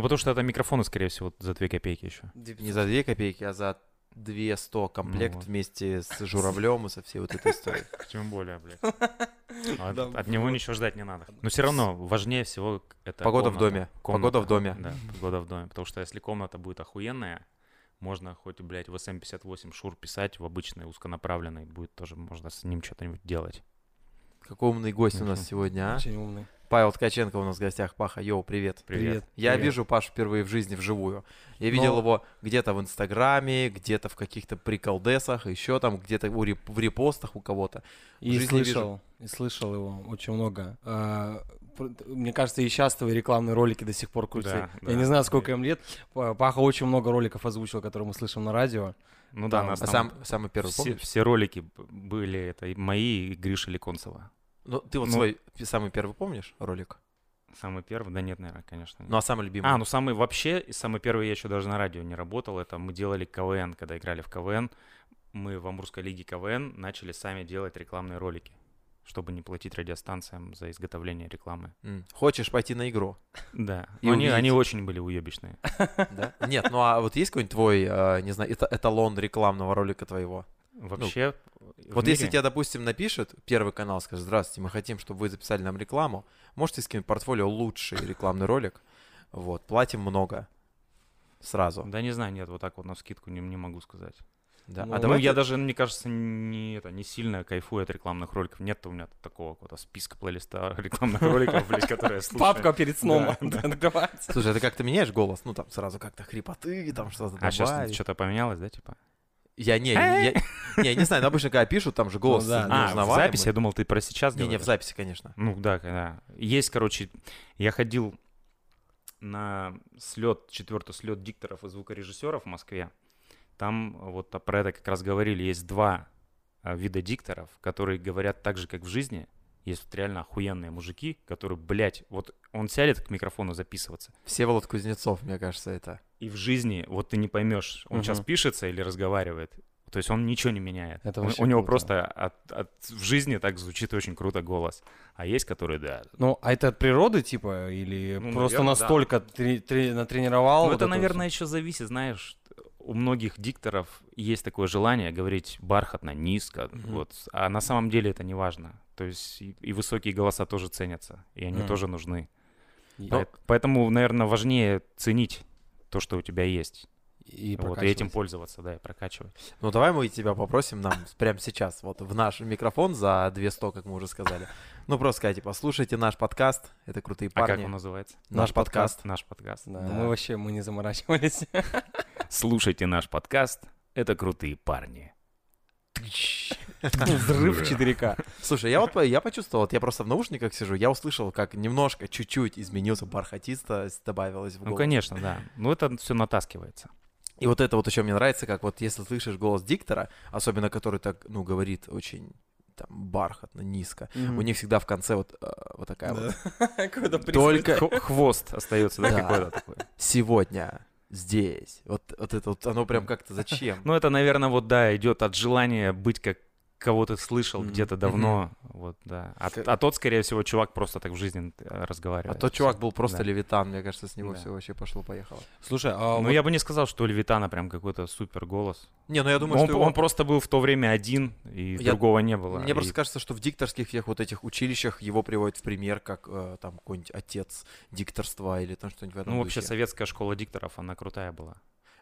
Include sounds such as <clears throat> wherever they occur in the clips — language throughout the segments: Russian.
Ну, потому что это микрофоны, скорее всего, за 2 копейки еще. Не за 2 копейки, а за 200 комплект вот. вместе с журавлем и со всей вот этой историей. <laughs> Тем более, блядь. От, Да, от него ничего ждать не надо. Но все равно важнее всего это Погода в доме. Комната. Погода в доме. Да, погода в доме. Потому что если комната будет охуенная, можно хоть, блядь, в SM58 шур писать, в обычной узконаправленной будет тоже, можно с ним что-нибудь делать. Какой умный гость у нас сегодня, а? Очень умный. Павел Ткаченко у нас в гостях. Паха, йоу, привет. Привет. Я Привет. вижу Пашу впервые в жизни вживую. Я видел Но- его где-то в Инстаграме, где-то в каких-то приколдесах, еще там где-то реп- в репостах у кого-то. И слышал, и слышал его очень много. А, мне кажется, и сейчас твои рекламные ролики до сих пор крутятся. Да, Я да. не знаю, сколько им лет. Па- Паха очень много роликов озвучил, которые мы слышим на радио. Ну да, Да, нас А там сам, самый первый, все, помнишь? все ролики были, это и мои и Гриши Леконцева. Ну, ты вот Ну- свой самый первый помнишь ролик? Самый первый? Да нет, наверное, конечно. Ну, а самый любимый? А, ну самый вообще, самый первый я еще даже на радио не работал. Это мы делали КВН, когда играли в КВН. Мы в Амурской лиге КВН начали сами делать рекламные ролики, чтобы не платить радиостанциям за изготовление рекламы. М. Хочешь пойти на игру? <laughs> Да. И они, они очень были уебищные. Да? Нет, ну а вот есть какой-нибудь твой, э, не знаю, эта- эталон рекламного ролика твоего? Вообще. в Вот если мире- тебе, допустим, напишет первый канал, скажет, здравствуйте, мы хотим, чтобы вы записали нам рекламу, можете скинуть в портфолио лучший <laughs> рекламный ролик, вот, платим много, сразу, Да не знаю, нет, вот так вот на скидку не, не могу сказать. да. Ну, а Ну, давай я даже, мне кажется, не, это, не сильно кайфую от рекламных роликов. Нет у меня такого какого-то списка плейлиста <laughs> рекламных роликов, блядь, которые я слушаю. Папка перед сном открывается. <laughs> Слушай, а ты как-то меняешь голос? Ну, там сразу как-то хрипоты, там что-то А сейчас что-то поменялось, да, типа? Я не, не, я, не, знаю, но обычно, когда пишут, там же голос да. А, в записи, я думал, ты про сейчас Не, не, в записи, конечно. Ну да, да. Есть, короче, я ходил на слет, четвертый слет дикторов и звукорежиссеров в Москве. Там вот про это как раз говорили. Есть два а, вида дикторов, которые говорят так же, как в жизни. Есть вот реально охуенные мужики, которые, блядь, вот он сядет к микрофону записываться, Всеволод Кузнецов, мне кажется, это. И в жизни вот ты не поймешь, он Мгм. сейчас пишется или разговаривает. То есть он ничего не меняет. Это У- него круто. просто от- от- в жизни так звучит очень круто голос. А есть, которые, да, Ну, а это от природы, типа, или Ну, просто наверно, да. настолько тре- тре- натренировал? Ну, вот это, вот наверное, еще зависит, знаешь, у многих дикторов есть такое желание говорить бархатно, низко, Мгм. вот, а на самом деле это не важно. То есть и, и высокие голоса тоже ценятся, и они Мгм. тоже нужны. Поэт- Поэтому, наверное, важнее ценить то, что у тебя есть, И, вот, и этим пользоваться, да, и прокачивать. Ну, давай мы тебя попросим нам <laughs> прямо сейчас, вот в наш микрофон за 200, как мы уже сказали. <laughs> Ну, просто сказать, типа, слушайте наш подкаст, это крутые А как парни. он называется? Наш подкаст. Наш подкаст. Да, Да. мы вообще мы не заморачивались. <laughs> Слушайте наш подкаст, это крутые парни. Взрыв 4К. Слушай, я вот я почувствовал, вот я просто в наушниках сижу, я услышал, как немножко, чуть-чуть изменился бархатистость, добавилась в Ну, голос. конечно, да. Ну, это все натаскивается. И вот это вот еще мне нравится, как вот если слышишь голос диктора, особенно который так, ну, говорит очень там бархатно, низко, у них всегда в конце вот, э, вот такая вот <laughs> Какой-то Только Хвост остается, да, Да. какой-то такой? сегодня, здесь. Вот, вот это вот, оно прям как-то зачем? Ну, это, наверное, вот, да, идет от желания быть как кого ты слышал Мгм. где-то давно, вот, да. А, а тот, скорее всего, чувак просто так в жизни э, А разговаривает. тот чувак был просто Да. левитан, мне кажется, с него Да. все вообще пошло-поехало. Слушай, а Ну, вот я бы не сказал, что у Левитана прям какой-то супер голос. Не, ну я думаю, он, что он его- просто был в то время один, и Я- другого не было. Мне И- просто кажется, что в дикторских всех вот этих училищах его приводят в пример как э, там какой-нибудь отец дикторства или там что-нибудь в этом Ну, вообще, духе. советская школа дикторов, она крутая была.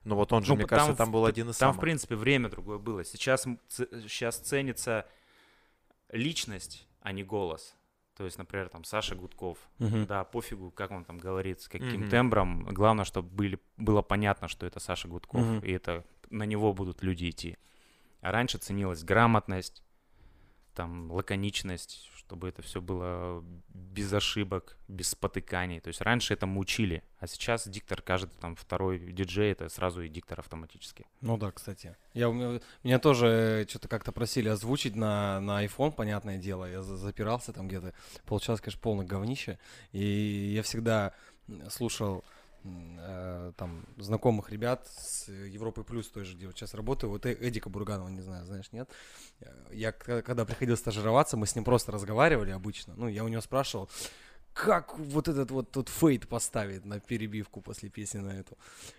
Ну вот он же, Ну, мне там кажется, в- там был один из Там, в самых. принципе, время другое было. Сейчас, сейчас ценится личность, а не голос. То есть, например, там Саша Гудков. Мгм. Да, пофигу, как он там говорит, с каким Мгм. тембром. Главное, чтобы были, было понятно, что это Саша Гудков, Мгм. и это на него будут люди идти. А раньше ценилась грамотность, там, лаконичность, чтобы это все было без ошибок, без спотыканий. То есть раньше этому учили, а сейчас диктор, каждый там второй диджей, это сразу и диктор автоматически. Ну да, кстати. Я, у меня, тоже что-то как-то просили озвучить на, на iPhone, понятное дело. Я за- запирался там где-то. Получалось, конечно, полное говнище. И я всегда слушал э, там знакомых ребят с Европы Плюс, той же, где вот сейчас работаю. Вот Э- Эдика Бурганова, не знаю, знаешь, нет? Я, когда приходил стажироваться, мы с ним просто разговаривали обычно. Ну, я у него спрашивал, как вот этот вот тут фейт поставить на перебивку после песни на эту.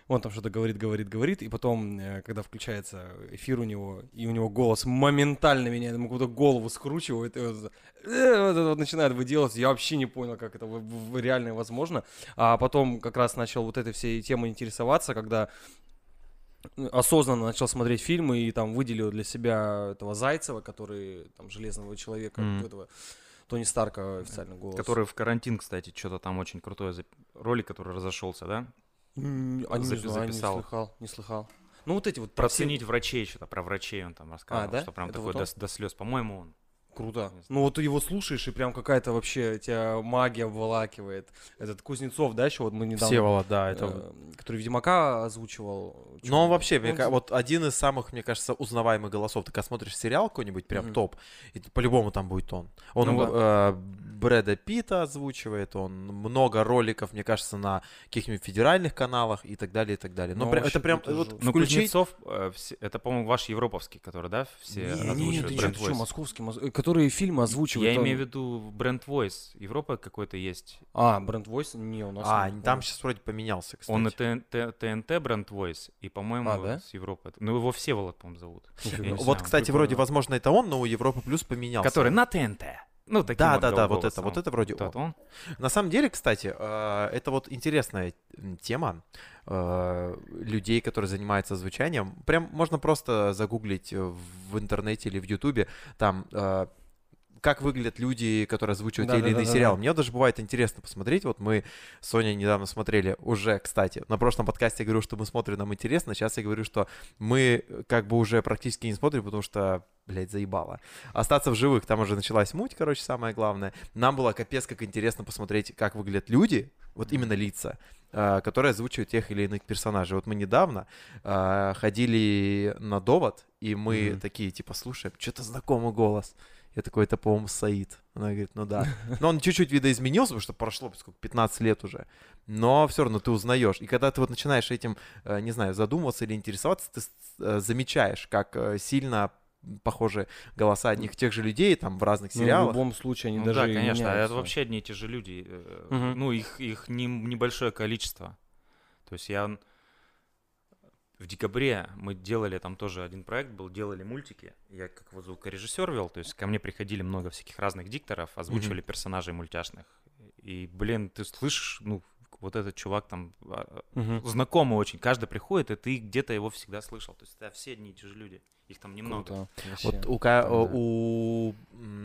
Он там что-то говорит, говорит, говорит, и потом, э, когда включается эфир у него, и у него голос моментально меняет, ему какую-то голову скручивает, и вот, э, вот это вот начинает выделываться. Я вообще не понял, как это реально возможно. А потом как раз начал вот этой всей темой интересоваться, когда осознанно начал смотреть фильмы и там выделил для себя этого Зайцева, который там железного человека, Мгм. этого Тони Старка официально голос. Который в карантин, кстати, что-то там очень крутой зап- ролик, который разошелся, да? А не знаю, не записал. слыхал, не слыхал. Ну вот эти вот Проценить врачей, что-то про врачей он там рассказывал, А, да? что прям Это такой вот он? до, до слез. По-моему, он. Круто. Ну вот ты его слушаешь, и прям какая-то вообще тебя магия обволакивает. Этот Кузнецов, да, еще вот мы недавно... Всеволод, да, это... э, который Ведьмака озвучивал. Но он вообще, мне он з- вот один из самых, мне кажется, узнаваемых голосов. Ты когда смотришь сериал какой-нибудь, прям Мгм. топ, и по-любому там будет он. Он Ну э, Брэда Питта озвучивает, он много роликов, мне кажется, на каких-нибудь федеральных каналах и так далее, и так далее. Но Ну, прям- вообще это прям вот. Ну, включить... Кузнецов, э, все- это, по-моему, ваш европовский, который, да, все Не, озвучивают чё, ты Voice? московский, мос- э, которые фильмы озвучивают. Я он- имею в виду бренд Voice. Европа какой-то есть. А, бренд Voice? Не, у нас А, нет. там сейчас вроде поменялся, кстати. Он и ТНТ, ТНТ бренд Voice, и, по-моему, А, да? с Европы. Ну, его Всеволод, по-моему, зовут. Вот, кстати, вроде, возможно, это он, но у Европы Плюс поменялся. Который на ТНТ. Ну, таким Да, вот да, да, вот это, вот это вроде Вот он. он. На самом деле, кстати, э, это вот интересная тема э, людей, которые занимаются звучанием. Прям можно просто загуглить в интернете или в Ютубе там э, как выглядят люди, которые озвучивают те или иные Да-да-да-да-да. сериалы. Мне даже бывает интересно посмотреть. Вот мы с Соней недавно смотрели уже, кстати, на прошлом подкасте я говорю, что мы смотрим, нам интересно. Сейчас я говорю, что мы э, как бы уже практически не смотрим, потому что, блядь, заебало. Остаться в живых, там уже началась муть, короче, самое главное. Нам было капец как интересно посмотреть, как выглядят люди, вот именно лица, э, которые озвучивают тех или иных персонажей. Вот мы недавно э, ходили на довод, и мы Мгм. такие, типа, слушаем, что-то знакомый голос. Я такой, это, по-моему, Саид. Она говорит, ну да. <laughs> Но он чуть-чуть видоизменился, потому что прошло сколько, 15 лет уже. Но все равно ты узнаешь. И когда ты вот начинаешь этим, э, не знаю, задумываться или интересоваться, ты э, замечаешь, как э, сильно похожи голоса одних и тех же людей там в разных Ну, в сериалах. любом случае, они Ну даже да, конечно, а это меняются. вообще одни и те же люди. Мгм. Ну, их, их не- небольшое количество. То есть я в декабре мы делали там тоже один проект был, делали мультики. Я как вот звукорежиссер вел, то есть ко мне приходили много всяких разных дикторов, озвучивали персонажей мультяшных. И, блин, ты слышишь, ну, вот этот чувак там Мгм. знакомый очень, каждый приходит, и ты где-то его всегда слышал. То есть это все одни и те же люди, их там немного. Круто. Вот вообще. у, К- Да. у, у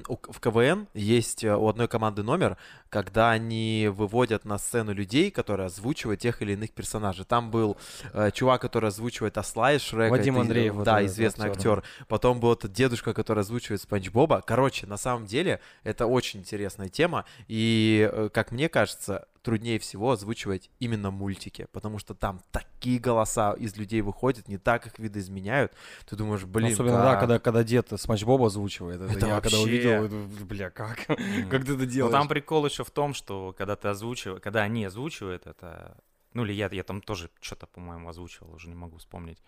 в КВН есть э, у одной команды номер, когда они выводят на сцену людей, которые озвучивают тех или иных персонажей. Там был э, чувак, который озвучивает Осла из Шрека. Вадим это, Андреев, вот Да, этот известный актер. актер. Потом был этот дедушка, который озвучивает Спанч Боба. Короче, на самом деле, это очень интересная тема. И, э, как мне кажется, труднее всего озвучивать именно мультики, потому что там такие голоса из людей выходят, не так их видоизменяют. Ты думаешь, блин, Особенно, да, как? когда, когда дед Смач Боба озвучивает. Это, Это я когда вообще- увидел, это, <laughs> бля, как? Мгм. <laughs> Как ты это Ну, делаешь? там прикол еще в том, что когда ты озвучиваешь, когда они озвучивают это, ну или я, я там тоже что-то, по-моему, озвучивал, уже не могу вспомнить.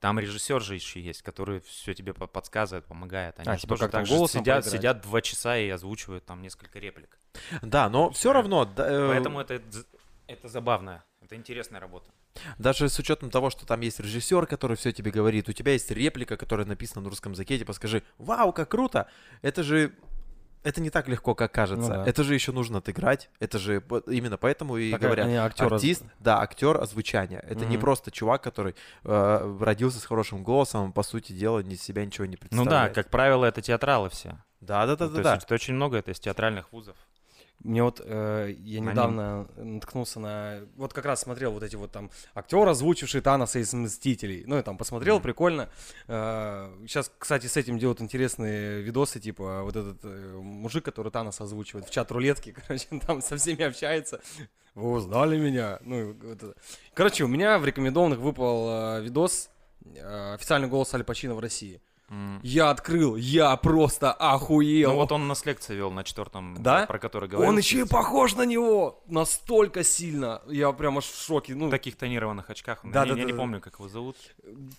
Там режиссер же еще есть, который все тебе по- подсказывает, помогает. Они А, типа тоже как так же голосом сидят, поиграть? сидят два часа и озвучивают там несколько реплик. Да, но все равно, да, э, Поэтому это, это забавно, это интересная работа. даже с учетом того, что там есть режиссер, который все тебе говорит, у тебя есть реплика, которая написана на русском языке, типа скажи, вау, как круто, это же это не так легко, как кажется. Ну да. Это же еще нужно отыграть. Это же именно поэтому и Так, говорят. они актера- Артист, да, актер озвучания. Это не Мгм. просто чувак, который э, родился с хорошим голосом, по сути дела, ни себя ничего не Ну представляет. да, как правило, это театралы все. Да, да, да, Ну, да, то да. есть это очень много, это из театральных вузов. Мне вот, э, я Они- недавно наткнулся на... Вот как раз смотрел вот эти вот там актер, озвучивший Таноса из «Мстителей». Ну, я там посмотрел, Мгм. прикольно. Сейчас, кстати, с этим делают интересные видосы, типа вот этот э, мужик, который Таноса озвучивает в чат рулетки, <laughs> короче, там со всеми общается. Вы узнали меня? Ну, вот это. Короче, у меня в рекомендованных выпал э, видос э, официальный голос Аль Пачино в России. М. Я открыл, я просто охуел. Ну вот он нас лекции вел на четвертом, Да? про который говорил. Он еще и похож на него настолько сильно. Я прям аж в шоке. Ну, в таких тонированных очках. Да, я, да, я да, не да. помню, как его зовут.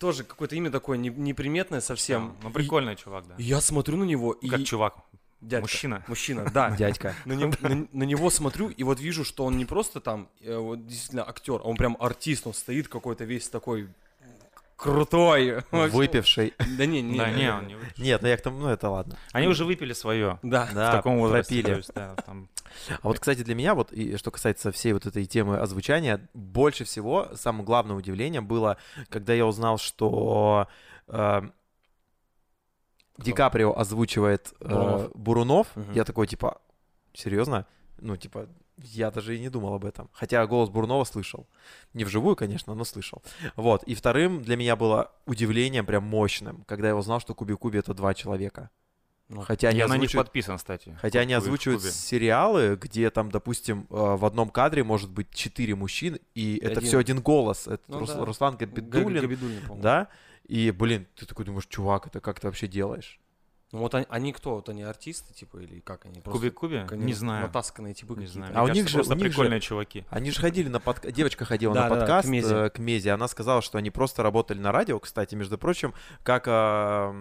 тоже какое-то имя такое не- неприметное совсем. Да, Ну, прикольный чувак, да. И я смотрю на него, и... Как чувак. Дядька. Мужчина. Мужчина, <laughs> да. Дядька. На, него- на- на него смотрю, и вот вижу, что он не просто там, э, вот действительно актер, а он прям артист, он стоит какой-то весь такой крутой. Вообще. Выпивший. Да не, не. Да, не, он не выпил. Нет, ну я к тому, ну это ладно. Они уже выпили свое. Да. Да, в таком возрасте. пропили. есть, да, там А вот, кстати, для меня, вот, и что касается всей вот этой темы озвучания, больше всего, самое главное удивление было, когда я узнал, что э, Ди Каприо озвучивает э, Бурунов. Бурунов. Мгм. Я такой, типа, серьезно? Ну, типа, я даже и не думал об этом. Хотя голос Бурунова слышал. Не вживую, конечно, но слышал. Вот. И вторым для меня было удивлением прям мощным, когда я узнал, что Куби Куби это два человека. Ну, Хотя они я на них озвучивают подписан, кстати. Хотя они озвучивают сериалы, где там, допустим, э, в одном кадре может быть четыре мужчин, и это Один. все один голос. Это Ну Рус- да. Руслан Га- Габидуллин, Габидуллин, по-моему. да? И, блин, ты такой думаешь, чувак, это как ты вообще делаешь? Ну вот они, они кто? Вот они артисты, типа, или как они? Просто Куби Не знаю. Натасканные типы Не знаю. А у них же- просто у них же- прикольные чуваки. Они же ходили на подкаст, девочка ходила на подкаст Мезе. э, к Мезе, она сказала, что они просто работали на радио, кстати, между прочим, как а,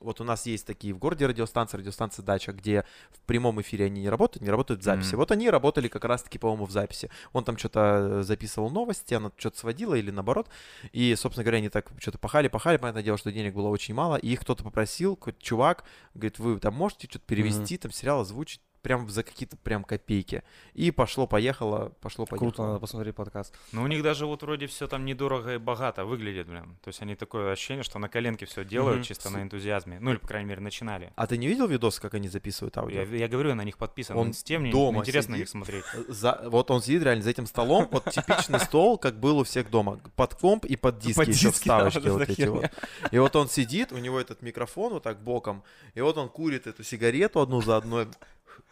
вот у нас есть такие в городе радиостанции, радиостанция Дача, где в прямом эфире они не работают, не работают в записи. Вот они работали как раз-таки, по-моему, в записи. Он там что-то записывал новости, она что-то сводила или наоборот, и, собственно говоря, они так что-то пахали-пахали, понятное дело, что денег было очень мало, и их кто-то попросил, какой-то чувак, говорит, вы там можете что-то перевести, там сериал озвучить, прям за какие-то прям копейки. И пошло-поехало, пошло-поехало. Круто, надо посмотреть подкаст. Но у них даже вот вроде все там недорого и богато выглядит, блин. То есть они такое ощущение, что на коленке все делают Мгм. чисто на энтузиазме. Ну или, по крайней мере, начинали. А ты не видел видос, как они записывают аудио? Я, я говорю, я на них подписан. Он с тем мне дома интересно сидит. них смотреть. За- вот он сидит реально за этим столом, вот типичный стол, как был у всех дома, под комп и под диски Под еще диски, да, вставочки вот эти херня. вот. И вот он сидит, у него этот микрофон вот так боком, и вот он курит эту сигарету одну за одной.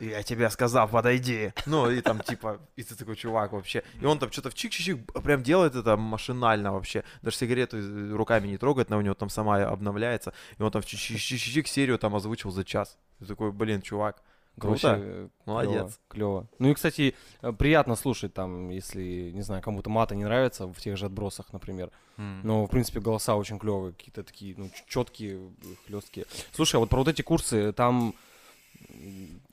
Я тебе сказал, подойди. Ну, и там, типа, и ты такой чувак вообще. И он там что-то в чик-чик-чик прям делает это машинально вообще. Даже сигарету э, руками не трогает, она у него там сама обновляется. И он там в чик-чик-чик серию там озвучил за час. Ты такой, блин, чувак, Круто. Вообще, Молодец. Клево. Ну и, кстати, э, приятно слушать там, если, не знаю, кому-то мата не нравится, в тех же отбросах, например. М. Но, в принципе, голоса очень клевые, какие-то такие, ну, четкие, хлесткие. Слушай, а вот про вот эти курсы, там,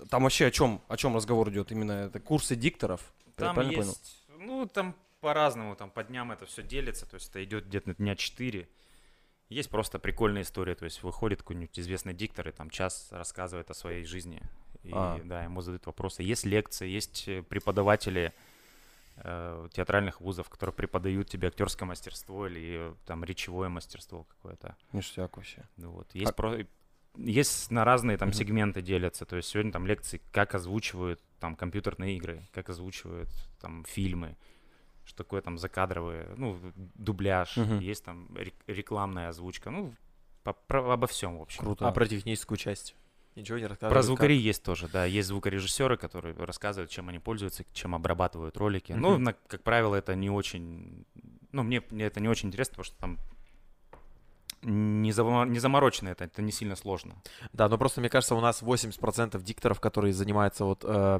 там вообще о чем, о чем разговор идет? Именно это курсы дикторов? Там правильно есть, ну, там по-разному, там по дням это все делится, то есть это идет где-то дня 4. Есть просто прикольная история, то есть выходит какой-нибудь известный диктор и там час рассказывает о своей жизни. И, А. да, ему задают вопросы. Есть лекции, есть э, преподаватели э, театральных вузов, которые преподают тебе актерское мастерство или э, там речевое мастерство какое-то. Ништяк вообще. Ну Вот. Есть, А- про... есть на разные там сегменты делятся. То есть сегодня там лекции, как озвучивают там компьютерные игры, как озвучивают там фильмы, что такое там закадровые, ну, дубляж, есть там рек- рекламная озвучка, ну, по- про- обо всем, в общем. Круто. А про техническую часть? Ничего не рассказывают? Про как? звукари есть тоже, да. Есть звукорежиссеры, которые рассказывают, чем они пользуются, чем обрабатывают ролики. Ну, Мгм. на- как правило, это не очень... Ну, мне, мне это не очень интересно, потому что там не, зама- не заморочено это, это не сильно сложно. Да, но просто мне кажется, у нас 80% дикторов, которые занимаются вот э,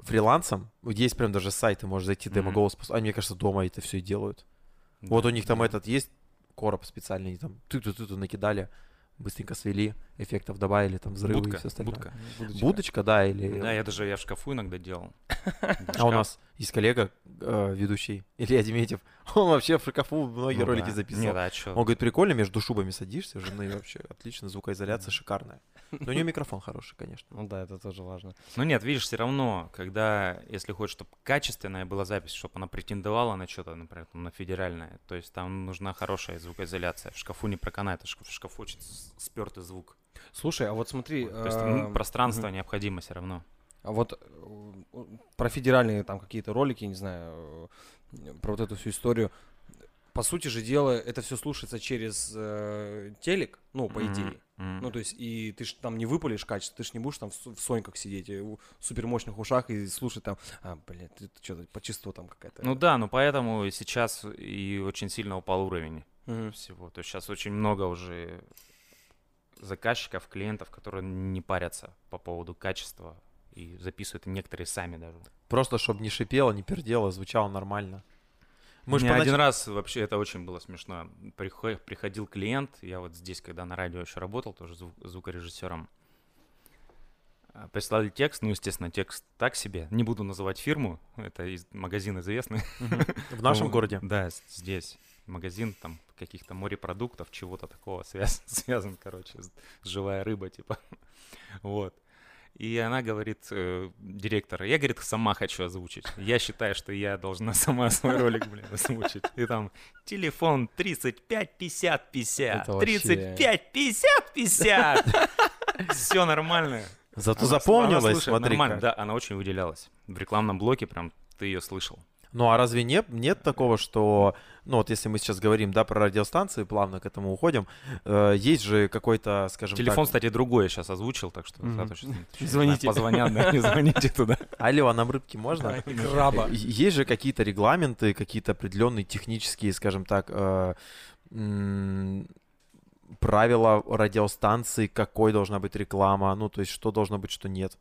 фрилансом, вот есть прям даже сайты, можешь зайти, Мгм. демо-голос, пос- они, мне кажется, дома это все и делают. Вот Да, у них там да. этот есть короб специальный, они там ты-ты-ты накидали, быстренько свели, эффектов добавили, там взрывы Будка, и все остальное. будка. Будочка. Будочка, да, или... Да, я даже я в шкафу иногда делал. А у нас есть коллега, э, ведущий, Илья Деметьев, <laughs> он вообще в шкафу многие Ну ролики записывал. Он говорит, прикольно, между шубами садишься, жены вообще отлично, звукоизоляция шикарная. Но у нее микрофон хороший, конечно. Ну да, это тоже важно. Ну нет, видишь, все равно, когда, если хочешь, чтобы качественная была запись, чтобы она претендовала на что-то, например, на федеральное, то есть там нужна хорошая звукоизоляция. В шкафу не проканает, шкаф- в шкафу очень спертый звук. Слушай, а вот смотри... То есть ну, э, пространство необходимо все равно. А вот э, про федеральные там какие-то ролики, не знаю, э, про вот эту всю историю. По сути же дела, это все слушается через э, телек, ну, по идее. мгм. Ну, то есть, и ты ж там не выпалишь качество, ты ж не будешь там в, в соньках сидеть, в супермощных ушах и слушать там, а, блядь, ты что-то по чисту там какая-то. Ну да, но поэтому сейчас и очень сильно упал уровень Мгм. всего. То есть сейчас очень много уже заказчиков, клиентов, которые не парятся по поводу качества и записывают некоторые сами даже. Просто, чтобы не шипело, не пердело, звучало нормально. Мы же понач- один раз вообще это очень было смешно. Прихо- Приходил клиент, я вот здесь, когда на радио еще работал, тоже зву- звукорежиссером. А, Прислали текст, ну, естественно, текст так себе. Не буду называть фирму, это из, магазин известный. В нашем <laughs> городе. Да, здесь. Магазин там каких-то морепродуктов, чего-то такого <laughs> связан, связан короче, с, живая рыба, типа. <laughs> Вот. И она говорит, э, директор, я, говорит, сама хочу озвучить. Я считаю, что я должна <laughs> сама свой ролик, блин, озвучить. И там телефон 35 50 50, Это вообще- 35 50 50. Все нормально. Зато Она- она запомнилось, слушает смотри Нормально, как. да, она очень выделялась. В рекламном блоке прям ты ее слышал. Ну а разве нет, нет такого, что, ну вот если мы сейчас говорим, да, про радиостанции, плавно к этому уходим, э, есть же какой-то, скажем Телефон, так... кстати, другой я сейчас озвучил, так что Мгм. да, точно- <laughs> Звоните. Позвонят, да, не звоните туда. <laughs> Алло, а нам рыбки можно? Краба. Есть же какие-то регламенты, какие-то определенные технические, скажем так, э, м, правила радиостанции, какой должна быть реклама, ну, то есть что должно быть, что нет.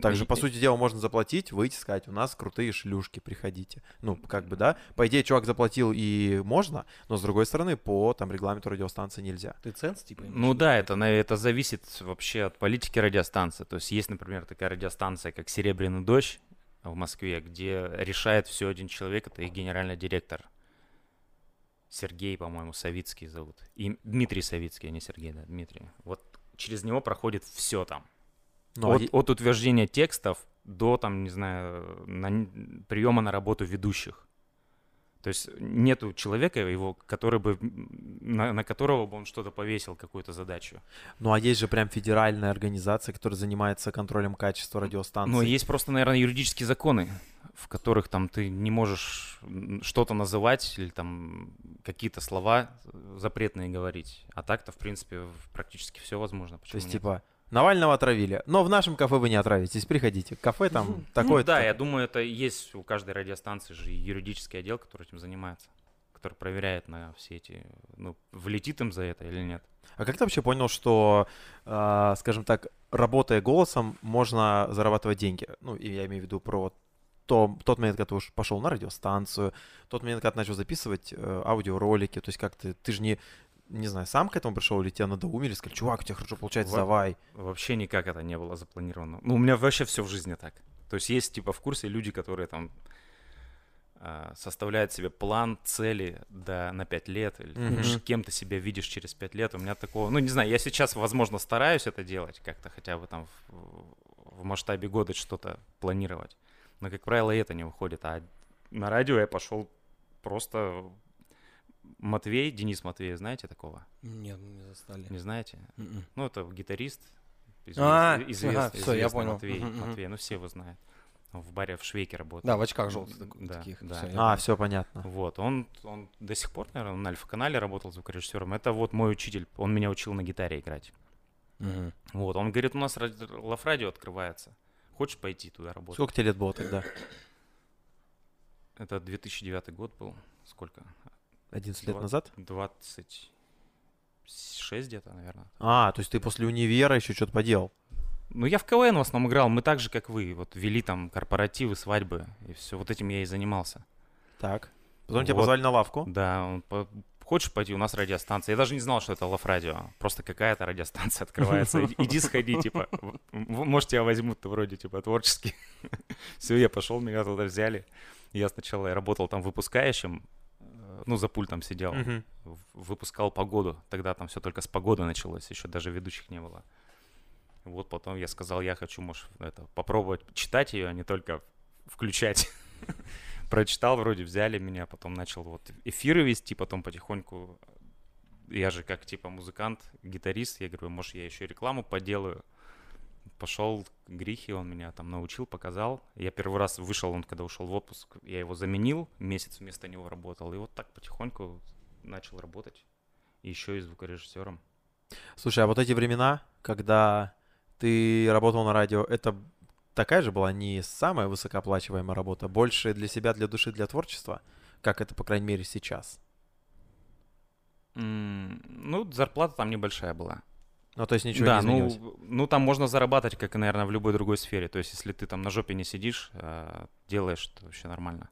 Также, по сути дела, можно заплатить, выйти, сказать, у нас крутые шлюшки, приходите. Ну, как бы, да. По идее, чувак заплатил и можно, но, с другой стороны, по там регламенту радиостанции нельзя. Ты ценс, типа? Ну да, это, на- это зависит вообще от политики радиостанции. То есть есть, например, такая радиостанция, как «Серебряный дождь» в Москве, где решает все один человек, это их генеральный директор. Сергей, по-моему, Савицкий зовут. И Дмитрий Савицкий, а не Сергей, да, Дмитрий. Вот через него проходит все там. Ну, а от, от утверждения текстов до, там, не знаю, приема на работу ведущих. То есть нету человека, его, который бы, на, на которого бы он что-то повесил, какую-то задачу. ну, а есть же прям федеральная организация, которая занимается контролем качества радиостанций. Но есть просто, наверное, юридические законы, в которых там ты не можешь что-то называть или там какие-то слова запретные говорить. А так-то, в принципе, практически все возможно. То Почему есть, нет? типа, Навального отравили, но в нашем кафе вы не отравитесь, приходите. Кафе там Ну такое да, я думаю, это есть у каждой радиостанции же юридический отдел, который этим занимается, который проверяет на все эти, ну, влетит им за это или нет. А как ты вообще понял, что, а, скажем так, работая голосом, можно зарабатывать деньги? Ну, и я имею в виду про то, тот момент, когда ты уж пошел на радиостанцию, тот момент, когда ты начал записывать э, аудиоролики, то есть как ты, ты же не, не знаю, сам к этому пришел или тебя надоумили, сказали, чувак, у тебя хорошо получается, Во- давай. Вообще никак это не было запланировано. Ну, у меня вообще все в жизни так. То есть есть, типа, в курсе люди, которые там а, составляют себе план, цели да, на 5 лет, или ш- кем ты себя видишь через 5 лет. У меня такого, ну, не знаю, я сейчас, возможно, стараюсь это делать, как-то хотя бы там в, в масштабе года что-то планировать. Но, как правило, это не выходит. А на радио я пошел просто... Матвей, Денис Матвей, знаете такого? Нет, ну, не застали. Не знаете? Мгм. Ну, это гитарист. А, извест- извест- ага, всё, я известный понял. Матвей, мгм. Матвей, ну все его знают. Он в баре в Швейке работает. Да, в очках желтых Да, таких. да. Всё, я А, понял. все понятно. Вот, он, он до сих пор, наверное, на Альфа-канале работал звукорежиссером. Это вот мой учитель, он меня учил на гитаре играть. Мгм. Вот, он говорит, у нас ради- лав-радио открывается. Хочешь пойти туда работать? Сколько тебе лет было тогда? Это 2009 год был. Сколько? 11 лет назад? 26 где-то, наверное. А, то есть ты после универа еще что-то поделал? Ну, я в КВН в основном играл. Мы так же, как вы. Вот вели там корпоративы, свадьбы. И все. Вот этим я и занимался. Так. Потом тебя Вот. позвали на лавку. Да, по- хочешь пойти, у нас радиостанция. Я даже не знал, что это лав радио. Просто какая-то радиостанция <laughs> открывается. Иди сходи, типа. Может, тебя возьмут вроде, типа, творческий. <laughs> Все, я пошел, меня туда взяли. Я сначала работал там выпускающим, ну, за пультом сидел, в- выпускал погоду. Тогда там все только с погоды началось, еще даже ведущих не было. Вот потом я сказал, я хочу, может, это, попробовать читать ее, а не только включать. <laughs> Прочитал, вроде взяли меня, потом начал вот эфиры вести, потом потихоньку я же как типа музыкант, гитарист, я говорю, может, я еще рекламу поделаю. Пошел к Грихе, он меня там научил, показал. Я первый раз вышел, он когда ушел в отпуск, я его заменил, месяц вместо него работал. И вот так потихоньку начал работать. И еще и звукорежиссером. Слушай, а вот эти времена, когда ты работал на радио, это такая же была не самая высокооплачиваемая работа, больше для себя, для души, для творчества, как это, по крайней мере, сейчас. М, Ну, зарплата там небольшая была. Ну, то есть ничего да, не ну, изменилось. ну там можно зарабатывать, как и, наверное, в любой другой сфере. То есть, если ты там на жопе не сидишь, а, делаешь, то вообще нормально.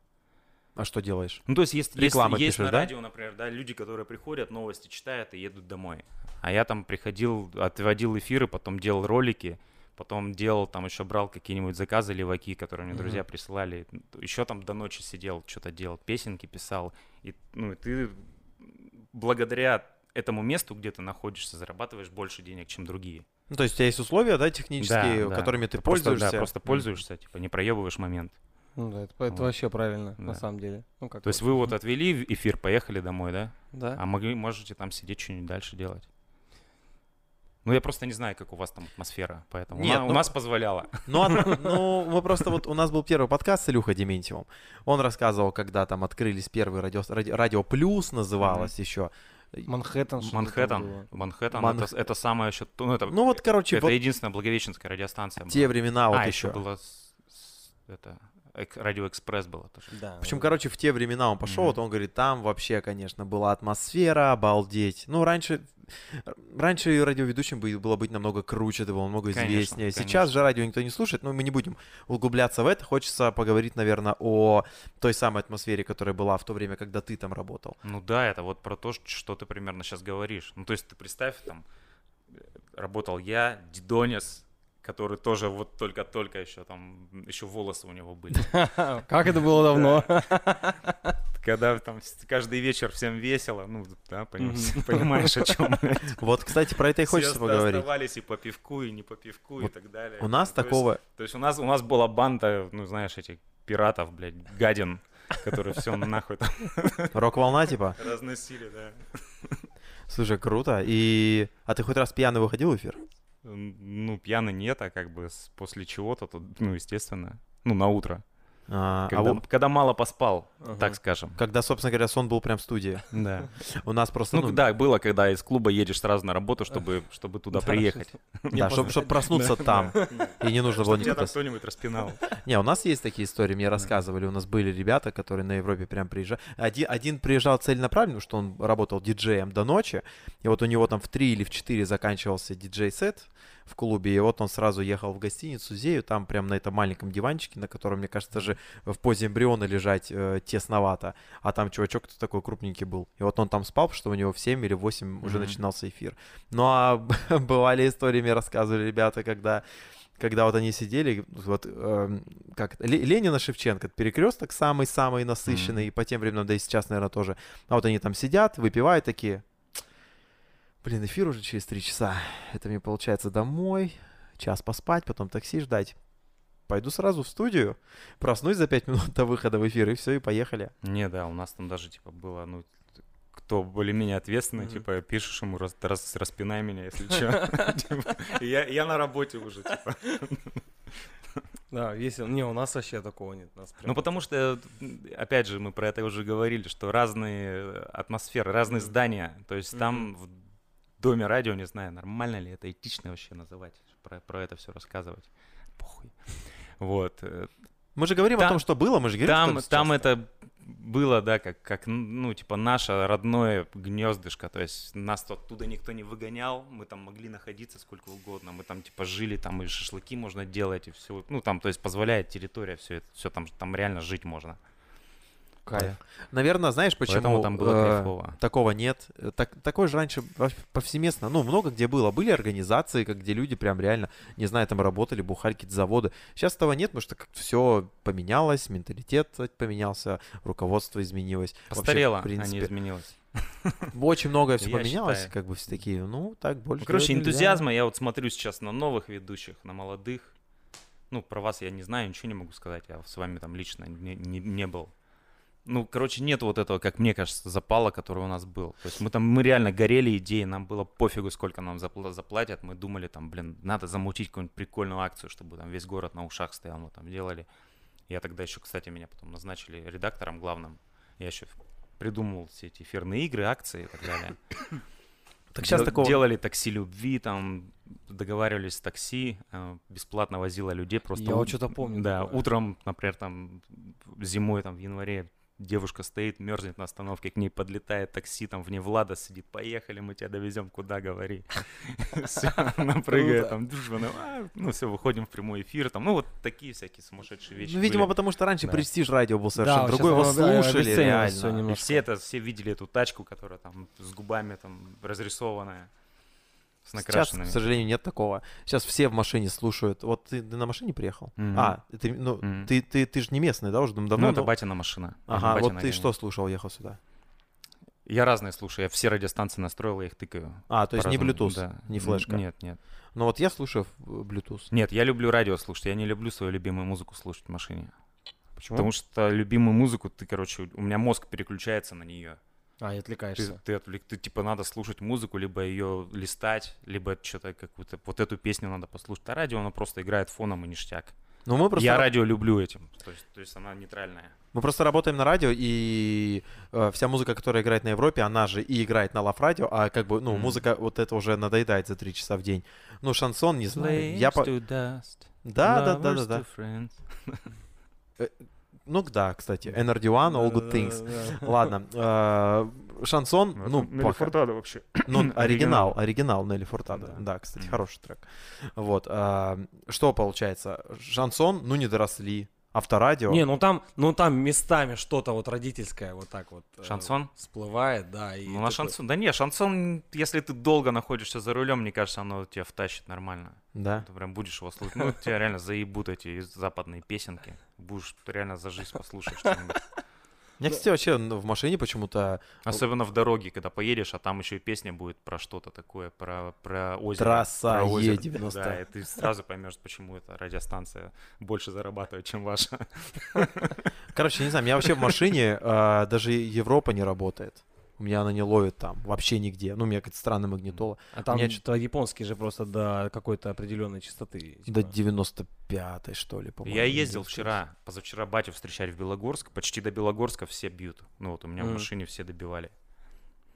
А что делаешь? Ну, то есть, есть, есть, Рекламы есть пишешь, на да? радио, например, да, люди, которые приходят, новости читают и едут домой. А я там приходил, отводил эфиры, потом делал ролики, потом делал, там еще брал какие-нибудь заказы, леваки, которые мне друзья присылали, еще там до ночи сидел, что-то делал, песенки писал, и, ну, и ты благодаря этому месту, где ты находишься, зарабатываешь больше денег, чем другие. Ну, то есть у тебя есть условия, да, технические, Да, да. которыми ты Просто, пользуешься. да, просто пользуешься, типа, не проебываешь момент. Ну да, это, это Вот. вообще правильно, на Да. самом деле. Ну, как То есть вы вот отвели эфир, поехали домой, да? Да. А могли, можете там сидеть что-нибудь дальше делать. Ну, я просто не знаю, как у вас там атмосфера, поэтому у Нет, на- у ну- нас позволяло. Ну, <laughs> ну, мы просто вот, у нас был первый подкаст с Илюхой Дементьевым. Он рассказывал, когда там открылись первые радио, ради- радио плюс называлось еще. Манхэттен. Манхэттен. Манхэттен, Ман- это, это самое еще, ну, это, Ну вот, короче, это вот единственная благовещенская радиостанция. те была. времена вот а, еще. еще было это, Радио Экспресс было тоже. Да. В общем, да. короче, в те времена он пошел, Мгм. вот он говорит, там вообще, конечно, была атмосфера, обалдеть. Ну, раньше, раньше радиоведущим бы- было быть намного круче, это было намного Конечно, известнее. Сейчас конечно. же радио никто не слушает, но мы не будем углубляться в это. Хочется поговорить, наверное, о той самой атмосфере, которая была в то время, когда ты там работал. Ну да, это вот про то, что ты примерно сейчас говоришь. Ну то есть ты представь, там э, работал я, Дидонис, который тоже вот только-только еще там, еще волосы у него были. <laughs> Как это было давно. <laughs> Когда там каждый вечер всем весело, ну да, понимаешь, <laughs> о чем Вот, кстати, про это и хочется поговорить. оставались и по пивку, и не по пивку, и так далее. У нас такого... То есть у нас, у нас была банда, ну знаешь, этих пиратов, блядь, гадин, которые все нахуй там Рок-волна, типа? разносили, да. Слушай, круто. И... А ты хоть раз пьяный выходил в эфир? Ну, пьяный нет, а как бы после чего-то, то, ну, естественно, ну, на утро. А, а Когда, вот когда мало поспал, Ага. так скажем. когда, собственно говоря, сон был прям в студии. <laughs> Да. У нас просто... Ну, ну, да, было, когда из клуба едешь сразу на работу, чтобы, чтобы туда Да, приехать. <laughs> Да, чтобы проснуться там. И не нужно было Чтобы тебя никуда... там кто-нибудь распинал. <laughs> Не, у нас есть такие истории, мне рассказывали. У нас были ребята, которые на Европе прям приезжали. Один, один приезжал целенаправленно, что он работал диджеем до ночи. И вот у него там в 3 или в 4 заканчивался диджей-сет в клубе. И вот он сразу ехал в гостиницу Зею, там прям на этом маленьком диванчике, на котором, мне кажется, даже в позе эмбриона лежать э, тесновато. А там чувачок кто такой крупненький был. И вот он там спал, что у него в 7 или 8 уже Мгм. начинался эфир. Ну а <laughs> бывали истории, мне рассказывали ребята, когда когда вот они сидели, вот эм, как Ленина Шевченко, перекресток самый-самый насыщенный, и по тем временам, да и сейчас, наверное, тоже. А вот они там сидят, выпивают такие, блин, эфир уже через три часа, это мне получается домой, час поспать, потом такси ждать. Пойду сразу в студию, проснусь за пять минут до выхода в эфир, и все, и поехали. Не, да, у нас там даже, типа, было, ну, кто более-менее ответственный, Мгм. типа, пишешь ему, раз, раз- распинай меня, если что. <laughs> Я я на работе уже, типа. Да, весело. Не, у нас вообще такого нет. Нас прям- Ну, потому что, м, опять же, мы про это уже говорили, что разные э, атмосферы, разные здания. То есть там в доме радио, не знаю, нормально ли это этично вообще называть, про, про это все рассказывать. Похуй. Вот. э, Мы же говорим о Там- том, что было, мы же говорим, Там, что там это было, да, как, как, ну, типа, наше родное гнездышко, то есть нас оттуда никто не выгонял, мы там могли находиться сколько угодно, мы там, типа, жили, там и шашлыки можно делать, и все, ну, там, то есть позволяет территория, все это, все там, там реально жить можно. Кайф. Наверное, знаешь, почему Поэтому там было э, кайфово. такого нет. Э, Так, такое же раньше повсеместно, ну, много где было. Были организации, как где люди прям реально, не знаю, там работали, бухали какие-то заводы. Сейчас этого нет, потому что как-то все поменялось, менталитет поменялся, руководство изменилось. Вообще, Постарело, в а не принципе, изменилось. <laughs> очень многое все Я поменялось, считаю. как бы все такие, ну, так больше Ну, короче, энтузиазма, я вот смотрю сейчас на новых ведущих, на молодых. Ну, про вас я не знаю, ничего не могу сказать, я с вами там лично не, не, не был. Ну, короче, нет вот этого, как мне кажется, запала, который у нас был. То есть мы там, мы реально горели идеей, нам было пофигу, сколько нам запла- заплатят. Мы думали, там, блин, надо замутить какую-нибудь прикольную акцию, чтобы там весь город на ушах стоял, мы там делали. Я тогда еще, кстати, меня потом назначили редактором главным. Я еще придумывал все эти эфирные игры, акции и так далее. <coughs> Так сейчас Дел- такого... Делали такси любви, там договаривались с такси, э, бесплатно возила людей просто. Я вот что-то помню Да, такое. утром, например, там зимой, там в январе девушка стоит, мерзнет на остановке, к ней подлетает такси, там вне Влада сидит, поехали, мы тебя довезем, куда, говори. <laughs> Все, она прыгает, там, «А», ну все, выходим в прямой эфир, там, ну вот такие всякие сумасшедшие вещи Ну, видимо, потому что раньше престиж радио был совершенно другой, его да, слушали реально. Все это, все видели эту тачку, которая там с губами там разрисованная. С Сейчас, к сожалению, нет такого. Сейчас все в машине слушают. Вот ты, ты на машине приехал? Мгм. А, ты, ну, Мгм. ты, ты, ты же не местный, да, уже давно? ну, это ну? батина машина. Ага, Батина вот ты что слушал, ехал сюда? Я разные слушаю, я все радиостанции настроил, я их тыкаю. А, то есть не. Bluetooth, Да. не флешка. Нет, нет. Ну вот я слушаю в- Bluetooth. Нет, я люблю радио слушать, я не люблю свою любимую музыку слушать в машине. Почему? Потому что любимую музыку ты, короче, у меня мозг переключается на нее. А, и Ты, отвлекаешься. ты, отвлек- ты, типа надо слушать музыку, либо ее листать, либо что-то какую-то вот эту песню надо послушать. А радио оно просто играет фоном и ништяк. Ну мы просто, Я ра- радио люблю этим. То есть, то есть она нейтральная. мы просто работаем на радио, и э, вся музыка, которая играет на Европе, она же и играет на лав радио, а как бы, ну, Мгм. музыка вот это уже надоедает за три часа в день. Ну, шансон, не знаю. Я по... Flames to dust, Да, да, да, да, да. Ну да, кстати. NRD1, All Good Things. Ладно. э, Шансон, ну, пока- вообще. <clears throat> ну, <clears throat> оригинал, Оригинал. Нелли Фуртадо. Да. Кстати, хороший трек. Вот. а, Что получается? Шансон, ну, не доросли. Авторадио. Не, ну там, ну там местами что-то вот родительское вот так вот. э, Шансон? Всплывает, да. И Ну, на такой- шансон. Да не, шансон, если ты долго находишься за рулем, мне кажется, оно тебя втащит нормально. Да. Ты прям будешь его слушать. Ну, тебя реально заебут эти западные песенки. Будешь реально за жизнь послушать что-нибудь. Мне, кстати, вообще ну, в машине почему-то Особенно в дороге, когда поедешь, а там еще и песня будет про что-то такое, про, про озеро. Трасса про озеро. Е90. Да, и ты сразу поймешь, почему эта радиостанция больше зарабатывает, чем ваша. Короче, не знаю, меня вообще в машине а, даже Европа не работает. У меня она не ловит там вообще нигде. Ну, у меня какая-то странная магнитола. А там меня что-то японский же просто до какой-то определенной частоты. До типа. 95-й, что ли, по-моему. Я ездил вчера, позавчера батю встречать в Белогорск. Почти до Белогорска все бьют. Ну вот у меня в Мгм. машине все добивали.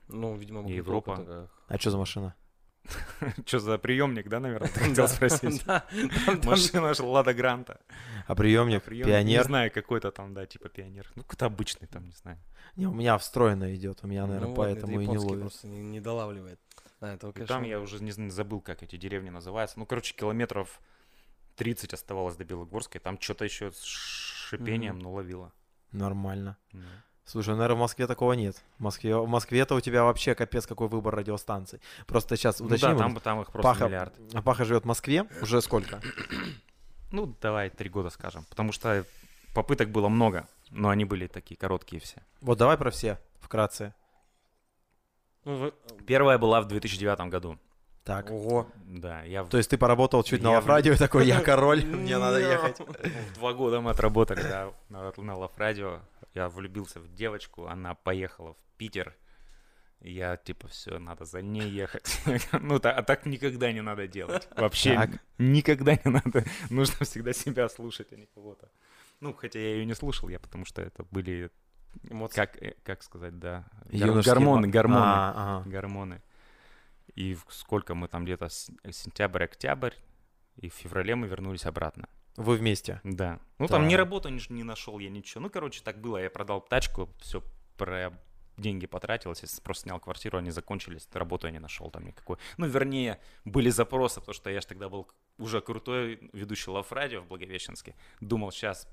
Ну, видимо, Европа. такая. А что за машина? <laughs> Что за приемник, да, наверное, ты хотел спросить? <laughs> Машина же Лада Гранта. А приемник? Не Пионер? знаю, какой-то там, да, типа пионер. Ну, какой-то обычный там, не знаю. Не, у меня встроено идет. У меня, Ну наверное, вот, поэтому это и не ловит. просто не, не долавливает. Там я уже не зн- забыл, как эти деревни называются. Ну, короче, километров 30 оставалось до Белогорска, и там что-то еще с шипением, ну, ловило. Нормально. Ну. Слушай, наверное, в Москве такого нет. В Москве, в Москве-то у тебя вообще капец какой выбор радиостанций. Просто сейчас Ну да, уточним. там, там их просто Паха, миллиард. а Паха живет в Москве уже сколько? Ну, давай три года скажем. Потому что попыток было много, но они были такие короткие все. Вот давай про все, вкратце. Ну, Первая была в 2009 году. Так. Ого. Да, я То есть ты поработал чуть на Я лав-радио и такой, я король, <laughs> мне надо ехать. в два года мы отработали, да, на, на Лав-радио. Я влюбился в девочку, она поехала в Питер. Я типа, все, надо за ней ехать. <laughs> Ну, та- а так никогда не надо делать. Вообще Так. никогда не надо. <laughs> Нужно всегда себя слушать, а не кого-то. Ну, хотя я ее не слушал, я потому что это были, Эмоции. как, э, как сказать, да, гормоны, мо- гормоны. А, ага. гормоны. И сколько мы там где-то с- сентябрь-октябрь, и в феврале мы вернулись обратно. Вы вместе. Да. Ну там ни работу не, не нашел я ничего. Ну, короче, так было. Я продал тачку, все про деньги потратилось, я просто снял квартиру, они закончились, работу я не нашел там никакой. Ну, вернее, были запросы, потому что я же тогда был уже крутой ведущий Лав Радио в Благовещенске. Думал, сейчас...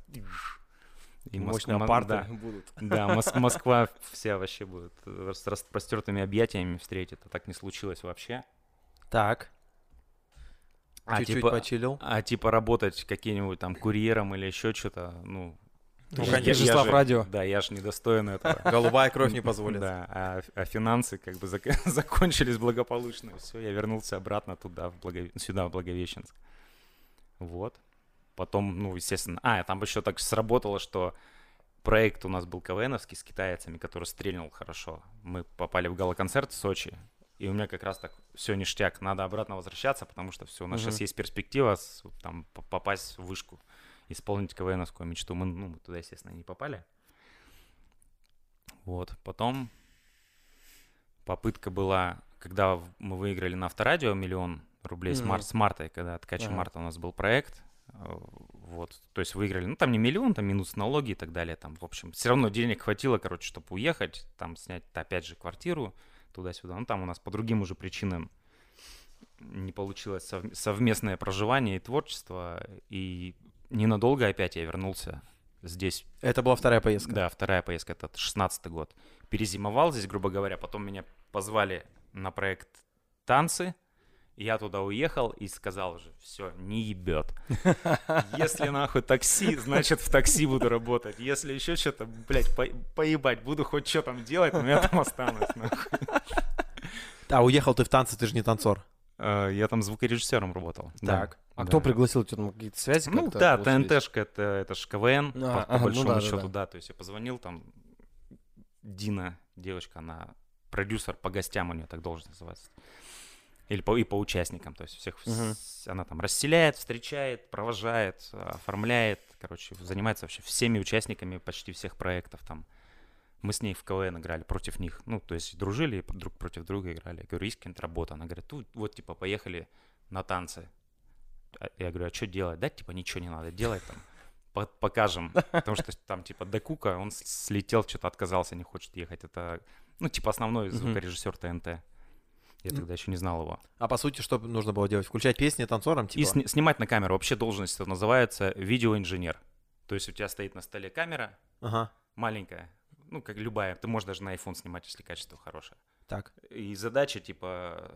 И Мощные Москва- апарты да. будут. <laughs> Да, Мос- Москва вся вообще будет с распростертыми объятиями встретит. А так не случилось вообще. Так. А Чуть-чуть типа, почилил. а типа работать каким-нибудь там курьером или еще что-то, ну... Ну, конечно. я- Ты же Слав Радио. Да, я же недостоин этого. <laughs> Голубая кровь не позволит. Да, а, а финансы как бы зак- <laughs> закончились благополучно. Все, я вернулся обратно туда, в Благове- сюда, в Благовещенск. Вот. Потом, ну, естественно... А, там еще так сработало, что проект у нас был КВНовский с китайцами, который стрельнул хорошо. Мы попали в галоконцерт в Сочи, и у меня как раз так все ништяк. Надо обратно возвращаться, потому что все, у нас Мгм. сейчас есть перспектива с- там попасть в вышку, исполнить КВНовскую мечту. Мы, ну, мы туда, естественно, не попали. Вот, потом попытка была, когда мы выиграли на авторадио миллион рублей с, Мгм. мар- с марта, когда ткачи Ага. марта у нас был проект, вот, то есть выиграли, ну там не миллион, там минус налоги и так далее, там, в общем, все равно денег хватило, короче, чтобы уехать, там снять, опять же, квартиру туда-сюда, ну там у нас по другим уже причинам не получилось сов- совместное проживание и творчество, и ненадолго опять я вернулся здесь Это была вторая поездка. да, вторая поездка, это 16 год. Перезимовал здесь, грубо говоря, потом меня позвали на проект танцы, Я туда уехал и сказал уже, все, не ебет. <laughs> Если нахуй такси, <laughs> значит в такси буду работать. Если еще что-то, блядь, по- поебать, буду хоть что там делать, но я там останусь, нахуй. А уехал ты в танцы, ты же не танцор. Э, Я там звукорежиссером работал. да. Так. А Да. кто пригласил тебя? Там какие-то связи Ну да? ТНТшка это, это ж КВН, А, по, по ага, ну большому да, да, счету, да. да. То есть я позвонил, там Дина, девочка, она продюсер по гостям у нее так должность называется. Или по, и по участникам, то есть всех, Мгм. с- она там расселяет, встречает, провожает, оформляет, короче, занимается вообще всеми участниками почти всех проектов там. Мы с ней в КВН играли против них, ну, то есть дружили и друг против друга играли. Я говорю, есть какая-нибудь работа? Она говорит, «Ну, вот, типа, поехали на танцы. А Я говорю, а что делать? Да, типа, ничего не надо делать там. По- покажем. Потому что там, типа, до Кука он слетел, что-то отказался, не хочет ехать. Это, ну, типа, основной звукорежиссер ТНТ. Я тогда еще не знал его. А по сути, что нужно было делать? Включать песни танцорам, И типа? сни- снимать на камеру. Вообще должность это называется видеоинженер. То есть у тебя стоит на столе камера Ага, маленькая, ну, как любая. Ты можешь даже на iPhone снимать, если качество хорошее. так. И задача, типа...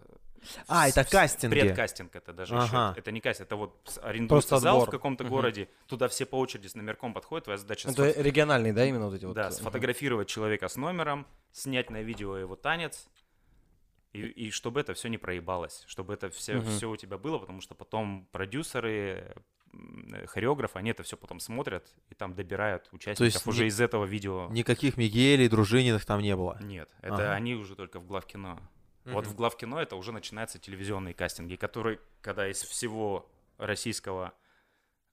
А, это с- с- кастинги. Предкастинг это даже еще. Ага. Это не кастинг, это вот арендуется зал отбор. в каком-то Мгм. городе, туда все по очереди с номерком подходят, твоя задача Это сфот- региональные, да, именно вот эти вот? да, э, сфотографировать человека с номером, снять на видео его танец, и, и чтобы это все не проебалось, чтобы это все, Мгм. все у тебя было, потому что потом продюсеры, э, хореограф, они это все потом смотрят и там добирают участников уже не- из этого видео. Никаких Мигелей, Дружининых там не было. Нет, это Ага. они уже только в главкино. Вот Мгм. в главкино это уже начинаются телевизионные кастинги, которые, когда из всего российского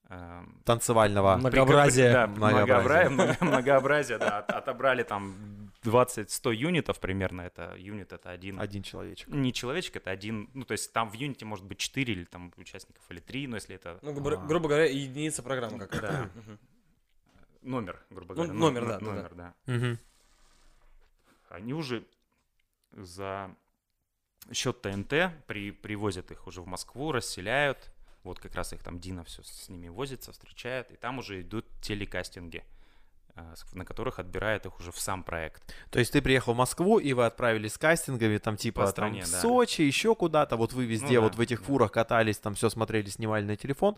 эм, Танцевального. Много- Многообразие. Да, Многообразие. многообразие, много- многообразие, да, от- отобрали там 20-100 юнитов примерно, это юнит это один, Один человечек. не человечек, это один, ну то есть там в юните может быть 4 или там участников, или 3, но если это Ну, грубо, А. грубо говоря, единица программы какая-то. Да. Номер, грубо Ну, говоря. номер, но- да, да, да. номер, да. Мгм. они уже за счет ТНТ при, привозят их уже в Москву, расселяют. Вот как раз их там Дина все с ними возится, встречает. И там уже идут телекастинги, с- на которых отбирает их уже в сам проект. То есть ты приехал в Москву, и вы отправились с кастингами, там типа По там, стране, в да. Сочи, еще куда-то, вот вы везде Ну да, вот в этих да. фурах катались, там все смотрели, снимали на телефон.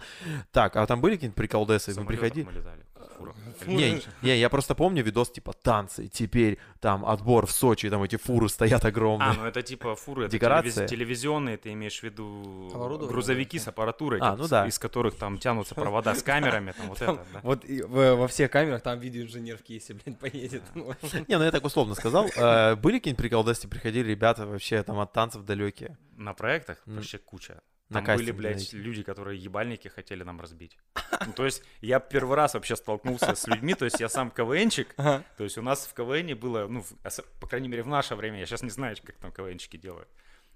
Так, а там были какие-нибудь приколдесы? В Вы приходили? мы летали. В фурах. Не, не, я просто помню видос типа танцы, теперь там отбор в Сочи, там эти фуры стоят огромные. А, ну это типа фуры, это Декорация? телевиз- телевизионные, ты имеешь в виду Оборудование, грузовики да. с аппаратурой, А, как- ну да. из которых там тянутся провода с камерами, там вот Там это, да. Вот и в- во всех камерах там видеоинженер в кейсе, блядь, поедет. Ну, Не, ну я так условно сказал. Э, Были какие-нибудь приколдесы, приходили ребята вообще там от танцев далекие? На проектах вообще куча. На Там были, блядь, найти. люди, которые ебальники хотели нам разбить. Ну, то есть я первый раз вообще столкнулся с людьми, то есть я сам КВНчик, <laughs> Ага. то есть у нас в КВНе было, ну, в- по крайней мере, в наше время, я сейчас не знаю, как там КВНчики делают.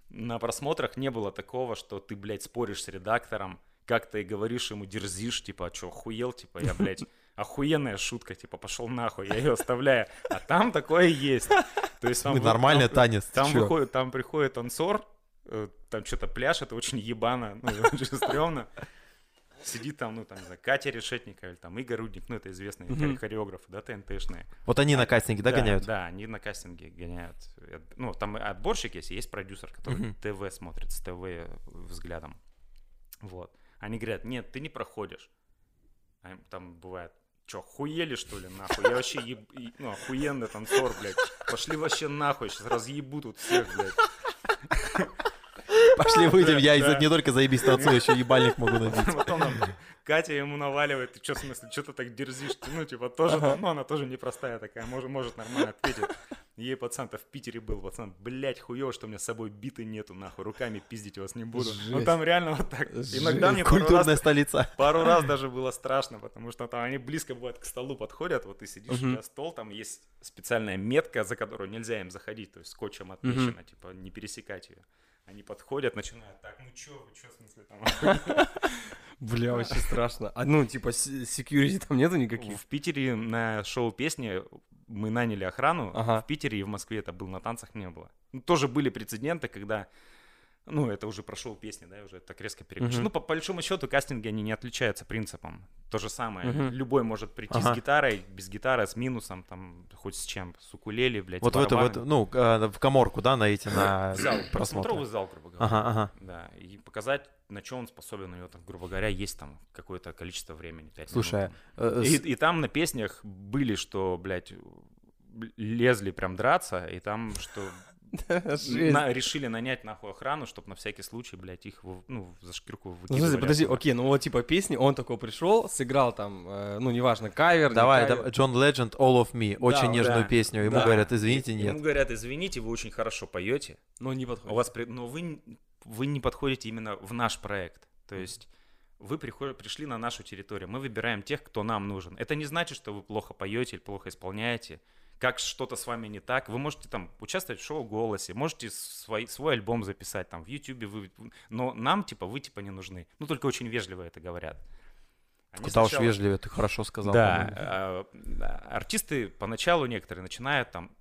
На просмотрах не было такого, что ты, блядь, споришь с редактором, как ты говоришь ему, дерзишь, типа, а что, охуел, типа, я, блядь, <laughs> охуенная шутка, типа, пошел нахуй, я ее оставляю. А там такое есть. То есть <laughs> там Мы вы- нормальный там- танец. там чё? выходит, там приходит танцор, там что-то пляж, это очень ебано, ну, <laughs> очень стрёмно. Сидит там, ну, там, не знаю, Катя Решетникова или там Игорь Рудник, ну, это известные хор- хореографы, да, ТНТшные. Вот они на кастинге, да, гоняют? Да, они на кастинге гоняют. Э, Ну, там отборщик есть, есть продюсер, который Мгм. ТВ смотрит с ТВ взглядом. Вот. Они говорят, нет, ты не проходишь. А им там бывает, что, хуели, что ли, нахуй? Я вообще, еб... ну, охуенный танцор, блядь. Пошли вообще нахуй, сейчас разъебу тут всех, блядь. <laughs> Пошли выйдем, я не только заебись танцую, еще ебальник могу <laughs> набить. Потом нам Катя ему наваливает, ты что, в смысле, что ты так дерзишь? Ну, типа, тоже, ну, она тоже непростая такая, может, может нормально ответить. Ей пацан-то в Питере был, пацан, блядь, хуёво, что у меня с собой биты нету, нахуй, руками пиздить вас не буду. Ну, там реально вот так. Жесть. Иногда мне пару раз, Культурная столица. пару раз <laughs> даже было страшно, потому что там они близко бывает к столу подходят, вот ты сидишь, у Мгм. тебя стол, там есть специальная метка, за которую нельзя им заходить, то есть скотчем отмечено, типа, не пересекать ее. Они подходят, начинают, так, ну чё, вы чё, в смысле, там, <laughs> Бля, вообще страшно. А ну, типа, с- security там нету никаких? В Питере на шоу песни мы наняли охрану. Ага. В Питере и в Москве это был, на танцах не было. Ну, тоже были прецеденты, когда ну, это уже прошел песни, да, уже так резко переключил. Мгм. Ну, по, по большому счету, кастинги, они не отличаются принципом. То же самое. Мгм. Любой может прийти Ага. с гитарой, без гитары, с минусом, там, хоть с чем, с укулеле, блядь, Вот в эту, в эту, ну, э, в коморку, да, на В зал, просмотр. просмотровый зал, грубо говоря. Ага, ага. Да, и показать, на чем он способен, у него, там, грубо говоря, есть там какое-то количество времени. пять Слушай, минут, э, с- и, и там на песнях были, что, блядь, лезли прям драться, и там, что. На- решили нанять нахуй охрану, чтобы на всякий случай, блядь, их ну, за шкирку Ну, выкидывали. слушай, подожди, оттуда. окей, ну вот типа песни, он такой пришел, сыграл там, э, ну неважно, кавер, не Давай, кавер. Джон Ледженд, All of Me, очень Да, нежную да, песню. Ему да. говорят, извините, Ему нет. говорят, извините, вы очень хорошо поете, но не подходит. у вас, при- но вы, вы не подходите именно в наш проект. То есть вы приход- пришли на нашу территорию, мы выбираем тех, кто нам нужен. Это не значит, что вы плохо поете или плохо исполняете. Как что-то с вами не так, вы можете там участвовать в шоу «Голосе», можете свой, свой альбом записать там в Ютубе, вы, но нам, типа, вы, типа, не нужны. Ну, только очень вежливо это говорят. Они Куда уж сначала- вежливее, ты хорошо сказал. да, а, да, артисты поначалу некоторые начинают там,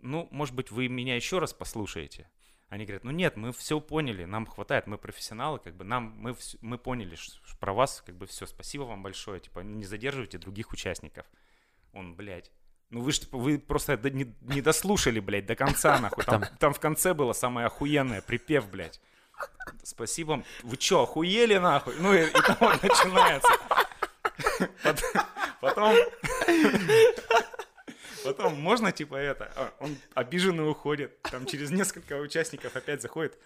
ну, может быть, вы меня еще раз послушаете. Они говорят, ну нет, мы все поняли, нам хватает, мы профессионалы, как бы нам, мы, мы поняли ш- про вас, как бы все, спасибо вам большое, типа, не задерживайте других участников. Он, блядь, ну вы, ж, вы просто до- не, не дослушали, блядь, до конца, нахуй. Там, там в конце было самое охуенное, припев, блядь. Спасибо. Вы чё, охуели, нахуй? Ну и, и там вот начинается. Пот- Потом... Потом можно, типа, это... а, Он обиженный уходит. Там через несколько участников опять заходит.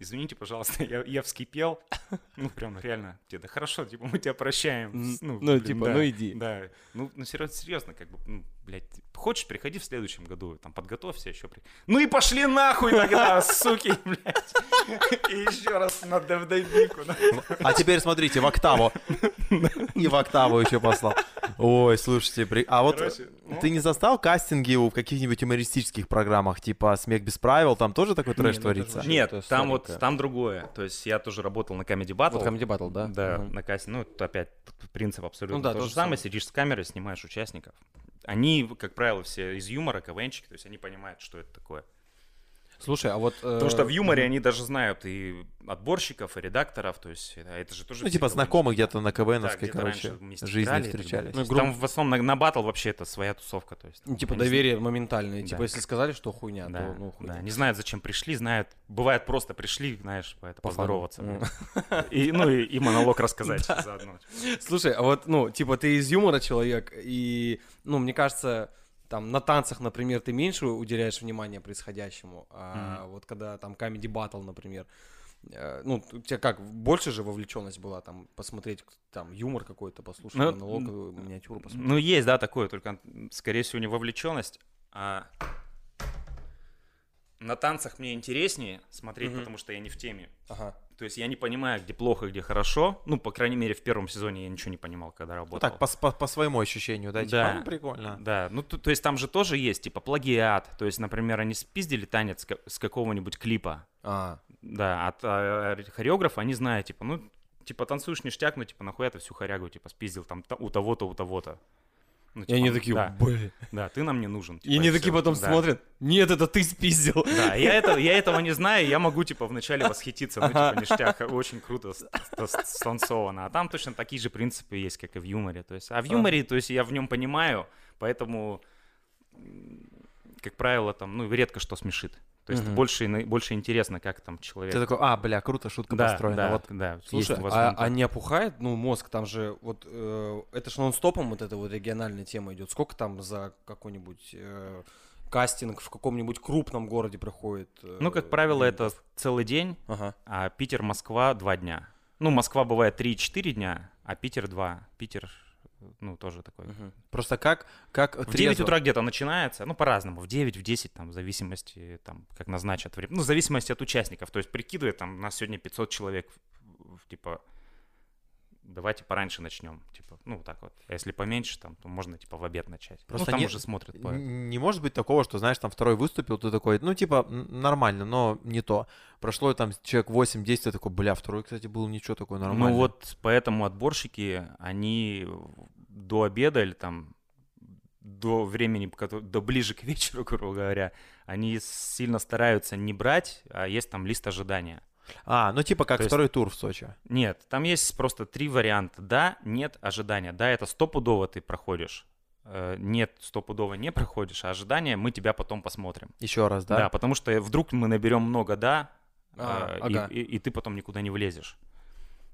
Извините, пожалуйста, <laughs> я, я вскипел. <laughs> Ну, прям реально. Тебе, да хорошо, типа, мы тебя прощаем. Ну, ну, блин, типа, да, ну, иди. Да. Ну, ну серьезно, серьезно, как бы, ну, блядь, хочешь, приходи в следующем году, там, подготовься еще. При... Ну и пошли нахуй тогда, <laughs> суки, блядь. И еще раз на Девдайбику. А теперь смотрите, в октаву. И в октаву еще послал. Ой, слушайте, при- а вот Короче, ну. ты не застал кастинги в каких-нибудь юмористических программах, типа «Смех без правил», там тоже такой трэш Не, ну творится? Нет, там вот, там другое. То есть я тоже работал на Comedy Battle. Вот Comedy Battle, да? Да, Мгм. на кассе. Ну, это опять принцип абсолютно Ну да, то то же же самое. самое. Сидишь с камерой, снимаешь участников. Они, как правило, все из юмора, КВНчики, то есть они понимают, что это такое. Слушай, а вот... Потому что в э, юморе они даже знают и отборщиков, и редакторов, то есть это, это же тоже Ну, типа КВНчики. знакомы где-то на КВНовской, короче, жизни играли встречались. Ну, Там в основном на, на батл вообще это своя тусовка, то есть. Ну, типа они доверие моментальное. Да. Типа, если сказали, что хуйня, Да, то ну хуйня. да, не знают, зачем пришли, знают. Бывает просто пришли, знаешь, по это, По фану. поздороваться. И, ну и, и монолог рассказать <laughs> заодно. Слушай, а вот, ну, типа, ты из юмора человек, и, ну, мне кажется, там, на танцах, например, ты меньше уделяешь внимания происходящему, а вот когда там comedy battle, например, э, ну, у тебя как, больше же вовлеченность была, там, посмотреть, там, юмор какой-то, послушать Ну, монолог, э, миниатюру посмотреть. Ну, есть, да, такое, только, скорее всего, не вовлеченность, а на танцах мне интереснее смотреть, Мгм. потому что я не в теме. Ага. То есть я не понимаю, где плохо, где хорошо. Ну, по крайней мере, в первом сезоне я ничего не понимал, когда Ну работал. так, по, по- по своему ощущению, да? Типа, Да. ну, прикольно. Да, ну то, то есть там же тоже есть, типа, плагиат. То есть, например, они спиздили танец с какого-нибудь клипа. А, Да, от а, хореографа они знают, типа, ну, типа, танцуешь ништяк, ну, типа, нахуя ты всю хорягу, типа, спиздил там та- у того-то, у того-то. Ну, и типа, они ну, такие, да, «Блин». да, ты нам не нужен. И типа, они всё. такие потом Да. смотрят, нет, это ты спиздил. Да, я, это, я этого не знаю, я могу, типа, вначале восхититься, ну, типа, ништяк, очень круто станцовано. А там точно такие же принципы есть, как и в юморе. То есть, а в юморе, то есть, я в нем понимаю, поэтому, как правило, там, ну, редко что смешит. То есть, Мгм. больше, больше интересно, как там человек... Ты такой, а, бля, круто, шутка да, построена. да, Вот да, Слушай, а, а не опухает, ну, мозг, там же, вот, э, это же нон-стопом вот эта вот региональная тема идет. Сколько там за какой-нибудь э, кастинг в каком-нибудь крупном городе проходит? э, Ну, как правило, это целый день, Ага. а Питер, Москва два дня. Ну, Москва бывает 3-4 дня, а Питер 2. Питер, ну, тоже такой. мгм. просто как, как В 9 трезво- утра где-то начинается, ну, по-разному, в 9, в 10, там, в зависимости, там, как назначат время, ну, в зависимости от участников, то есть прикидывает, там, у нас сегодня 500 человек, типа, давайте пораньше начнем, типа, ну, вот так вот, а если поменьше, там, то можно, типа, в обед начать. Просто ну, там не- уже смотрят по... Не может быть такого, что, знаешь, там второй выступил, ты такой, ну, типа, нормально, но не то. Прошло там человек 8-10, ты такой, бля, второй, кстати, был ничего такой нормальный. Ну, вот поэтому отборщики, они до обеда или там до времени, до ближе к <laughs> вечеру, грубо говоря, они сильно стараются не брать, а есть там лист ожидания. А, ну типа как То есть- второй тур в Сочи. Нет, там есть просто три варианта. Да, нет, ожидания. Да, это стопудово ты проходишь. Э, Нет, стопудово не проходишь, а ожидания мы тебя потом посмотрим. Еще раз, Да, да? потому что вдруг мы наберем много да, А, э, и- ага. и, и ты потом никуда не влезешь.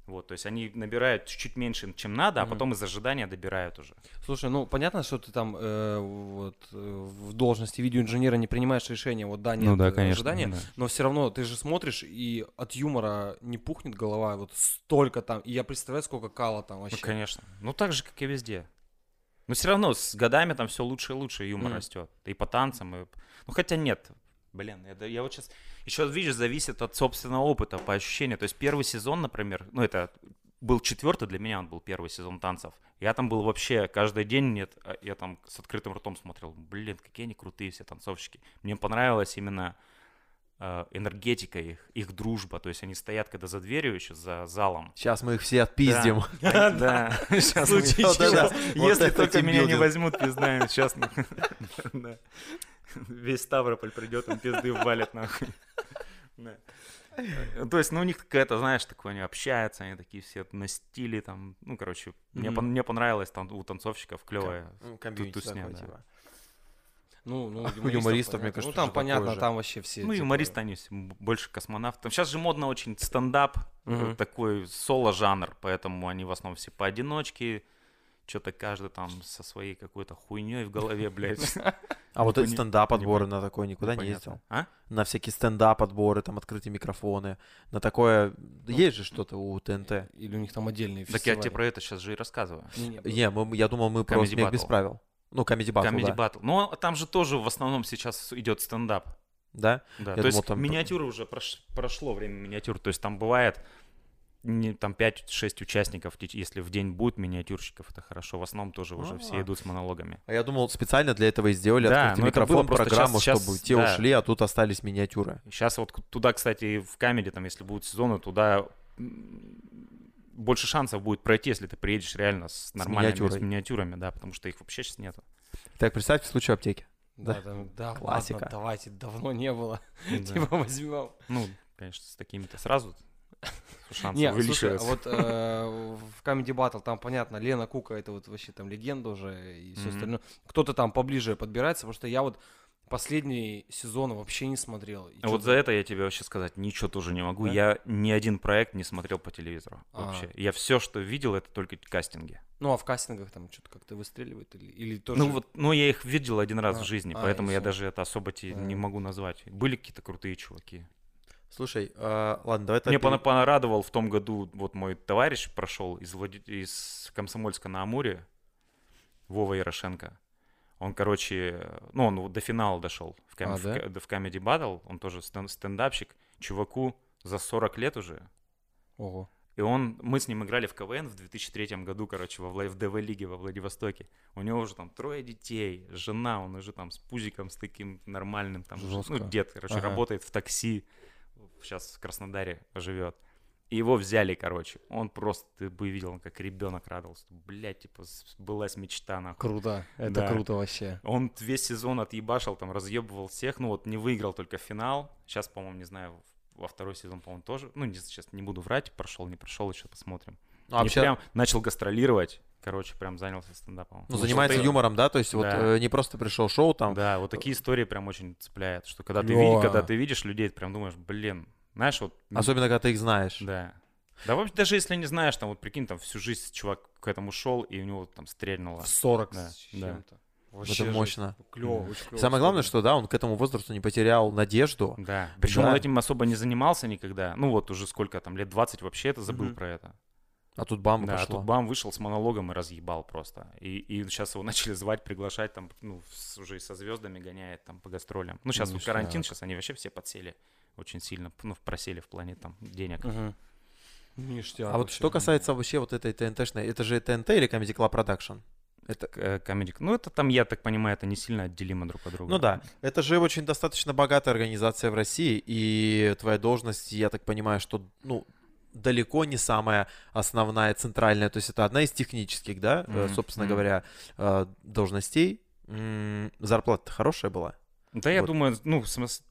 Вот, то есть они набирают чуть-чуть меньше, чем надо, а потом из ожидания добирают уже. Слушай, ну понятно, что ты там э, вот э, в должности видеоинженера не принимаешь решения, вот да, нет э, ожидания, да. но все равно ты же смотришь и от юмора не пухнет голова, вот столько там, и я представляю, сколько кала там Ну, вообще. конечно. Ну, так же, как и везде. Но все равно с годами там все лучше и лучше юмор Мгм. растет. И по танцам, и... Ну, хотя нет. Блин, я, да- я вот сейчас... Еще, видишь, зависит от собственного опыта, по ощущению. То есть первый сезон, например, ну, это был четвертый, для меня он был первый сезон танцев. Я там был вообще каждый день, нет, а я там с открытым ртом смотрел. Блин, какие они крутые все танцовщики. Мне понравилась именно э, энергетика их, их дружба. То есть они стоят, когда за дверью еще, за залом. Сейчас мы их все отпиздим. Да. Сейчас <laughs> <laughs> Если это только меня не возьмут, пиздаем, сейчас. <laughs> Весь Ставрополь придет, им пизды валят нахуй. То есть, ну, у них какая-то, знаешь, такое, они общаются, они такие все на стиле, там, ну, короче, мне, понравилось, там у танцовщиков клевая. Ну, комьюнити тусня, да. типа. Ну, ну, У юмористов, мне понятно. кажется, ну там понятно, же. там вообще все. Ну, типа, юмористы, они все больше космонавтов. Сейчас же модно очень стендап, Мгм. такой соло-жанр, поэтому они в основном все поодиночке, что-то каждый там со своей какой-то хуйней в голове, блядь. <laughs> А вот эти стендап-отборы на такое никуда не ездил? А? На всякие стендап-отборы, там открытые микрофоны. На такое... Есть же что-то у ТНТ. Или у них там отдельные Так я фестивали. тебе про это сейчас же и рассказываю. Не, мы, я думал, мы про смех без правил. Ну, Comedy Battle, Comedy да. Battle. Но там же тоже в основном сейчас идет стендап. Да? Да, Я то думал, есть там- миниатюры уже прош- прошло время миниатюр. То есть там бывает не, там 5-6 участников, если в день будет миниатюрщиков, это хорошо. В основном тоже уже все А. идут с монологами. А я думал, специально для этого и сделали Да, открытый было микрофон, программу, щас- чтобы те да. ушли, а тут остались миниатюры. Сейчас вот туда, кстати, в Камеди, там, если будут сезоны, туда больше шансов будет пройти, если ты приедешь реально с нормальными с миниатюрой. миниатюрами, да, потому что их вообще сейчас нету. Так, представьте случай аптеки. Да, Да. там- да, Классика. ладно, давайте, давно не было. Да. <laughs> Типа возьмем. Ну, конечно, с такими-то сразу шансы Не, слушай, а вот э, в Comedy Battle там понятно, Лена Кука это вот вообще там легенда уже и все Мгм. остальное. Кто-то там поближе подбирается, потому что я вот последний сезон вообще не смотрел. И А Вот за это я тебе вообще сказать ничего тоже не могу. Да? Я ни один проект не смотрел по телевизору А. вообще. Я все, что видел, это только кастинги. Ну а в кастингах там что-то как-то выстреливает или, или тоже... Ну вот, ну я их видел один раз А, в жизни, а, поэтому я даже это особо тебе не А. могу назвать. Были какие-то крутые чуваки. Слушай, а, ладно, давай так. Мне пере- пона- порадовал в том году, вот мой товарищ прошел из, Влади- из Комсомольска на Амуре, Вова Ярошенко. Он, короче, ну, он до финала дошел в, ком- А, да? в Comedy Battle. Он тоже стен- стендапщик. Чуваку за 40 лет уже. Ого. И он, мы с ним играли в КВН в 2003 году, короче, во, в ДВ-лиге во Владивостоке. У него уже там трое детей, жена, он уже там с пузиком, с таким нормальным, там, Жестко. ну, дед, короче, Ага. работает в такси, сейчас в Краснодаре живет. И его взяли, короче. Он просто, ты бы видел, он как ребенок радовался. Блять, типа, сбылась мечта, нахуй. Круто. Это Да. круто вообще. Он весь сезон отъебашил, там, разъебывал всех. Ну, вот не выиграл только финал. Сейчас, по-моему, не знаю, во второй сезон, по-моему, тоже. Ну, не, сейчас не буду врать, прошел, не прошел, еще посмотрим. Ну, вообще, прям начал гастролировать. Короче, прям занялся стендапом. ну, Вот занимается это- юмором, да? То есть вот Да. э, не просто пришел шоу там. Да, вот такие истории прям очень цепляют. Что когда ты, видишь, когда ты видишь людей, ты прям думаешь, блин, знаешь, вот... Особенно, когда ты их знаешь. Да. Да вообще, даже если не знаешь, там, вот прикинь, там всю жизнь чувак к этому шел, и у него там стрельнуло. В 40 Да, с да. чем-то. Это мощно. Клево, очень клево. Самое главное, что да, он к этому возрасту не потерял надежду. Да. Причем Да. он этим особо не занимался никогда. Ну вот уже сколько там, лет 20 вообще это забыл Мгм. про это. А тут бам, и да, а пошло. тут Бам вышел с монологом и разъебал просто. И, и сейчас его <laughs> начали звать, приглашать там, ну, с- уже и со звездами гоняет там по гастролям. Ну, сейчас вот Ништяк. карантин, сейчас они вообще все подсели очень сильно, ну, просели в плане там денег. Мгм. Ништяк А вот что касается вообще вот этой ТНТшной, это же ТНТ или Comedy Club Production? Это, Э, Comedy. Ну, это там, я так понимаю, это не сильно отделимо друг от друга. ну да, это же очень достаточно богатая организация в России, и твоя должность, я так понимаю, что, ну, далеко не самая основная, центральная, то есть это одна из технических, да, Мгм, собственно мгм. говоря, э, должностей Зарплата хорошая была? Да, я Вот. думаю, ну,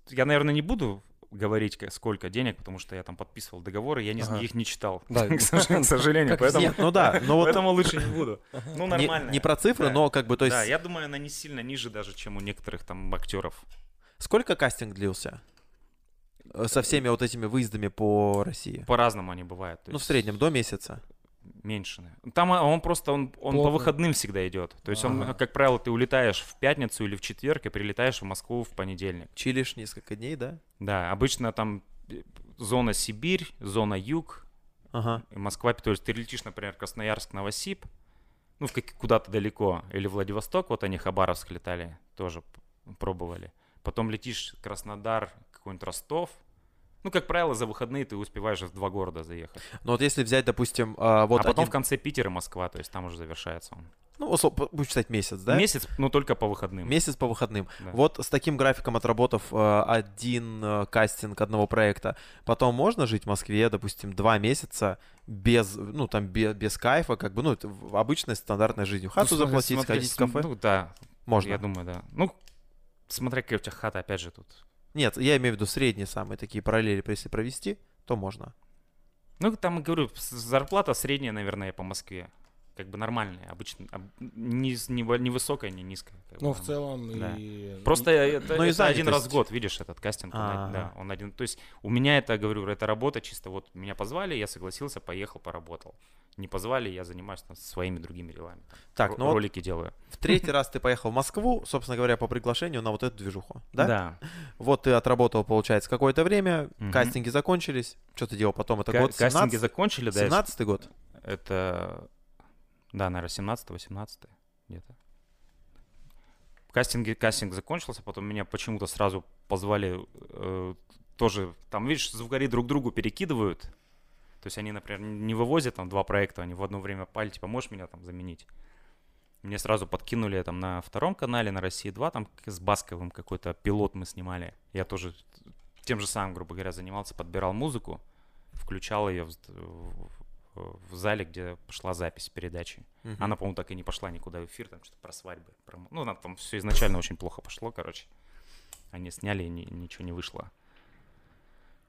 я, наверное, не буду говорить, сколько денег, потому что я там подписывал договоры, я не, Ага. их не читал, Да, <laughs> к к сожалению, поэтому, Нет, ну да, <laughs> но вот поэтому лучше не буду. <laughs> Ну, не, нормально. не про цифры, Да. но как бы, то есть, Да, я думаю, она не сильно ниже даже, чем у некоторых там актеров. сколько кастинг длился? Э, Со всеми вот этими выездами по России? По-разному они бывают. Ну, в среднем, до месяца. Меньше. Там а, он просто, он, он по выходным всегда идет. То есть он, Ага. как правило, ты улетаешь в пятницу или в четверг и прилетаешь в Москву в понедельник. Чилишь несколько дней, да? Да, обычно там э, зона Сибирь, зона Юг, Ага. и Москва, то есть ты летишь, например, Красноярск, Новосиб, ну, в как- куда-то далеко, или Владивосток, вот они Хабаровск летали, тоже пробовали. Потом летишь Краснодар, какой-нибудь Ростов. Ну, как правило, за выходные ты успеваешь в два города заехать. Ну вот если взять, допустим, а, вот а потом один- в конце Питер и Москва, то есть там уже завершается он. ну, услов- будем считать месяц, да? Месяц, но только по выходным. Месяц по выходным. Да. Вот с таким графиком отработав э, один э, кастинг одного проекта, потом можно жить в Москве, допустим, два месяца без, ну, там, без, без кайфа, как бы, ну, это обычной стандартной жизнью. Хату Ну, заплатить, смотри, сходить в кафе? Ну, да, можно. я думаю, да. Ну, смотря какая у тебя хата, опять же, тут. Нет, я имею в виду средние самые такие параллели, если провести, то можно. Ну, там, говорю, с- зарплата средняя, наверное, по Москве. Как бы нормальная, обычно. об- Не, не, не высокая, не низкая. как бы Ну, в целом Да. и... Просто это, Ну и это один раз в год, видишь, этот кастинг. Ага. да, он один. То есть у меня это, говорю, это работа чисто вот меня позвали, я согласился, поехал, поработал. Не позвали, я занимаюсь там, своими другими делами. там, Так, ну вот ролики делаю. в третий раз ты поехал в Москву, собственно говоря, по приглашению на вот эту движуху, да? Да. Вот ты отработал, получается, какое-то время, Мгм. кастинги закончились. Что ты делал потом? Это Ка- год кастинги 17 закончили, да. 17 год? Это, да, наверное, 17-18 где-то. Кастинги, кастинг закончился, потом меня почему-то сразу позвали э, тоже, там, видишь, звукари друг другу перекидывают. То есть они, например, не вывозят там два проекта, они в одно время пали, типа, можешь меня там заменить? Мне сразу подкинули там на втором канале, на России 2, там с Басковым какой-то пилот мы снимали. Я тоже тем же самым, грубо говоря, занимался, подбирал музыку, включал ее в, в- зале, где пошла запись передачи. Мгм. Она, по-моему, так и не пошла никуда в эфир, там что-то про свадьбы. про Ну, она там все изначально очень плохо пошло, короче. Они сняли, и ни- ничего не вышло.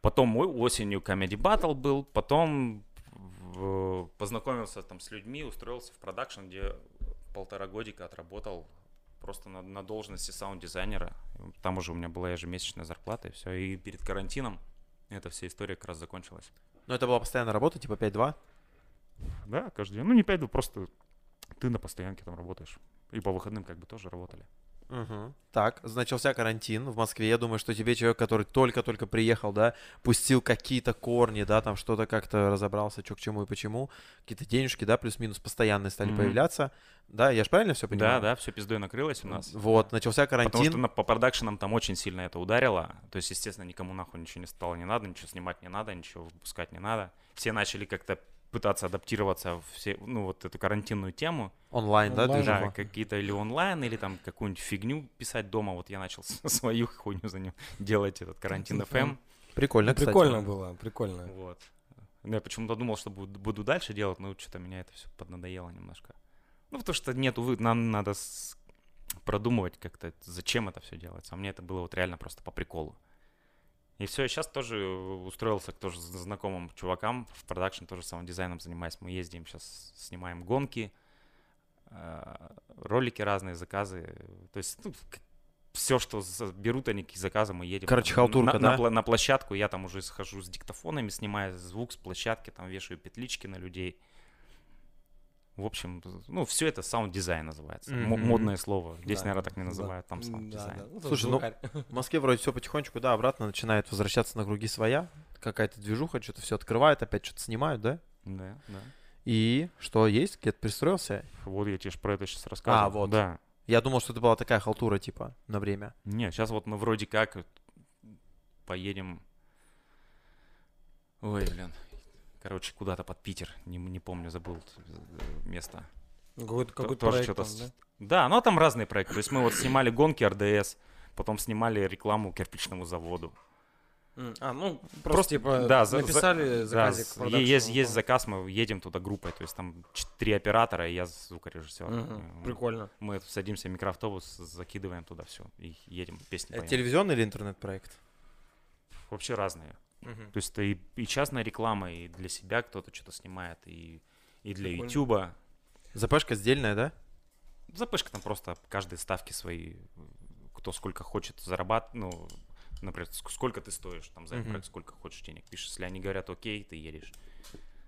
Потом осенью Comedy Battle был, потом в- познакомился там с людьми, устроился в продакшн, где полтора годика отработал просто на, на должности саунд-дизайнера. Там уже у меня была ежемесячная зарплата, и все. И перед карантином эта вся история как раз закончилась. Ну, это была постоянная работа, типа 5-2? Да, каждый день. Ну, не пойду, просто ты на постоянке там работаешь. И по выходным как бы тоже работали. Мгм. Так, начался карантин в Москве. Я думаю, что тебе человек, который только-только приехал, да, пустил какие-то корни, да, там что-то как-то разобрался, что к чему и почему. Какие-то денежки, да, плюс-минус постоянные стали Мгм. появляться. Да, я же правильно все понимаю? Да, да, все пиздой накрылось у нас. Вот, начался Потому карантин. что на- по продакшенам там очень сильно это ударило. То есть, естественно, никому нахуй ничего не стало не надо, ничего снимать не надо, ничего выпускать не надо. Все начали как-то пытаться адаптироваться в все, ну, вот эту карантинную тему. Онлайн, да, Онлайн. движуха? Да, какие-то или онлайн, или там какую-нибудь фигню писать дома. Вот я начал <laughs> свою хуйню за ним делать, этот карантин FM. Прикольно, Ну, кстати. прикольно было, прикольно. Вот. Я почему-то думал, что буду, буду дальше делать, но что-то меня это все поднадоело немножко. Ну, потому что нет, увы, нам надо с- продумывать как-то, зачем это все делается. А мне это было вот реально просто по приколу. И все, я сейчас тоже устроился к тоже знакомым чувакам в продакшн, тоже самым дизайном занимаюсь. Мы ездим сейчас, снимаем гонки, э, ролики разные, заказы. То есть, все, что берут они какие заказы, мы едем. Короче, халтурка, на, на да? пла- на площадку, я там уже схожу с диктофонами, снимаю звук с площадки, там вешаю петлички на людей. В общем, ну, все это саунд-дизайн называется. Мгм. модное слово. Здесь, Да, наверное, так не да. называют, там саунд-дизайн. да, да. Ну, Слушай, ну. В Москве вроде все потихонечку, да, обратно начинает возвращаться на круги своя. Какая-то движуха, что-то все открывает, опять что-то снимают, да? Да, да. И что есть? Где-то пристроился? Вот я тебе про это сейчас рассказываю. А, вот. Да. Я думал, что это была такая халтура, типа, на время. Нет, сейчас вот мы вроде как поедем... Ой, блин. Короче, куда-то под Питер. Не, не помню, забыл э, место. Какой-то То- какой-то тоже проект что-то там, да? Да, ну там разные проекты. То есть мы вот снимали гонки РДС, потом снимали рекламу кирпичному заводу. А, ну, просто, Просто, типа, да, за- за- написали Да, заказик. е- есть, продакшену, есть заказ, мы едем туда группой, то есть там четыре оператора, и я звукорежиссер. Мгм, Э, Прикольно. Мы садимся в микроавтобус, закидываем туда все и едем песни Это поем. телевизионный или интернет-проект? Вообще разные. То есть это и, и частная реклама, и для себя кто-то что-то снимает, и, и для Прикольно. Ютуба. ЗПшка сдельная, да? Запышка там просто каждые ставки свои, кто сколько хочет зарабатывать, ну, например, ск- сколько ты стоишь, там, за проект, сколько хочешь денег пишешь. Если они говорят, окей, ты едешь.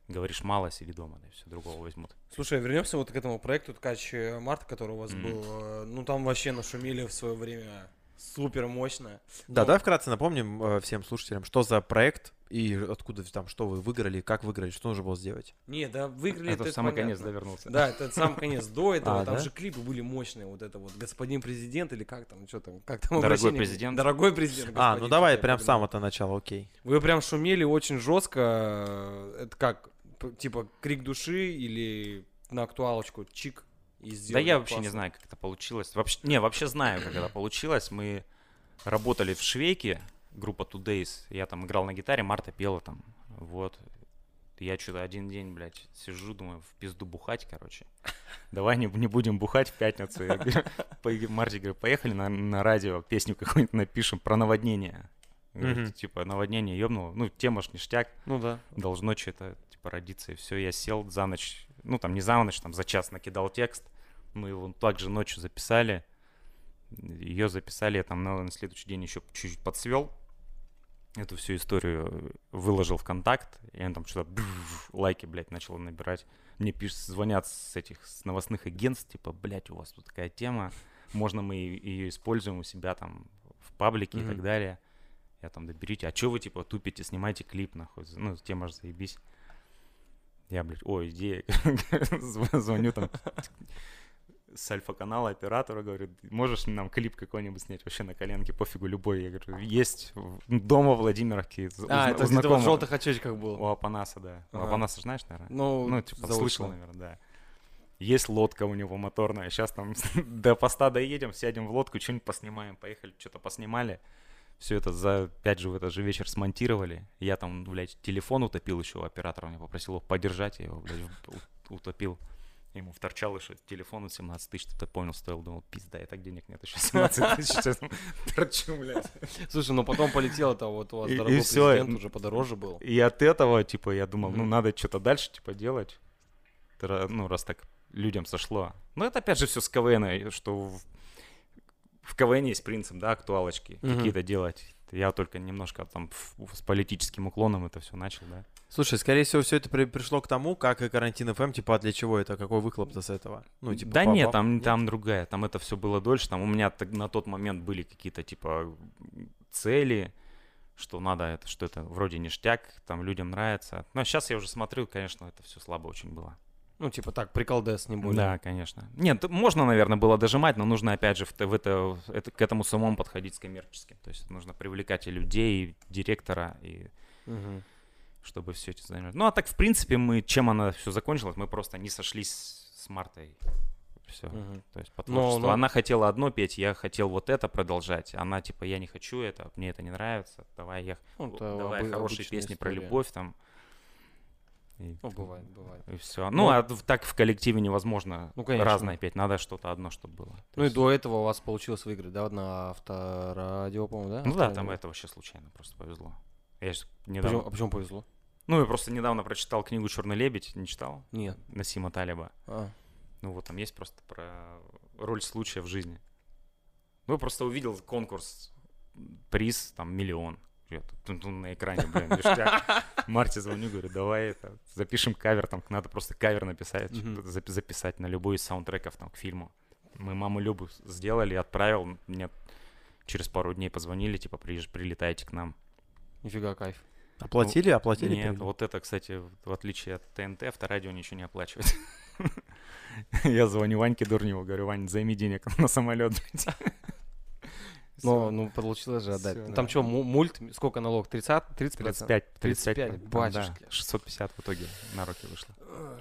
Говоришь, мало, сиди дома, да, и все, другого возьмут. Слушай, вернемся вот к этому проекту Ткач э, Март, который у вас Мгм. был. э, Ну, там вообще нашумели в свое время супер мощно. Да, Ну, давай вкратце напомним э, всем слушателям, что за проект и откуда там, что вы выиграли, как выиграли, что нужно было сделать. Не, да, выиграли Это это самый понятно. конец довернулся. Да, это сам конец. До <laughs> этого А, там да? же клипы были мощные. Вот это вот господин президент или как там, что там, как там Дорогой обращение? президент. Дорогой президент. А, ну давай прям с самого-то начала, окей. Вы прям шумели очень жестко. э, Это как, типа, крик души или на актуалочку чик и Да я вообще не классно? знаю, как это получилось. Вообще, не, вообще знаю, как это получилось. Мы работали в Швейке, группа Two Days. Я там играл на гитаре, Марта пела там. Вот. Я что-то один день, блядь, сижу, думаю, в пизду бухать, короче. Давай не, не будем бухать в пятницу. Я говорю, <laughs> Марте говорю, поехали на, на радио, песню какую-нибудь напишем про наводнение. Говорю, Мгм. Типа наводнение ёбнуло. Ну, тема ж ништяк Ну да. должно что-то типа родиться, и все, я сел за ночь, ну там не за ночь, там за час накидал текст, мы его также ночью записали, ее записали, я там на, на следующий день еще чуть-чуть подсвел, эту всю историю выложил в контакт, и он там что-то лайки, блядь, начал набирать. Мне пишут, звонят с этих с новостных агентств, типа, блядь, у вас тут такая тема, можно мы ее используем у себя там в паблике и Мгм. так далее. Я там, да берите, а что вы, типа, тупите, снимайте клип, нахуй, ну, тема же заебись. Я, блядь, ой. <laughs> Зв- Звоню там с альфа-канала оператора, говорю, можешь нам клип какой-нибудь снять вообще на коленке, пофигу, любой. Я говорю, есть дома в Владимировке. з- А, у это у где-то в желтых очечках был. У Апанаса, да. У Ага. Апанаса, знаешь, наверное? Ну, Ну, типа, заочно. слышал, наверное, да. Есть лодка у него моторная. Сейчас там <laughs> до поста доедем, сядем в лодку, что-нибудь поснимаем. Поехали, что-то поснимали. Все это за, опять же, в этот же вечер смонтировали. Я там, блядь, телефон утопил еще у оператора. Меня попросил его подержать, я его, блядь, утопил. Ему вторчал еще телефон от 17 тысяч, что-то понял, стоил. Думал, пизда, и так денег нет, еще 17 <laughs> тысяч. Сейчас торчу, блядь. Слушай, ну потом полетело-то вот у вас И- дорогой президент уже подороже был. И от этого, типа, я думал, ну, надо что-то дальше, типа, делать. Ну, раз так людям сошло. Ну, это опять же все с КВН, что в, КВН есть принцип, да, актуалочки Мгм. какие-то делать. Я только немножко там с политическим уклоном это все начал, да. Слушай, скорее всего, все это при- пришло к тому, как и карантин ФМ, типа, а для чего это, какой выхлоп-то с этого? Ну, типа, да нет, там, там другая, там это все было дольше. Там у меня на тот момент были какие-то, типа, цели, что надо, это, что это вроде ништяк, там людям нравится. Но сейчас я уже смотрю, конечно, это все слабо очень было. Ну, типа так, приколдес, не более. Да, конечно. Нет, можно, наверное, было дожимать, но нужно, опять же, в, в это, это, к этому самому подходить с коммерческим. То есть нужно привлекать и людей, и директора, и Мгм. чтобы все это занимать. Ну, а так, в принципе, мы, чем она все закончилась, мы просто не сошлись с Мартой. Все. Мгм. То есть по Но- творчеству. но- Она хотела одно петь, я хотел вот это продолжать. Она типа, я не хочу это, мне это не нравится. Давай я Ну, давай хорошие песни про история. любовь там. И, Ну, бывает, бывает. и все. Ну, Ну, а так в коллективе невозможно Ну, конечно. разное петь. Надо что-то одно, чтобы было. То Ну и есть- до этого у вас получилось выиграть, да, на авторадио, по-моему, да? Ну да, там Авторадио. это вообще случайно просто повезло. Я ж Почему, недавно... а почему повезло? Ну, я просто недавно прочитал книгу «Черный лебедь», не читал? Нет. Насима Талиба. А. Ну вот там есть просто про роль случая в жизни. Ну, я просто увидел конкурс, приз, там, миллион. Я тут на экране, блин, ништяк. Марте звоню, говорю, давай это, запишем кавер, там, надо просто кавер написать, записать на любой из саундтреков, там, к фильму. Мы маму Любу сделали, отправил, мне через пару дней позвонили, типа, приезж- прилетайте к нам. Нифига кайф. Оплатили, оплатили? Нет, перевод? вот это, кстати, в отличие от ТНТ, авторадио ничего не оплачивает. <laughs> Я звоню Ваньке Дурневу, говорю, Вань, займи денег <laughs> на самолет. Но, ну, получилось же отдать. Всё, Там да. что, мульт, сколько налог? 30? 30 35, 35, 35, да, батюшки. 650 в итоге на руки вышло.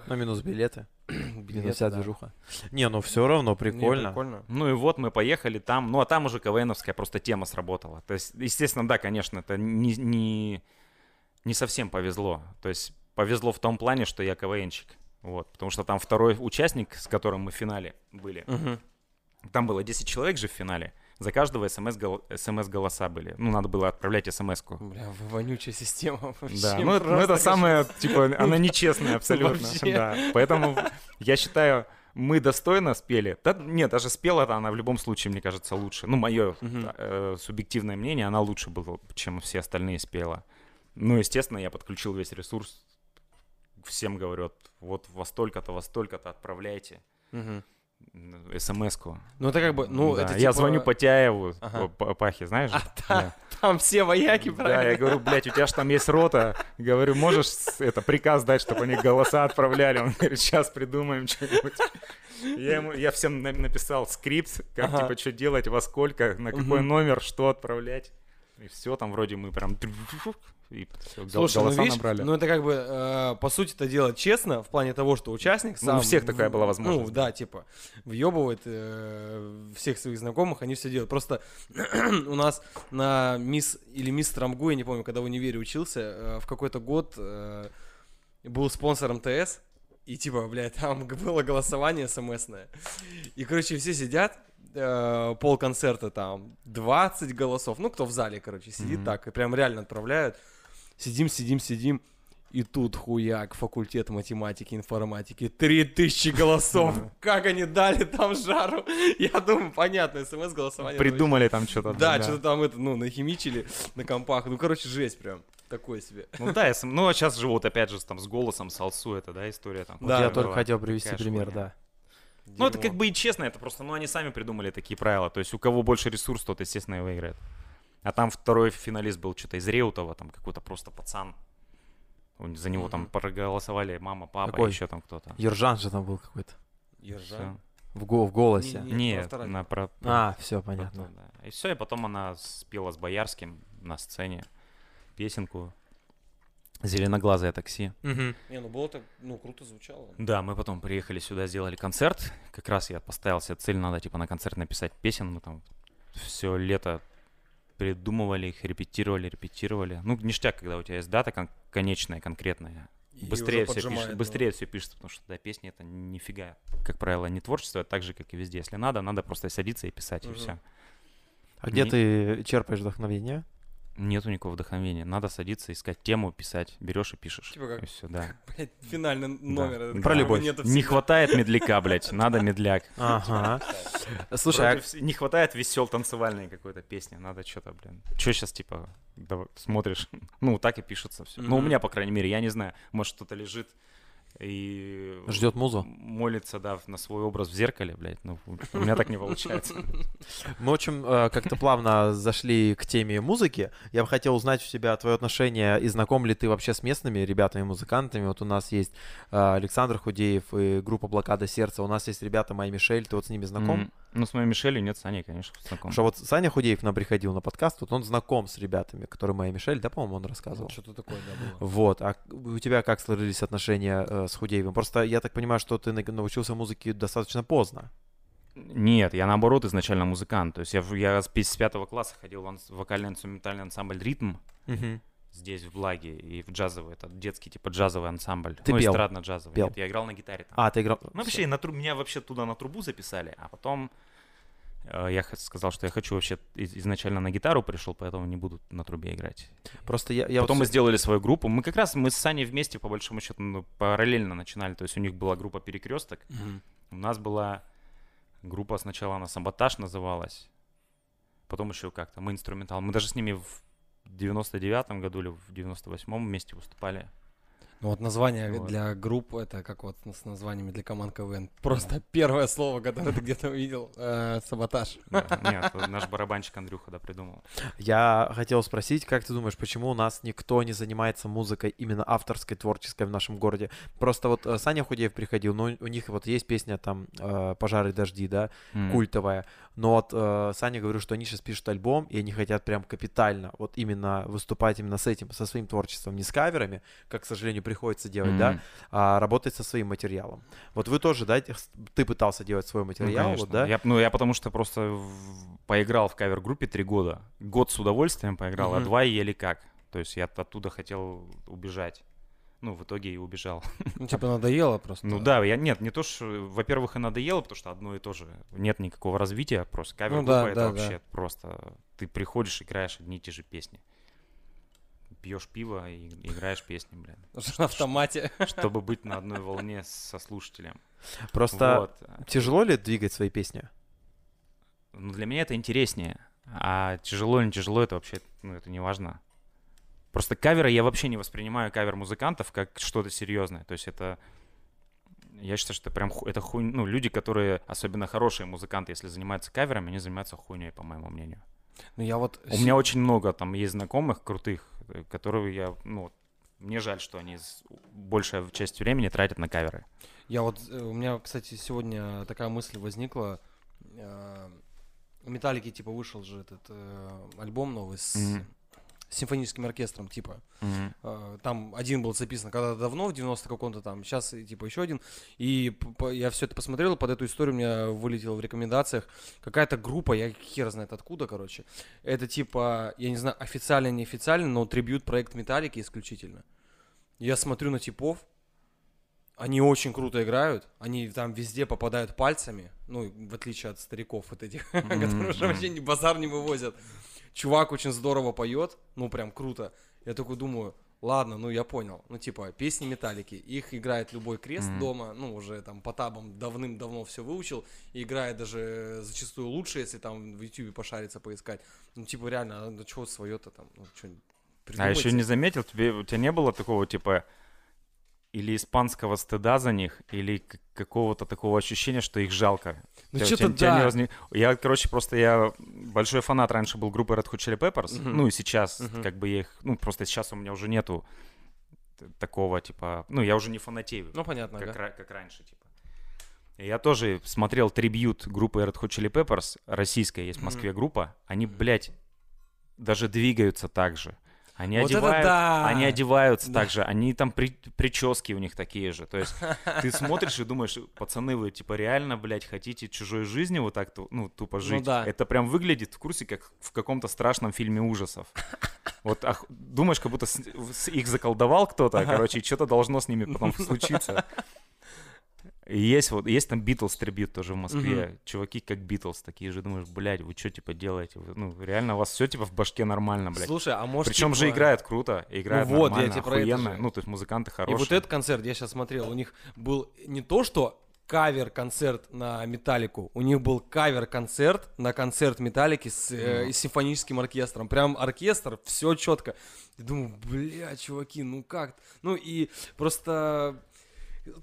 На минус билеты. <clears throat> Минус Билеты, вся да. движуха. Не, ну все равно Не, прикольно. прикольно. Ну и вот мы поехали там, ну а там уже КВНовская просто тема сработала. То есть, естественно, да, конечно, это не, не, не совсем повезло. То есть повезло в том плане, что я КВНщик. Вот, потому что там второй участник, с которым мы в финале были, Мгм. там было 10 человек же в финале. За каждого смс, гол- смс голоса были. Ну, надо было отправлять смс-ку. Бля, вонючая система <laughs> вообще. Да, ну, это- ну, это самое, типа, она нечестная <laughs> абсолютно. Да. Поэтому я считаю, мы достойно спели. Да, нет, даже спела-то она в любом случае, мне кажется, лучше. Ну, мое Мгм. э, субъективное мнение, она лучше была, чем все остальные спела. Ну, естественно, я подключил весь ресурс. Всем говорю, вот во столько-то, во столько-то отправляйте Мгм. М, смс-ку. Ну это как бы, ну Да, это Я типа- звоню Потяеву, Ага. э, Пахе, знаешь? А, Да. Там все вояки, Да, правильно? я говорю, блядь, у тебя же там есть рота. Говорю, можешь это приказ дать, чтобы они голоса отправляли? Он говорит, сейчас придумаем что-нибудь. Я, ему, я всем на- написал скрипт, как Ага. типа что делать, во сколько, на какой Мгм. номер, что отправлять. И все, там вроде мы прям... И гол- Слушай, ну голоса видишь, набрали. ну это как бы, э, по сути это делать честно, в плане того, что участник Ну, у сам... всех такая была возможность, Ну, да, типа, въебывает э, всех своих знакомых, они все делают. Просто <clears throat> у нас на мисс или мисс Трамгу, я не помню, когда в универе учился, э, в какой-то год э, был спонсором ТС, и типа, блядь, там <laughs> было голосование смсное. И, короче, все сидят, э, пол концерта там 20 голосов, ну, кто в зале, короче, сидит Мгм. так, и прям реально отправляют. Сидим, сидим, сидим, и тут хуяк, факультет математики, информатики, 3000 голосов. Как они дали там жару? Я думаю, понятно, смс-голосование. Придумали там что-то. Да, что-то там это, ну, нахимичили на компах. Ну, короче, жесть прям. Такое себе. Ну да, ну а сейчас живут опять же там с голосом, с Алсу, это, да, история там. Да, я только хотел привести пример, да. Ну, это как бы и честно, это просто, ну, они сами придумали такие правила. То есть у кого больше ресурс, тот, естественно, и выиграет. А там второй финалист был что-то из Реутова, там какой-то просто пацан. За него там проголосовали мама, папа, Какой? еще там кто-то. Ержан же там был какой-то. Ержан. В, го- в голосе. Не, Не, про второй. на про, про- А, все про понятно. то, да. И все, и потом она спела с Боярским на сцене песенку «Зеленоглазое такси». Мгм. Не, ну было так, ну, круто звучало. Да, мы потом приехали сюда, сделали концерт. Как раз я поставил себе цель, надо типа на концерт написать песен. Мы там все лето придумывали их, репетировали, репетировали. Ну, ништяк, когда у тебя есть дата кон- конечная, конкретная. И быстрее все пишет, быстрее все пишется, потому что да, песни это нифига, как правило, не творчество, это так же, как и везде. Если надо, надо просто садиться и писать, и Мгм. все. А где Не- ты черпаешь вдохновение? Нету никакого вдохновения. Надо садиться, искать тему, писать. Берешь и пишешь. Типа как- И все, да. <laughs> Блядь, финальный номер. Да. Про любовь. нету Не всегда. хватает медляка, <laughs> блядь. Надо медляк. Ага. Слушай, а не хватает весел танцевальной какой-то песни. Надо что-то, блин. Что сейчас, типа, смотришь? <laughs> Ну, так и пишется все. Ну, у меня, по крайней мере, я не знаю. Может, кто-то лежит и... Ждет музу? Молится, да, на свой образ в зеркале, блядь. Ну, у меня так не получается. <laughs> мы очень э, как-то плавно зашли к теме музыки. Я бы хотел узнать у тебя твое отношение и знаком ли ты вообще с местными ребятами-музыкантами. Вот у нас есть э, Александр Худеев и группа «Блокада сердца». У нас есть ребята Майя Мишель. Ты вот с ними знаком? Ну, с моей Мишелью нет, с Аней, конечно, знаком. Потому что вот Саня Худеев нам приходил на подкаст, вот он знаком с ребятами, которые Майя Мишель, да, по-моему, он рассказывал. Что-то такое, да, было. Вот, а у тебя как сложились отношения э, с Худеевым? Просто я так понимаю, что ты на- научился музыке достаточно поздно. Нет, я наоборот изначально музыкант. То есть я, я с пи- с пятого класса ходил в вокально-инструментальный ансамбль «Ритм». Здесь, в Лаге, и в джазовый, это детский, типа, джазовый ансамбль. Ты ну, пел? эстрадно-джазовый. Пел? Нет, я играл на гитаре там. А, ты играл... Ну, вообще, на тру- меня вообще туда на трубу записали, а потом э, я сказал, что я хочу вообще из- изначально на гитару пришел, поэтому не буду на трубе играть. Просто я... я потом вот мы сделали свою группу. Мы как раз, мы с Саней вместе, по большому счету, ну, параллельно начинали. То есть у них была группа «Перекресток», у нас была группа сначала она «Саботаж» называлась, потом еще как-то мы инструментал. Мы даже с ними в 99-м году или в 98-м вместе выступали. Ну вот название Вот. для групп, это как вот с названиями для команд КВН. Просто первое слово, которое ты где-то увидел, э, саботаж. Да, Нет, наш барабанщик Андрюха, да, придумал. Я хотел спросить, как ты думаешь, почему у нас никто не занимается музыкой именно авторской, творческой в нашем городе? Просто вот э, Саня Худеев приходил, но у них вот есть песня там э, «Пожары, дожди», да, М. культовая. Но вот э, Саня говорил, что они сейчас пишут альбом, и они хотят прям капитально вот именно выступать именно с этим, со своим творчеством, не с каверами, как, к сожалению, приходится делать, да, Мгм. а работать со своим материалом. Вот вы тоже, да, ты пытался делать свой Ну, материал, конечно. вот, да? Я, ну, я потому что просто в- поиграл в кавер-группе три года. Год с удовольствием поиграл, а Мгм. два еле как. То есть я оттуда хотел убежать. Ну, в итоге и убежал. Ну, типа надоело просто. Ну да, я нет, не то, что, во-первых, и надоело, потому что одно и то же. Нет никакого развития, просто кавер Ну да, это да, вообще просто... Ты приходишь, играешь одни и те же песни. Пьешь пиво и играешь песни, блин. <laughs> На автомате. Чтобы быть на одной волне со слушателем. Просто Вот. тяжело ли двигать свои песни? Ну, для меня это интереснее. А тяжело или не тяжело, это вообще, ну, это не важно. Просто каверы, я вообще не воспринимаю кавер музыкантов как что-то серьезное. То есть это... Я считаю, что это прям это хуй... Ну, люди, которые, особенно хорошие музыканты, если занимаются каверами, они занимаются хуйней, по моему мнению. Ну я вот... У меня очень много там есть знакомых крутых, э, которые я, ну, мне жаль, что они большая часть времени тратят на каверы. Я вот, э, у меня, кстати, сегодня такая мысль возникла. Э, У Металлики, типа, вышел же этот э, альбом новый с Мгм. Симфоническим оркестром, типа. Э, Там один был записан когда-то давно, в 90 каком-то там, сейчас, типа, еще один. И я все это посмотрел, под эту историю у меня вылетело в рекомендациях какая-то группа, я хер знает откуда, короче. Это, типа, я не знаю, официально, неофициально, но трибют проект Металлики исключительно. Я смотрю на типов, они очень круто играют, они там везде попадают пальцами, ну, в отличие от стариков вот этих, <laughs> которые вообще ни базар не вывозят. Чувак очень здорово поет, ну, прям круто. Я такой думаю, ладно, ну, я понял. Ну, типа, песни Металлики, их играет любой крест Мгм. дома, ну, уже там по табам давным-давно все выучил, и играет даже зачастую лучше, если там в Ютубе пошариться, поискать. Ну, типа, реально, ну, чего свое-то там, ну, что А еще не заметил, тебе, у тебя не было такого, типа, или испанского стыда за них, или какого-то такого ощущения, что их жалко? Ну, что-то тебя не да. возник- Я, короче, просто я большой фанат раньше был группы Red Hot Chili Peppers, Мгм. ну и сейчас, Мгм. как бы я их, ну просто сейчас у меня уже нету такого, типа, ну я уже не фанатею, Ну, понятно, как, ага. ра- как раньше, типа. Я тоже смотрел трибьют группы Red Hot Chili Peppers, российская есть в Москве группа, они, блядь, даже двигаются так же. Они Вот одевают, да! они одеваются Да. так же, они там при- прически у них такие же. То есть ты смотришь и думаешь, пацаны, вы типа реально, блядь, хотите чужой жизни вот так, ну, тупо жить? да. Это прям выглядит в курсе, как в каком-то страшном фильме ужасов. Вот ах- думаешь, как будто с- с- их заколдовал кто-то, короче, и что-то должно с ними потом случиться. И есть вот, есть там Битлз трибют тоже в Москве. Чуваки как Битлз, такие же, думаешь, блядь, вы что типа делаете? Вы- Ну, реально, у вас все типа в башке нормально, блядь. Слушай, а может, Причем же типа, играет круто, играет вот, я нормально, тебе про это охуенно. же. Ну, то есть музыканты И хорошие. вот этот концерт, я сейчас смотрел, у них был не то, что кавер-концерт на Металлику, у них был кавер-концерт на концерт Металлики с, э, с симфоническим оркестром. Прям оркестр, все четко. Я думаю, бля, чуваки, ну как? Ну и просто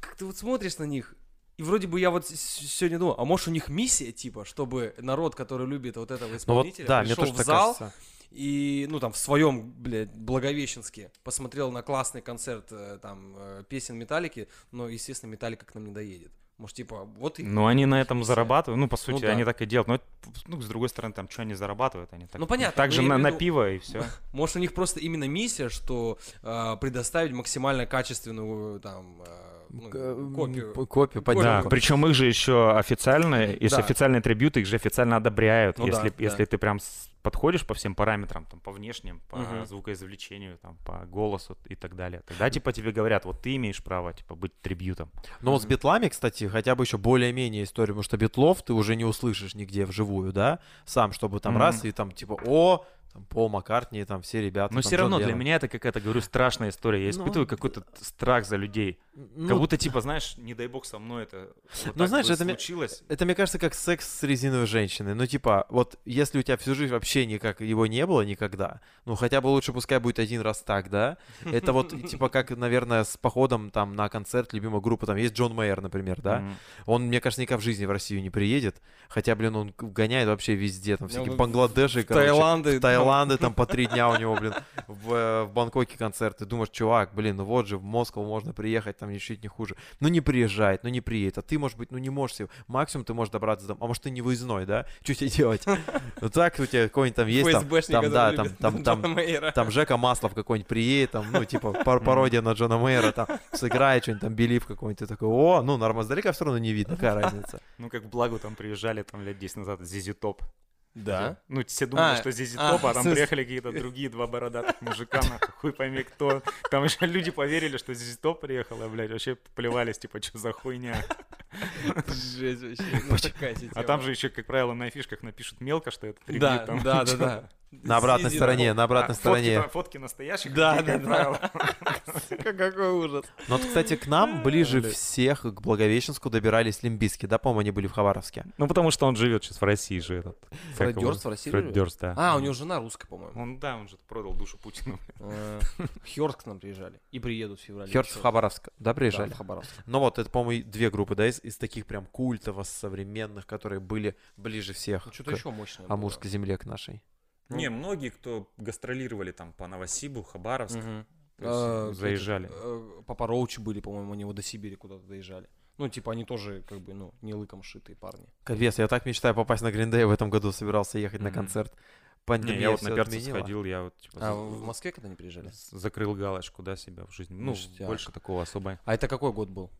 как ты вот смотришь на них, и вроде бы я вот сегодня думал, а может у них миссия, типа, чтобы народ, который любит вот этого Ну вот, исполнителя, да, мне пришел тоже в зал, кажется. и, ну, там, в своем, блядь, Благовещенске посмотрел на классный концерт, э, там, э, песен Металлики, но, естественно, Металлика к нам не доедет. Может, типа, вот и... Ну, они на этом зарабатывают. Ну, по сути, да. они так и делают. Но, ну, с другой стороны, там, что они зарабатывают? Они так, Ну, понятно, Так же на, имею в на виду- пиво и все. <laughs> Может, у них просто именно миссия, что э, предоставить максимально качественную, там, э, ну, К- м, копию. Копию, Да, Да, причем их же еще официальные, если Да. официальные трибюты, их же официально одобряют. Ну да, если, да. если ты прям подходишь по всем параметрам, там, по внешним, по Мгм. звукоизвлечению, там, по голосу и так далее. Тогда, типа, тебе говорят, вот ты имеешь право, типа, быть трибютом. Но вот с битлами, кстати, хотя бы еще более-менее история, потому что битлов ты уже не услышишь нигде вживую, да, сам, чтобы там Мгм. раз и там типа, о, там Пол Маккартни, там все ребята. Но там все Джон равно для Леннон». меня это какая-то, говорю, страшная история. Я Ну, испытываю какой-то т- страх за людей. Ну, Как будто, типа, знаешь, не дай бог со мной это вот Ну, так знаешь, бы это мне- случилось. Это, мне кажется, как секс с резиновой женщиной. Ну, типа, вот если у тебя всю жизнь вообще никак его не было никогда, ну, хотя бы лучше пускай будет один раз так, да? Это вот, <laughs> типа, как, наверное, с походом там на концерт любимой группы. Там есть Джон Мэйер, например, да? Он, мне кажется, никогда в жизни в Россию не приедет. Хотя, блин, он гоняет вообще везде. Там всякие Ну, Бангладеши, короче. Таиланды, в Таиланд, Нидерланды, там по три дня у него, блин, в, э, в Бангкоке концерт. Ты думаешь, чувак, блин, ну вот же в Москву можно приехать, там ничуть не хуже. Ну не приезжает, ну не приедет. А ты, может быть, ну не можешь себе. Максимум ты можешь добраться до... А может, ты не выездной, да? Что тебе делать? Ну так у тебя какой-нибудь там есть, там, там, да, там, там, там, там Жека Маслов какой-нибудь приедет, там, ну, типа, пар пародия на Джона Мейера, там, сыграет что-нибудь, там, Белив какой-нибудь, ты такой, о, ну, нормально, издалека все равно не видно, какая разница. Ну, как в Благу там приезжали там лет 10 назад, Зизи Топ. Да? Ну, все думали, А, что Зизи а, Топ, а там <laughs> приехали какие-то другие два бородатых мужика, нахуй, хуй пойми кто. Там еще люди поверили, что Зизи Топ приехала, блядь, вообще плевались, типа, что за хуйня. Жесть вообще. Ну, такая А там же еще, как правило, на афишках напишут мелко, что это. Да, там. да, да, да. На обратной Зизи стороне, на А, обратной фотки стороне. там- Фотки настоящих Да, людей, да, как да. <laughs> какой ужас. Но вот, кстати, к нам <laughs> ближе всех к Благовещенску добирались Лимбиски, да, по-моему, они были в Хабаровске. Ну, потому что он живет сейчас в России же этот. Фред? Дёрст в России Фред живет? Дёрст, да. А, у него жена русская, по-моему. Он, да, он же продал душу Путину. <laughs> Э, Хёрст к нам приезжали. И приедут в феврале. Еще. в Хабаровск, да, Да, приезжали? в Хабаровск. Ну вот, это, по-моему, две группы, да, из, из таких прям культово современных, которые были ближе всех Ну, что-то еще мощное. Амурской земле, к нашей. Ну. Не, многие, кто гастролировали там по Новосибу, Хабаровск, есть А, заезжали. э, Папа Роучи были, по-моему, они вот до Сибири куда-то доезжали. Ну, типа, они тоже, как бы, ну, не лыком шитые парни. Капец, я так мечтаю попасть на Гриндей в этом году, собирался ехать на Мгм. концерт. Не, Пандемия я вот на перцы отменила. сходил, я вот типа, А за- в Москве когда они приезжали? закрыл галочку, да, себя в жизни. Ну, Ништяк. больше такого особо. А это какой год был?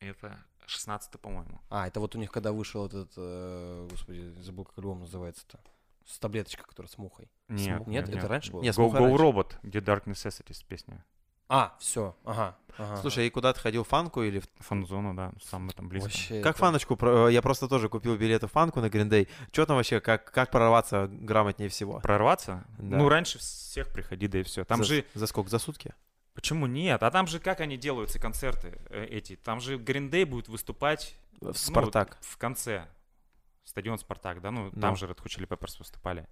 Это 16 по-моему. А, это вот у них когда вышел этот, э, господи, забыл, как альбом называется-то. С таблеточкой, которая с мухой. Нет, Сму- нет, это раньше было? Не, Go, Go раньше. Robot, где Dark Necessities песня. А, все, ага. ага, Слушай, и куда ты ходил, фанку или в Фанзона, да, самый там близко. Вообще Как это- фаночку? про- Я просто тоже купил билеты в фанку на Гриндей. Что там вообще, как, как прорваться грамотнее всего? Прорваться? Да. Ну, раньше всех приходи, да и все. Там за, же... За сколько? За сутки? Почему нет? А там же как они делаются, концерты э, эти? Там же Гриндей будет выступать В ну, Спартак. в конце. Стадион Спартак, да? Ну, там же Red Hot Chili Peppers выступали.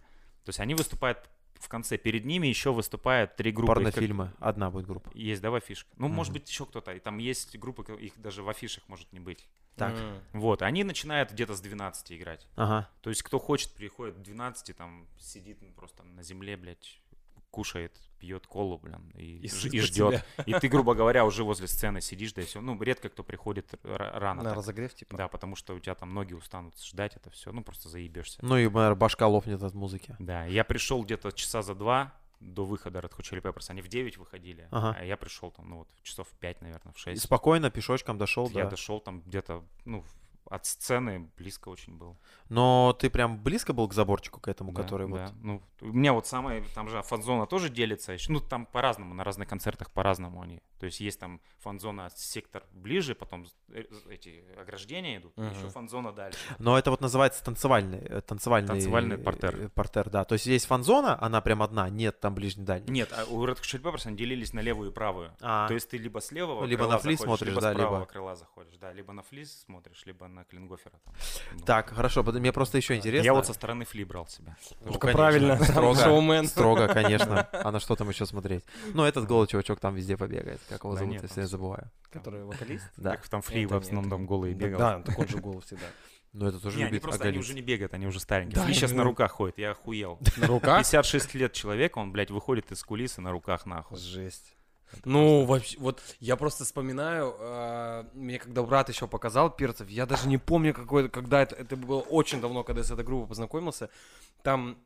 То есть они выступают в конце. Перед ними еще выступают три группы. Их как- Порнофильмы. Одна будет группа. Есть, да, в афишах? Ну, может Мгм. быть, еще кто-то. И там есть группы, их даже в афишах может не быть. Так. М. Вот, они начинают где-то с 12 играть. Ага. То есть, кто хочет, приходит в 12, там, сидит ну, просто на земле, блядь, кушает, пьет колу, блин, и, И и ждет. тебя. И ты, грубо говоря, уже возле сцены сидишь, да и все. Ну, редко кто приходит рано. На так. разогрев, типа. Да, потому что у тебя там ноги устанут ждать это все. Ну, просто заебешься. Ну и, наверное, башка лопнет от музыки. Да, я пришел где-то часа за два до выхода Red Hot Chili Peppers. Они в 9 выходили, Ага. а я пришел там, ну вот, часов в 5, наверное, в И 6. спокойно пешочком дошел, я да. дошел там где-то, ну, от сцены близко очень был. Но ты прям близко был к заборчику, к этому, Да, который да. вот... Ну, у меня вот самое, там же фан-зона тоже делится. Ну, там по-разному, на разных концертах по-разному они. То есть есть там фан-зона, сектор ближе, потом э, эти ограждения идут, Мгм. еще фан-зона дальше. Но это вот называется танцевальный, э, танцевальный, Танцевальный э, партер. э, Партер, да. То есть есть фан-зона, она прям одна, нет там ближний дальний. Нет, а у Red Hot Chili Peppers они делились на левую и правую. А, То есть ты либо с левого Либо крыла на флис заходишь, смотришь, либо да, с правого либо- крыла заходишь. Да, либо на флис смотришь, либо на Клингофера. Там. Ну, Так, хорошо, мне просто еще интересно. Я вот со стороны фли брал себя. Ну, Только конечно, правильно, строго, шоумен. строго, конечно. <laughs> А на что там еще смотреть? Ну, этот голый чувачок там везде побегает. Как его Да зовут, нет, я всегда всё. забываю. Который вокалист. Да. Так там фли Это в основном нет. там голый бегал. Да, так он же голый всегда. Ну, это тоже Не, они любит просто они оголиться. уже не бегают, они уже старенькие. Да, Фли сейчас они- на руках ходит, я охуел. На руках? 56 лет человека, он, блядь, выходит из кулисы на руках нахуй. Жесть. Ну, вообще, вот я просто вспоминаю, э, мне когда брат еще показал перцев, я даже не помню, какой, когда это, это было очень давно, когда я с этой группой познакомился. Там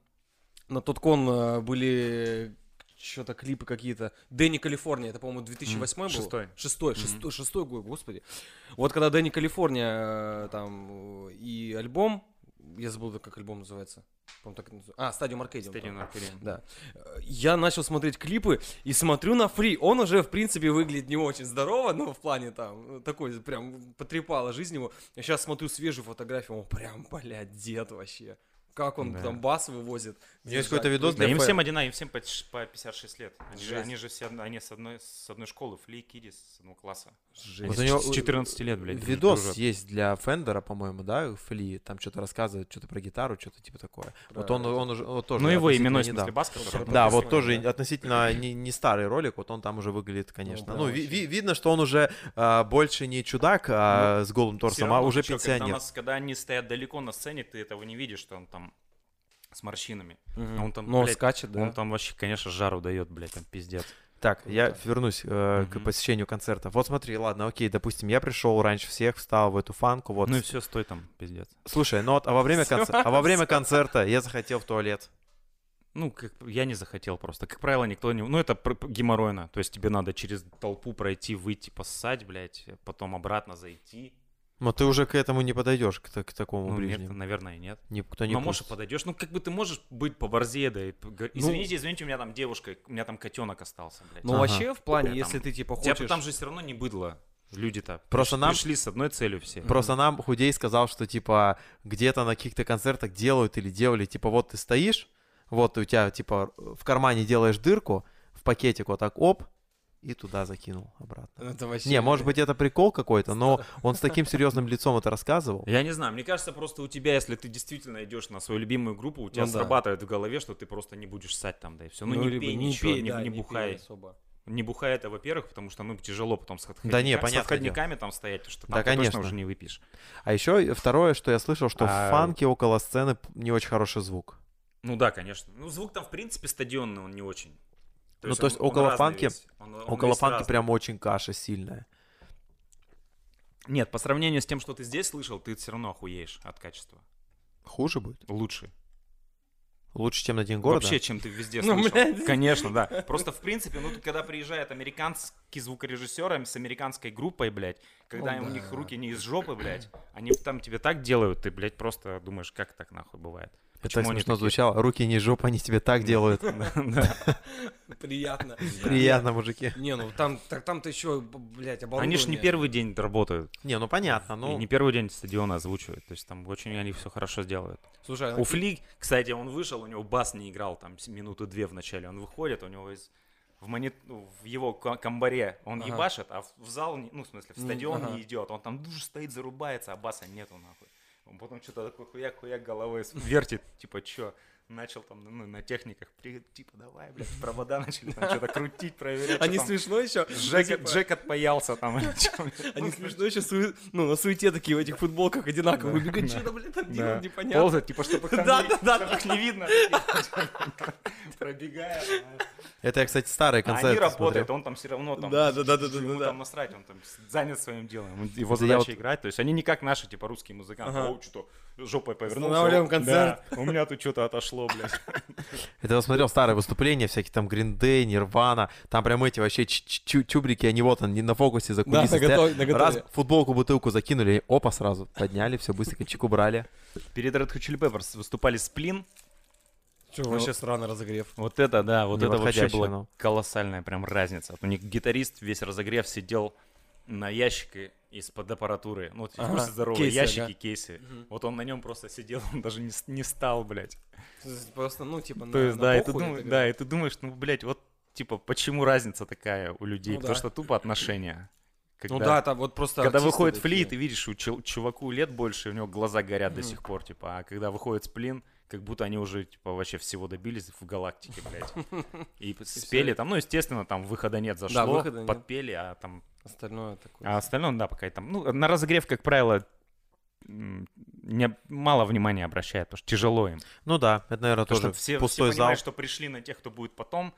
на тот кон э, были что-то клипы какие-то. Дэнни Калифорния, это, по-моему, 2008 был? Шестой. Шестой, шестой, шестой год, господи. Вот когда Дэнни Калифорния э, там э, и альбом, я забыл, как альбом называется. По-моему, так называется. А, Стадиум Аркадиум. Стадиум Аркадиум. Да. Я начал смотреть клипы и смотрю на Фри. Он уже, в принципе, выглядит не очень здорово, но в плане там, э, такой прям потрепала жизнь его. Я сейчас смотрю свежую фотографию, он прям, блядь, дед вообще. Как он Да. там бас вывозит. У него есть какой-то видос Да для им фэ- всем одинаково, им всем по, ч- по 56 лет. Они же, они же все, они с одной, с одной школы, Фли, Кидис, с одного класса. Жесть. Вот у него с 14 лет, блядь. Видос дружат. есть для Фендера, по-моему, да, Фли, там что-то рассказывает, что-то про гитару, что-то типа такое. Вот он, он уже вот тоже Ну, его именной, в смысле, недавно. бас, который... Да, вот тоже да. относительно не, не старый ролик, вот он там уже выглядит, конечно. да, Ну, ви- вообще. ви- видно, что он уже а, больше не чудак а, с голым торсом, а уже чё, Когда, пенсионер. нас, когда они стоят далеко на сцене, ты этого не видишь, что он там с морщинами. Мгм. он там, Но блядь, скачет, да. Он там вообще, конечно, жару дает, блядь, там пиздец. Так, я вернусь э, к Мгм. посещению концерта. Вот смотри, ладно, окей, допустим, я пришел раньше всех, встал в эту фанку, вот. Ну и все, стой там, пиздец. Слушай, ну вот, а во время, концерта, а во время концерта я захотел в туалет. Ну, как, я не захотел просто. Как правило, никто не... Ну, это геморройно. То есть тебе надо через толпу пройти, выйти, поссать, блядь, потом обратно зайти. Но ты уже к этому не подойдешь, к, к такому Ну, нет, ближнему. наверное, нет. Никто не Но может пустит. подойдешь. Ну, как бы ты можешь быть поборзее, да. и Ну- Извините, извините, у меня там девушка, у меня там котенок остался, блядь. Ну, Ага. вообще, в плане, Там- если ты, типа, У тебя хочешь... там же все равно не быдло. Люди-то Просто приш- нам- пришли с одной целью все. Просто нам Худей сказал, что типа где-то на каких-то концертах делают или делали, типа вот ты стоишь, вот у тебя типа в кармане делаешь дырку, в пакетик вот так оп, и туда закинул обратно. Это вообще... Не, может быть это прикол какой-то, но он с таким серьезным лицом это рассказывал. Я не знаю, мне кажется, просто у тебя, если ты действительно идешь на свою любимую группу, у тебя Ну да. срабатывает в голове, что ты просто не будешь ссать там, да и все. Ну, не либо пей ничего, не, да, не пей бухай. особо. Не бухай это, во-первых, потому что, ну, тяжело потом с отходниками, Да не, с понятное отходниками там стоять, потому что там Да, ты точно конечно. уже не выпьешь. А еще второе, что я слышал, что А- в фанке около сцены не очень хороший звук. Ну да, конечно. Ну, звук там, в принципе, стадионный, он не очень. Ну, то есть он- он около фанки- весь. Он- он около фанки разный. прям очень каша сильная. Нет, по сравнению с тем, что ты здесь слышал, ты все равно охуеешь от качества. Хуже будет? Лучше. Лучше, чем на День города? Вообще, чем ты везде Ну, слышал. Конечно, да. Просто, в принципе, ну, когда приезжает американский звукорежиссер с американской группой, блядь, когда Ну у да. них руки не из жопы, блядь, они там тебе так делают, ты, блядь, просто думаешь, как так нахуй бывает. Это Почему смешно такие? звучало. Руки не жопа, они тебе так делают. <laughs> Приятно. <laughs> Приятно, мужики. Не, ну там, там-то еще, блядь, оборудование. Они ж не первый день работают. Не, ну понятно, ну... не первый день стадиона озвучивают. То есть там очень они все хорошо сделают. Слушай, а У Фли, кстати, он вышел, у него бас не играл там минуты две в начале. Он выходит, у него из в, монит... ну, в его ка- камбаре он Ага. ебашит, а в- зал, ну, в смысле, в стадион ага. не идет. Он там душ стоит, зарубается, а баса нету, нахуй. Он потом что-то такой хуяк-хуяк головой вертит, типа, чё? Начал там ну, на техниках, при- типа, давай, блядь, провода начали там что-то крутить, проверять. Они что там. смешно еще. Джек, Джек отпаялся там. <laughs> Они смешно еще ну, на суете такие в этих футболках одинаковые. Да. что-то, блядь, там Да. делают непонятно. Ползать, типа, чтобы <laughs> их не- да, да, чтобы их не видно. <laughs> Пробегая. Это я, кстати, старый А концерт они работают, он там все равно там. Да, да, да, да, да, там насрать, он там занят своим делом. Его задача играть. То есть они не как наши, типа, русские музыканты. Ага. О, что жопой повернулся. Останавливаем О, концерт. да, у меня тут что-то отошло, блядь. Это я смотрел старые выступления, всякие там Green Day, Nirvana, там прям эти вообще чубрики, они вот он, не на фокусе за Да. Раз футболку, бутылку закинули, опа, сразу подняли, все быстренько чек убрали. Перед Red Hot Chili Peppers выступали Сплин. Чё, вообще странный разогрев. Вот это, да, вот это вообще была ну. колоссальная прям разница. У них гитарист весь разогрев сидел на ящике из-под аппаратуры. Ну, вот Ага, здоровые кейсы, ящики, ага. кейсы. Мгм. Вот он на нем просто сидел, он даже не, не встал, блядь. Просто, ну, типа, То на- есть, на да, и ты, думаешь, это да, и ты думаешь, ну, блядь, вот, типа, почему разница такая у людей? Ну Потому да. что тупо отношения. Ну Когда- да, там вот просто Когда выходит такие. фли, ты видишь, у чел- чуваку лет больше, у него глаза горят до Мгм. сих пор, типа, а когда выходит сплин, как будто они уже, типа, вообще всего добились в галактике, блядь. <laughs> И спели там, ну, естественно, там выхода нет, зашло, выхода нет. подпели, а там... Остальное такое. А остальное, да, пока там... Ну, на разогрев, как правило, не, мало внимания обращают, потому что тяжело им. Ну да, это, наверное, Потому тоже что все, пустой все зал. понимают, что пришли на тех, кто будет потом,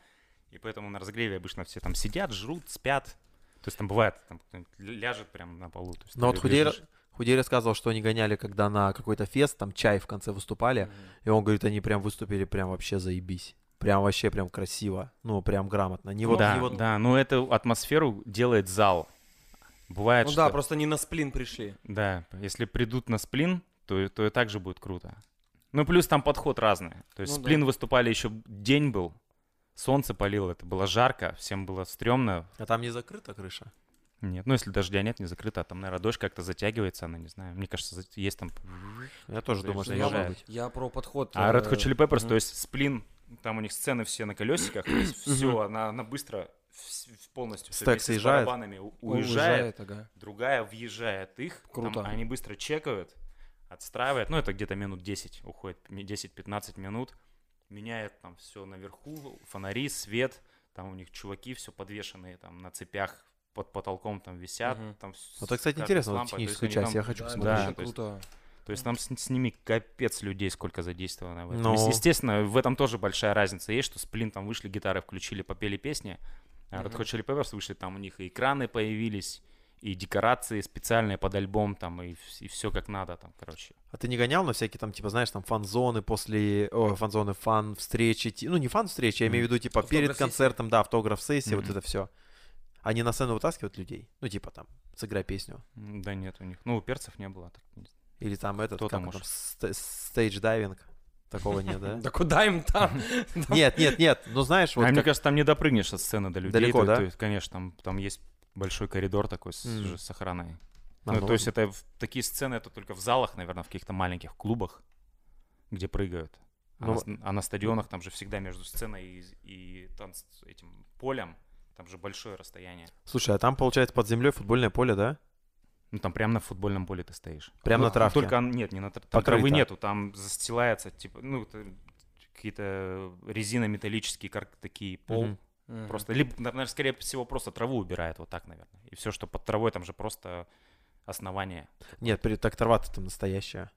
и поэтому на разогреве обычно все там сидят, жрут, спят. То есть там бывает, там кто-нибудь ляжет прямо на полу. То есть Но вот Худей. Худей рассказывал, что они гоняли, когда на какой-то фест, там чай в конце выступали, Мгм. и он говорит, они прям выступили прям вообще заебись. Прям вообще прям красиво, ну прям грамотно. Не вот, да, не вот да, но эту атмосферу делает зал. Бывает, Ну что... да, просто не на сплин пришли. Да, если придут на сплин, то, то и так же будет круто. Ну, плюс там подход разный. То есть Ну да. сплин выступали еще день был, солнце палило, это было жарко, всем было стрёмно. А там не закрыта крыша? Нет, ну если дождя нет, не закрыто, а там, наверное, дождь как-то затягивается, она, не знаю. Мне кажется, есть там... Я тоже думаю, что быть. Я про подход. А Red Hot э, Chili Peppers, то есть сплин, там у них сцены все на колесиках, то есть <clears throat> все, она, она быстро полностью Стек с съезжает? барабанами у- Он уезжает, ага. другая въезжает их, там Круто. они быстро чекают, отстраивают, ну это где-то минут 10 уходит, ми- 10-15 минут, меняет там все наверху, фонари, свет, там у них чуваки все подвешенные там на цепях под потолком там висят, Мгм. там Вот это, кстати, интересно, вот техническую часть там- я хочу Да, посмотреть. Да, очень то есть- круто. То есть там с, с ними капец людей сколько задействовано в этом. Ну. Ес- Естественно, в этом тоже большая разница есть, что Сплин там вышли, гитары включили, попели песни, а Red Hot Chili Peppers вышли, там у них и экраны появились, и декорации специальные под альбом, там, и, все как надо там, короче. А ты не гонял на всякие там, типа, знаешь, там фан-зоны после... О, фан-зоны, фан-встречи. Ну, не фан-встречи, я имею в виду, типа, перед концертом, да, автограф-сессия, вот Мгм. это все. Они на сцену вытаскивают людей? Ну, типа, там, сыграй песню. Да нет у них. Ну, у перцев не было. так не знаю. Или там этот, Кто там там, может? ст- stage-diving. Такого нет, да? Да куда им там? <laughs> Нет, нет, нет. Ну, знаешь, вот а мне кажется, там не допрыгнешь от сцены до людей. Далеко, да? конечно, там, там есть большой коридор такой с, М. уже с охраной. Ну, то есть это такие сцены это только в залах, наверное, в каких-то маленьких клубах, где прыгают. А, Ну, на, а на стадионах там же всегда между сценой и, и танц, этим полем там же большое расстояние. Слушай, а там, получается, под землей футбольное поле, да? Ну там прямо на футбольном поле ты стоишь. Прямо Ну, на травке. Только нет, не на тр- там Покрыто. травы нету, там застилается типа, ну какие-то резино-металлические кар- такие пол. Мгм. Мгм. Просто, либо, наверное, скорее всего, просто траву убирает вот так, наверное. И все, что под травой, там же просто основание. Нет, так трава-то там настоящая.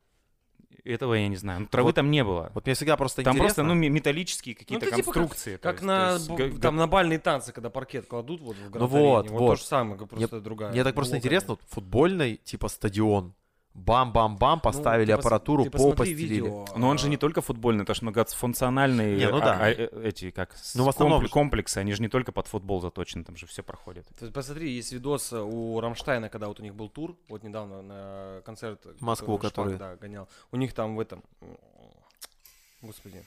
Этого я не знаю. Ну, травы Вот там не было. Вот мне всегда просто Там интересно. просто, ну, металлические какие-то это типа как- конструкции. Как есть- на то есть там на бальные танцы, когда паркет кладут вот в град вот, арене. вот. то же самое, просто другая. Мне так просто интересно, вот футбольный, типа, стадион. Бам-бам-бам, Ну, поставили ты пос- аппаратуру, ты пол постелили. видео, Но он же а, не только футбольный, это же многофункциональные Не, ну а- да. а- э- эти как Ну, в основном компл- же. комплексы, они же не только под футбол заточены, там же все проходит. Ты посмотри, есть видос э, у Рамштайна, когда вот у них был тур, вот недавно на концерт. э, Москву, который- Да, гонял. У них там в этом... Господи.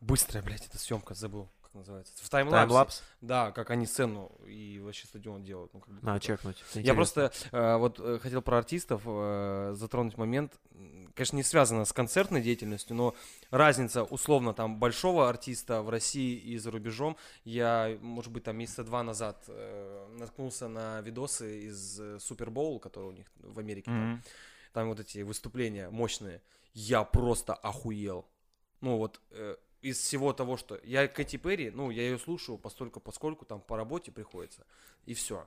Быстрая, блядь, эта съемка, забыл, как называется. В таймлапсе. Таймлапс? Да, как они сцену и вообще стадион делают. Ну, как бы На, круто. чекнуть. Я Интересно. просто э, вот э, хотел про артистов э, затронуть момент, конечно, не связано с концертной деятельностью, но разница условно там большого артиста в России и за рубежом. Я, может быть, там месяца два назад э, наткнулся на видосы из э, Супербоул, который у них в Америке. там. Мгм. Там вот эти выступления мощные. Я просто охуел. Ну вот э, из всего того, что... Я Кэти Перри, ну, я ее слушаю постольку, поскольку там по работе приходится. И все.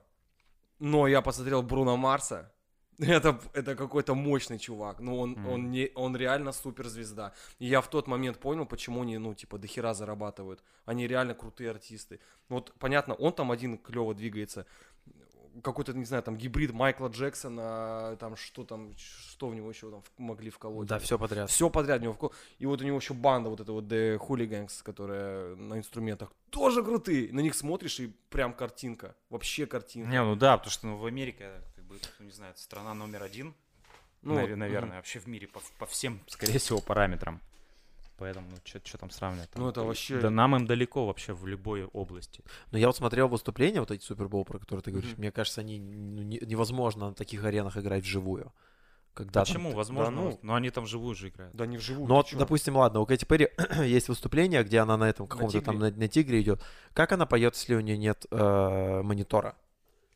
Но я посмотрел Бруно Марса. <laughs> Это, это какой-то мощный чувак. Ну, он, Мгм. он, не, он реально суперзвезда. И я в тот момент понял, почему они, ну, типа, дохера зарабатывают. Они реально крутые артисты. Вот, понятно, он там один клево двигается. Какой-то, не знаю, там, гибрид Майкла Джексона, там, что там, что в него еще там могли вколоть. Да, все подряд. Все подряд у него вкол- И вот у него еще банда, вот эта вот The Hooligans, которая на инструментах, тоже крутые. На них смотришь и прям картинка. Вообще картинка. Не, ну да, потому что ну, в Америке, как бы, ну, не знаю, страна номер один, Ну, наве- вот, наверное, вообще в мире по, по всем, скорее всего, параметрам. Поэтому, ну, что там сравнивать? там? Ну, это вообще- Да нам им далеко вообще в любой области. Но я вот смотрел выступления, вот эти Супербол, про которые ты говоришь. Мгм. Мне кажется, они ну, не- невозможно на таких аренах играть вживую. Когда там Почему? ты- Возможно. да ну. Но они там вживую же играют. Да не вживую. Ну чё? допустим, ладно, у Кэти Перри <clears throat> есть выступление, где она на этом каком-то там на, «Тигре». на тигре идет. Как она поет, если у нее нет э, монитора?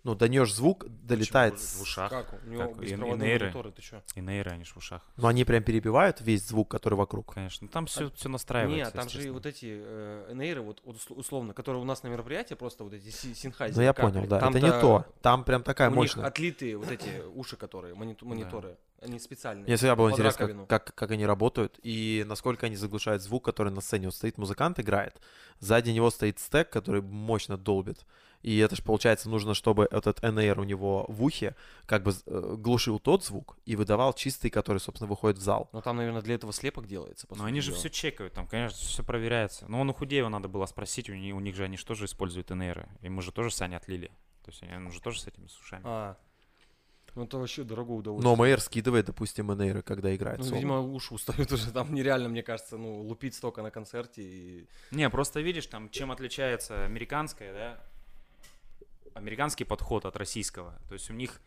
Ну, до нее ж звук долетает. Почему? с- в ушах. Как? У него Как? И- беспроводные инейры. мониторы, ты чё? И нейры, они ж в ушах. Но они прям перебивают весь звук, который вокруг. Конечно. Ну, там все, все настраивается. Нет, там же и вот эти э, нейры, вот, вот усл- условно, которые у нас на мероприятии, просто вот эти си- синхайзеры. Ну, я капли. понял, да. Это Там-то не то. Там прям такая У них мощная. отлитые вот эти уши, которые, монит- мониторы. Они специальные. Мне всегда было интересно, как, как, как они работают и насколько они заглушают звук, который на сцене. Вот стоит музыкант, играет. Сзади него стоит стек, который мощно долбит. И это же, получается, нужно, чтобы этот NR у него в ухе как бы э, глушил тот звук и выдавал чистый, который, собственно, выходит в зал. Но там, наверное, для этого слепок делается. Но они же дела. все чекают, там, конечно, все проверяется. Но он у Худеева надо было спросить, у них, у них же они же тоже используют. И мы же тоже Сани отлили. То есть они он же тоже с этими с ушами. А, ну это вообще дорогое удовольствие. Но Мэйр скидывает, допустим, NR, когда играет Ну, соло. видимо, уши устают <laughs> уже. Там нереально, мне кажется, ну, лупить столько на концерте. И... Не, просто видишь, там, чем отличается американская, да, американский подход от российского. То есть у них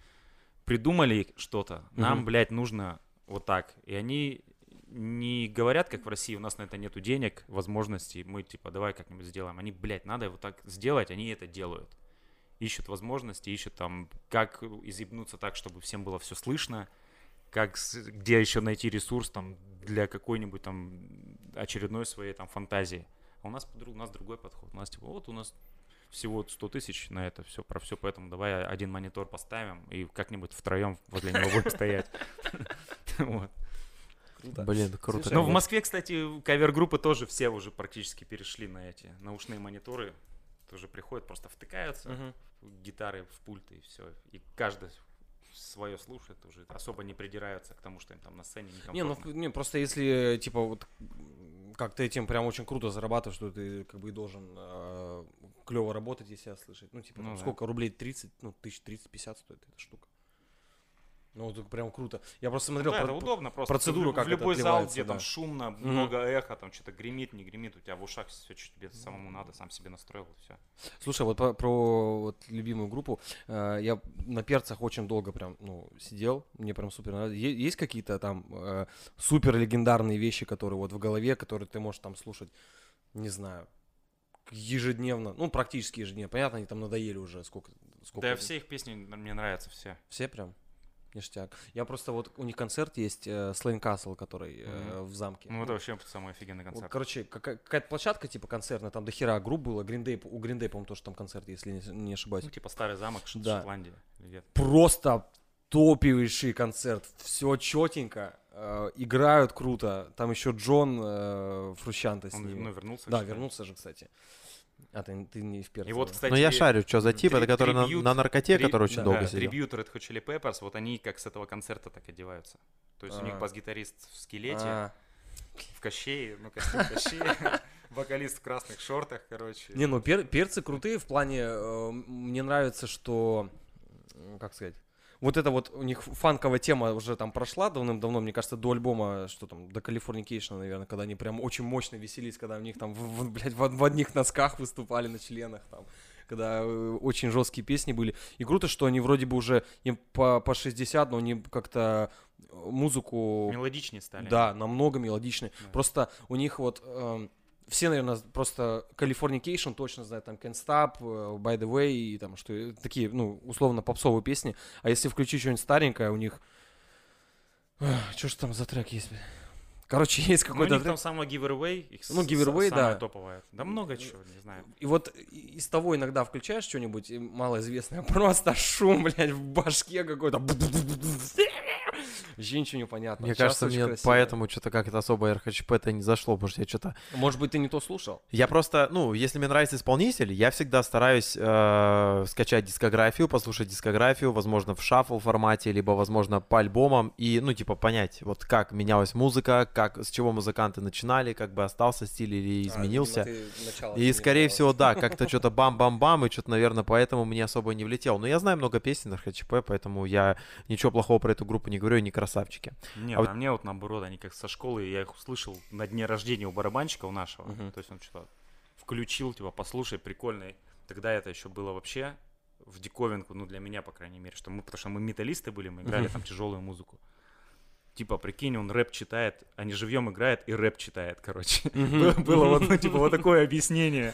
придумали что-то, нам, Мгм. блядь, нужно вот так. И они не говорят, как в России, у нас на это нету денег, возможностей, мы, типа, давай как-нибудь сделаем. Они, блядь, надо вот так сделать, они это делают. Ищут возможности, ищут там, как изъебнуться так, чтобы всем было все слышно, как, где еще найти ресурс там для какой-нибудь там очередной своей там фантазии. А у нас, у нас другой подход. У нас типа, вот у нас всего 100 тысяч на это все, про все, поэтому давай один монитор поставим и как-нибудь втроем возле него будем стоять. <laughs> Круто. Блин, круто. Слушай, Ну, в Москве, кстати, кавер-группы тоже все уже практически перешли на эти наушные мониторы. Тоже приходят, просто втыкаются в гитары в пульты и все. И каждый свое слушает уже, особо не придираются к тому, что им там на сцене Не, ну, не, просто если, типа, вот, как ты этим прям очень круто зарабатываешь, что ты, как бы, и должен клево работать, если себя слышать. Ну, типа, Ну там да. сколько рублей? 30, ну, тысяч 30-50 стоит эта штука. Ну, вот это прям круто. Я просто смотрел... да, про- это удобно просто. процедуру, в, как в это любой зал, отливается, где там да. шумно, Мгм. много эхо, там что-то гремит, не гремит, у тебя в ушах все, что тебе самому надо, сам себе настроил, и все. Слушай, вот про, про вот любимую группу. э, я на перцах очень долго прям, ну, сидел. Мне прям супер нравится. Е- есть какие-то там э, супер легендарные вещи, которые вот в голове, которые ты можешь там слушать, не знаю, ежедневно, ну, практически ежедневно. Понятно, они там надоели уже сколько. сколько Да, все их песни мне нравятся, все. Все прям? Ништяк. Я просто вот, у них концерт есть, э, Слейн Касл, который э, в замке. Ну, это вообще самый офигенный Вот, концерт. короче, какая- какая-то площадка типа концертная, там до хера групп было. Day, у Day, по-моему, тоже там концерт, если не, не ошибаюсь. Ну, типа старый замок Да. Шотландии. просто топовейший концерт. Все четенько. Э, играют круто. Там еще Джон э, Фрущанта с Он, ними. ну, вернулся. да, кстати. вернулся же, кстати. А ты, ты не в И вот, кстати, Ну я шарю, что за тип, это который на, трибьют- на наркоте, три- который очень да, долго да, сидел. трибьют Red Hot Chili Peppers, вот они как с этого концерта так одеваются. То есть у них А. бас-гитарист в скелете, А, в кощее, ну, костюм кощее, <laughs> вокалист в красных шортах, короче. Не, ну пер- перцы крутые в плане, э, мне нравится, что, как сказать, вот это вот у них фанковая тема уже там прошла давным-давно, мне кажется, до альбома, что там, до Californication, наверное, когда они прям очень мощно веселись, когда у них там, в, в- блядь, в, в одних носках выступали на членах там, когда э, очень жесткие песни были. И круто, что они вроде бы уже им по, по 60, но они как-то э, музыку... Мелодичнее стали. Да, намного мелодичнее. Да. Просто у них вот эм, все, наверное, просто Californication точно знают, там Can't Stop, э, By the Way, и там что э, такие, ну, условно попсовые песни. А если включить что-нибудь старенькое, у них... Что ж там за трек есть? бля? Короче, <laughs> есть Ну, у какой-то них там самое Giveaway, их Ну, Giveaway, да. топовое. Да много чего, не знаю. И вот из того иногда включаешь что-нибудь малоизвестное, <laughs> просто шум, блядь, в башке какой-то. Вообще ничего не понятно. Мне Сейчас кажется, мне красиво. поэтому что-то как-то особо РХЧП-то не зашло, потому что я что-то... Может быть, ты не то слушал? Я просто, ну, если мне нравится исполнитель, я всегда стараюсь э, скачать дискографию, послушать дискографию, возможно, в шаффл формате, либо, возможно, по альбомам, и, ну, типа, понять, вот как менялась музыка, как, с чего музыканты начинали, как бы остался стиль или изменился. А, видимо, ты начало И, не скорее всего, да, <laughs> как-то что-то бам-бам-бам, и что-то, наверное, поэтому мне особо не влетел. Но я знаю много песен РХЧП, поэтому я ничего плохого про эту группу не говорю, они красавчики. Нет, А а, вот- мне вот наоборот, они как со школы, я их услышал на дне рождения у барабанщика у нашего. Мгм. То есть он что-то включил, типа, послушай, прикольный. Тогда это еще было вообще в диковинку, ну, для меня, по крайней мере, что мы, потому что мы металлисты были, мы играли Мгм. там тяжелую музыку. Типа, прикинь, он рэп читает, а не живьем играет и рэп читает, короче. <laughs> Было- Было вот, ну, типа, вот <laughs> такое объяснение.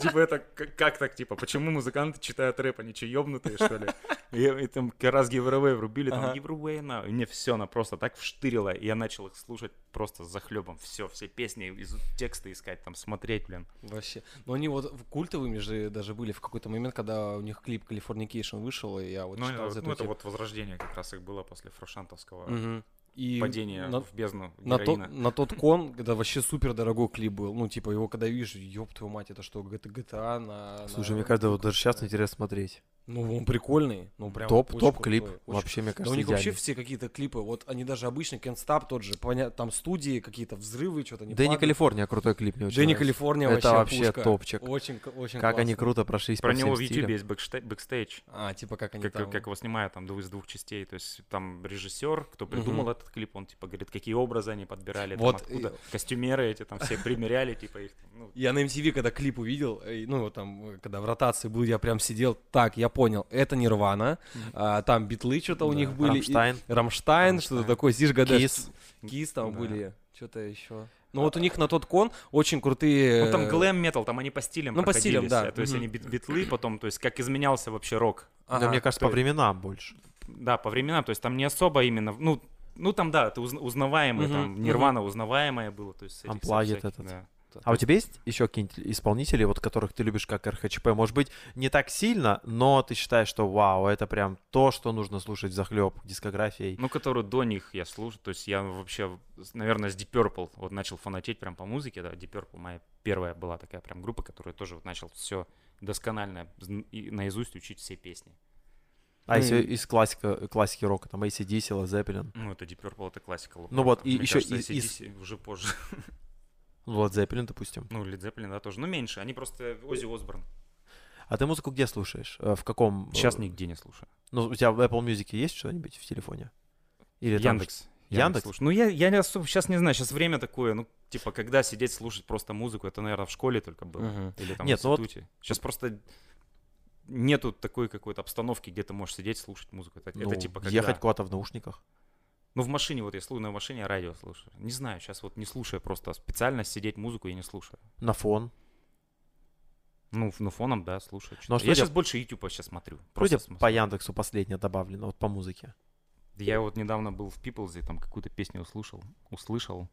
Типа, это как так, типа, почему музыканты читают рэп, они что, ёбнутые, что ли? И, и там как раз giveaway врубили, там giveaway на... И мне все, она просто так вштырила, и я начал их слушать просто за хлебом. Все, все песни, из, тексты искать, там, смотреть, блин. Вообще. Но они вот культовыми же даже были в какой-то момент, когда у них клип Californication вышел, и я вот Ну, читал это, за ну, это вот возрождение как раз их было после фрошантовского. И падения на, в бездну на, тот, героина. на тот кон, когда вообще супер дорогой клип был. Ну, типа, его когда видишь, ёб твою мать, это что, GTA на... Слушай, на- мне кажется, вот даже сейчас интересно смотреть. Ну, он прикольный. Ну, прям топ, топ клип. крутой, очень Вообще, мне Да у кажется, них вообще все какие-то клипы, вот они даже обычно Can't Stop тот же, поня- там студии, какие-то взрывы, что-то не Dani California, крутой клип мне очень Dani нравится. Калифорния Это вообще вообще пушка. топчик. Очень, очень Как они классно. круто прошлись Про по него всем в YouTube стилям. есть бэкште- бэкстейдж. А, типа как они Как, там... как его снимают там из двух частей. То есть там режиссер, кто придумал этот клип, он типа говорит, какие образы они подбирали, там, Вот, откуда и- костюмеры эти там все примеряли, типа их. там, ну, Я на MTV, когда клип увидел, э, ну, вот там, э, когда в ротации был, я прям сидел, так, я понял, это Нирвана, а, там битлы что-то у Да. них были. и- Рамштайн. Рамштайн, что-то Рамштайн. такое, Зиш Гадеш. Кис. Кис там Да. были, что-то еще. Ну, вот у них на тот кон очень крутые... Ну там э, глэм метал, там они по стилям Ну, по стилям, да. То есть Мгм. они бит- битлы, потом, то есть как изменялся вообще рок. Да, ага. мне кажется, то по есть- временам больше. Да, по временам, то есть там не особо именно, ну, ну там, да, это уз- узнаваемый, Мгм, там. Нирвана узнаваемая было, то есть... всяких, этот. да. А у тебя есть еще какие-нибудь исполнители, вот которых ты любишь как РХЧП? Может быть, не так сильно, но ты считаешь, что вау, это прям то, что нужно слушать захлеб дискографией. Ну, которую до них я слушаю. То есть я вообще, наверное, с Deep Purple вот начал фанатеть прям по музыке. Да, Deep Purple моя первая была такая прям группа, которая тоже вот начал все досконально и наизусть учить все песни. А Ну если из классика, классики рока, там ACDC, Led Zeppelin. Ну, это Deep Purple, это классика. Ну вот, и Мне еще кажется, из- уже позже. <laughs> Ну, Led Zeppelin, допустим. Ну, Led Zeppelin, да, тоже. Ну, меньше. Они просто Оззи Осборн. А ты музыку где слушаешь? Э, В каком? э, Сейчас нигде не слушаю. Ну, у тебя в Apple Music есть что-нибудь в телефоне? Или там Яндекс. Яндекс? слушаю. Ну, я, я особо сейчас не знаю. Сейчас время такое, ну, типа, когда сидеть слушать просто музыку, это, наверное, в школе только было. Мгм. Или там Нет, в ну вот- институте. Сейчас просто нету такой какой-то обстановки, где ты можешь сидеть, слушать музыку. Это, ну, это типа когда... ехать куда-то в наушниках. Ну, в машине, вот я слушаю, на машине я радио слушаю. Не знаю, сейчас вот не слушаю просто. Специально сидеть музыку я не слушаю. На фон. Ну, ну фоном, да, слушаю. Ну, а что я сейчас больше YouTube сейчас смотрю. Вроде Просто смотрю. по Яндексу последнее добавлено, вот по музыке. Я вот недавно был в People's, там какую-то песню услышал, услышал.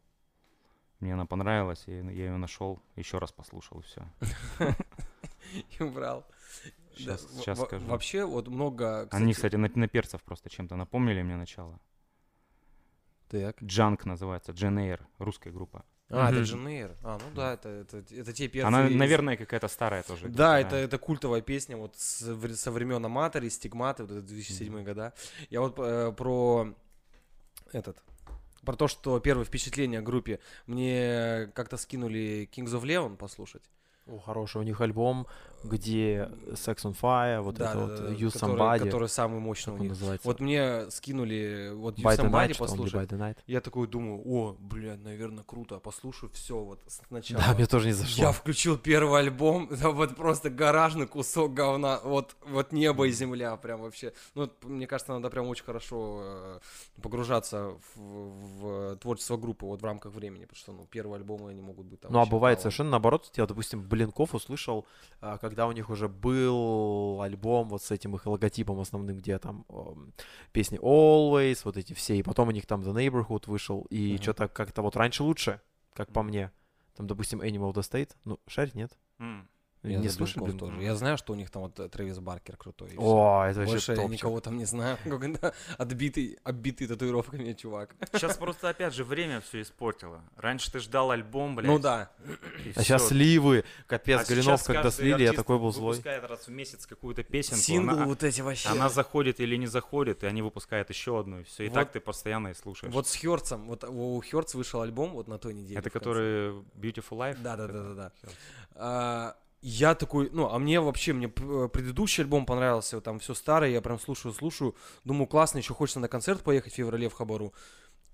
Мне она понравилась, и я ее нашел, еще раз послушал, и все. <laughs> И убрал. Сейчас, Да, сейчас скажу. Вообще, вот много... Они, кстати, на, на перцев просто чем-то напомнили мне начало. Так. Джанк называется, Джен Эйр, русская группа. А, это Мгм. Дженейр. А, ну да, это, это, это те перцы. Она, из- наверное, какая-то старая тоже. Да, это, это культовая песня вот с со времен Аматори, Стигматы, вот это 2007 года. Я вот э, про этот, про то, что первое впечатление о группе мне как-то скинули Kings of Leon послушать. О, хороший у них альбом, где Sex on Fire, вот Да, это да, вот да, Use который, Somebody. который самый мощный у них. называется? Вот мне скинули вот Use By Somebody Night, послушать. By the Night. Я такой думаю, о, блядь, наверное, круто, послушаю все вот сначала. Да, мне тоже не зашло. Я включил первый альбом, <laughs> это вот просто гаражный кусок говна, вот, вот небо и земля, прям вообще. Ну, мне кажется, надо прям очень хорошо э, погружаться в, в творчество группы вот в рамках времени, потому что, ну, первые альбомы, они могут быть там Ну, а бывает вау. совершенно наоборот. Я, допустим, Блинков услышал, а, когда у них уже был альбом вот с этим их логотипом основным, где там песни Always, вот эти все, и потом у них там The Neighborhood вышел, и Мгм. что-то как-то вот раньше лучше, как по мне. Там, допустим, Animal the State, ну, шарит, нет? М. Я не Блинков? тоже. Я знаю, что у них там вот э, Трэвис Баркер крутой. О, это вообще Больше я топчик. никого там не знаю. <laughs> Какой-то отбитый, оббитый татуировками чувак. Сейчас просто, опять же, время все испортило. Раньше ты ждал альбом, блядь. Ну да. А сейчас сливы, капец, А Горинов, когда слили, я такой был злой. выпускает раз в месяц какую-то песенку. Синглы она, вот эти вообще. она заходит или не заходит, и они выпускают еще одну, и все. И Вот- так ты постоянно и слушаешь. Вот с Хёрцем, вот у Хёрц вышел альбом вот на той неделе. Это который Beautiful Life? Да, да, да, да, да. Я такой, ну, а мне вообще, мне предыдущий альбом понравился, там все старое, я прям слушаю, слушаю, думаю, классно, еще хочется на концерт поехать в феврале в Хабару.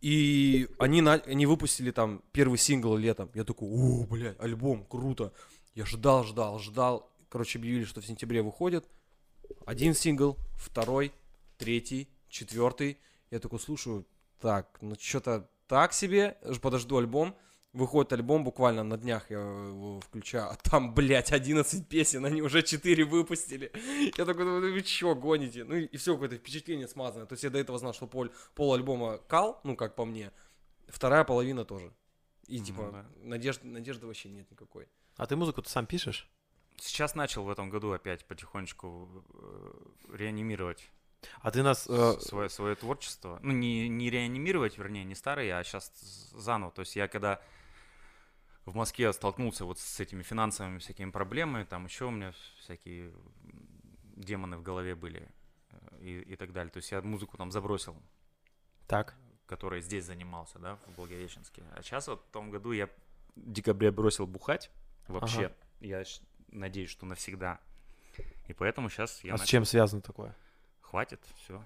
И они, на, они выпустили там первый сингл летом. Я такой, о, блядь, альбом, круто. Я ждал, ждал, ждал. Короче, объявили, что в сентябре выходит. Один сингл, второй, третий, четвертый. Я такой слушаю, так, ну что-то так себе, подожду альбом. Выходит альбом, буквально на днях я его включаю, а там, блядь, 11 песен, они уже 4 выпустили. Я такой, ну вы чё, гоните? Ну и, все, какое-то впечатление смазанное. То есть я до этого знал, что пол, пол альбома кал, ну как по мне, вторая половина тоже. И типа да. надежды, надежды вообще нет никакой. А ты музыку-то сам пишешь? Сейчас начал в этом году опять потихонечку э, реанимировать А ты нас... э, свое, свое творчество. Ну, не, не реанимировать, вернее, не старые, а сейчас заново. То есть я когда в Москве столкнулся вот с этими финансовыми всякими проблемами, там еще у меня всякие демоны в голове были э, и, и так далее. То есть я музыку там забросил, Так. которой здесь занимался, да, в Благовещенске. А сейчас вот в том году я в декабре бросил бухать вообще. Ага. Я надеюсь, что навсегда. И поэтому сейчас я а с начал- чем связано такое? Хватит, все.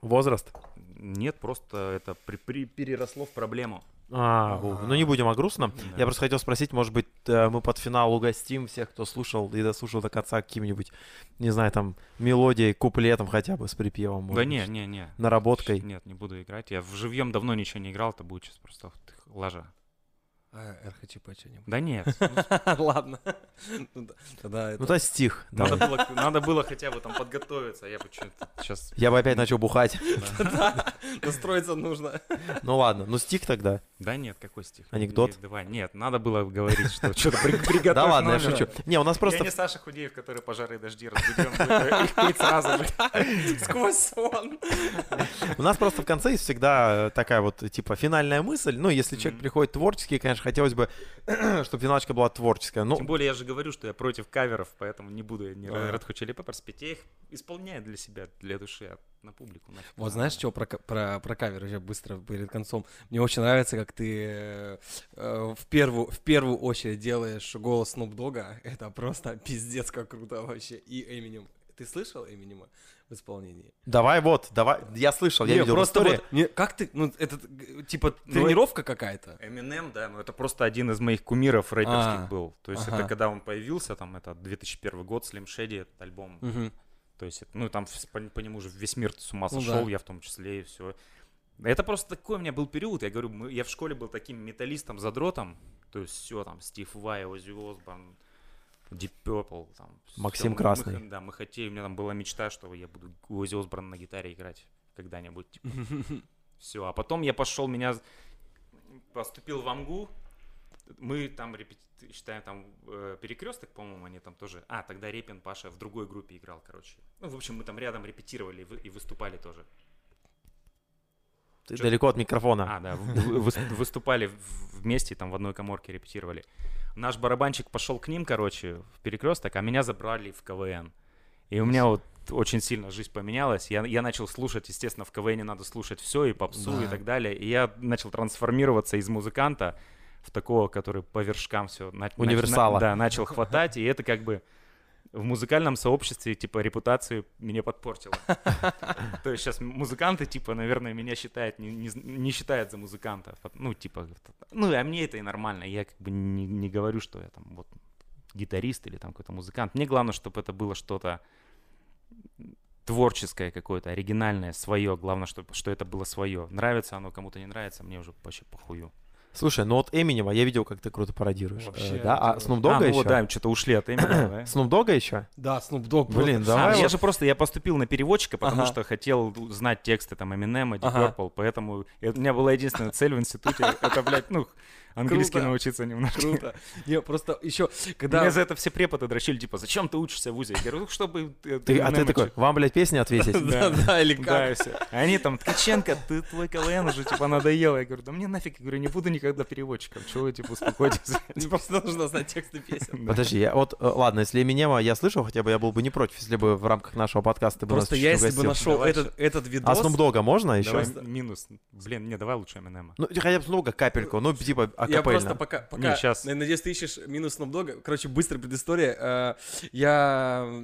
Возраст? Нет, просто это при- при- переросло в проблему. А, ну не будем о грустном. Да. Я просто хотел спросить, может быть, э, мы под финал угостим всех, кто слушал и дослушал до конца каким-нибудь, не знаю, там, мелодией, куплетом хотя бы с припевом. Да может не, быть, не, не. Наработкой. Нет, не буду играть. Я в живьем давно ничего не играл, это будет сейчас просто лажа. А РХЧП что-нибудь? Да нет. <laughs> Ладно. Ну Ну, то стих. Надо было, хотя бы там подготовиться, а я бы что-то сейчас... Я бы опять начал бухать. Да, настроиться нужно. Ну ладно, ну стих тогда. Да нет, какой стих? Анекдот? Не, Давай, нет, надо было говорить, что <laughs> что-то приготовить. Да ладно, я шучу. Не, у нас Я просто... не Саша Худеев, который пожары и дожди разбудил, их петь сразу же. Сквозь сон. У нас просто в конце есть всегда такая вот, типа, финальная мысль. Ну, если человек приходит творческий, конечно, хотелось бы, <clears throat> чтобы финалочка была творческая. Ну, Тем более я же говорю, что я против каверов, поэтому не буду я ни Ага. Red Hot Chili Peppers петь. Я их исполняю для себя, для души, а на публику нафиг. Вот знаешь, что про, про, про кавер еще быстро перед концом? Мне очень нравится, как ты э, э, в, первую, в первую очередь делаешь голос Snoop Dogga. Это просто пиздец как круто вообще. И Эминем. Ты слышал Эминема в исполнении? давай вот, давай. Я слышал, я Не, видел в просто вот, мне- как ты, ну, это типа Ну, тренировка какая-то? Eminem, да, ну это просто один из моих кумиров рэперских А, был. То есть ага. это когда он появился, там, это 2001 год, Slim Shady, этот альбом. Мгм. То есть, ну там по, по нему уже весь мир с ума Ну сошел, да. я в том числе, и все. Это просто такой у меня был период, я говорю, мы- я в школе был таким металлистом-задротом, то есть все там, Стив Вай, Оззи Осборн, Deep Purple, там. Максим Мы- мы Красный. х- да, мы хотели, у меня там была мечта, что я буду Оззи Осборна на гитаре играть когда-нибудь, типа. <laughs> Все, а потом я пошел, меня поступил в АМГУ, мы там репети- считаем там перекресток, по-моему, они там тоже. А, тогда Репин Паша в другой группе играл, короче. Ну, в общем, мы там рядом репетировали и вы- и выступали тоже. Ты чё- далеко от микрофона. А, да, выступали вместе, там в одной коморке репетировали. Наш барабанщик пошел к ним, короче, в перекресток, а меня забрали в КВН. И у меня вот очень сильно жизнь поменялась. Я, я начал слушать, естественно, в КВН надо слушать все, и попсу, и Да. так далее. И я начал трансформироваться из музыканта в такого, который по вершкам все Универсала. да, начал хватать. И это как бы в музыкальном сообществе, типа, репутацию мне подпортило. <laughs> То есть сейчас музыканты, типа, наверное, меня считают, не, считают за музыканта. Ну, типа, ну, а мне это и нормально. Я как бы не, не говорю, что я там вот гитарист или там какой-то музыкант. Мне главное, чтобы это было что-то творческое какое-то, оригинальное, свое. Главное, чтобы, что это было свое. Нравится оно, кому-то не нравится, мне уже вообще похую. Слушай, ну вот Эминема я видел, как ты круто пародируешь. Вообще, Э, да? А Snoop а, Dogg ну еще? вот, да, что-то ушли от Эминема, <clears throat> да? Snoop Dogg еще? Да, Snoop Dogg. Блин, давай А, я же просто, я поступил на переводчика, потому Ага. что хотел знать тексты там Eminem, Deep Ага. Purple, поэтому это- у меня была единственная цель в институте, <laughs> это, блядь, ну, английский Круто. научиться немножко. Круто. Не, просто еще, когда... Меня за это все преподы дрочили, типа, зачем ты учишься в ВУЗе? Я говорю, «Ну, чтобы... э, Ты- а ты такой, учить». вам, блядь, песни ответить? <laughs> Да, да, или Да, как? А Они там, Ткаченко, ты твой КВН уже, типа, надоело. Я говорю, да мне нафиг, я говорю, не буду никогда переводчиком. Чего вы, типа, успокойтесь. <laughs> Мне просто нужно знать тексты песен. Подожди, я, вот, э, ладно, если Эминема я слышал, хотя бы я был бы не против, если бы в рамках нашего подкаста ты бы нас Просто я, если бы нашел этот, А видос... Snoop Dogg можно еще? Минус. Блин, не, давай лучше Eminem. Ну, хотя бы Dogg капельку, ну, типа, Я просто пока, пока Не, на- надеюсь, ты ищешь минус Snoop Dogg. Короче, быстрая предыстория. Э, Я э,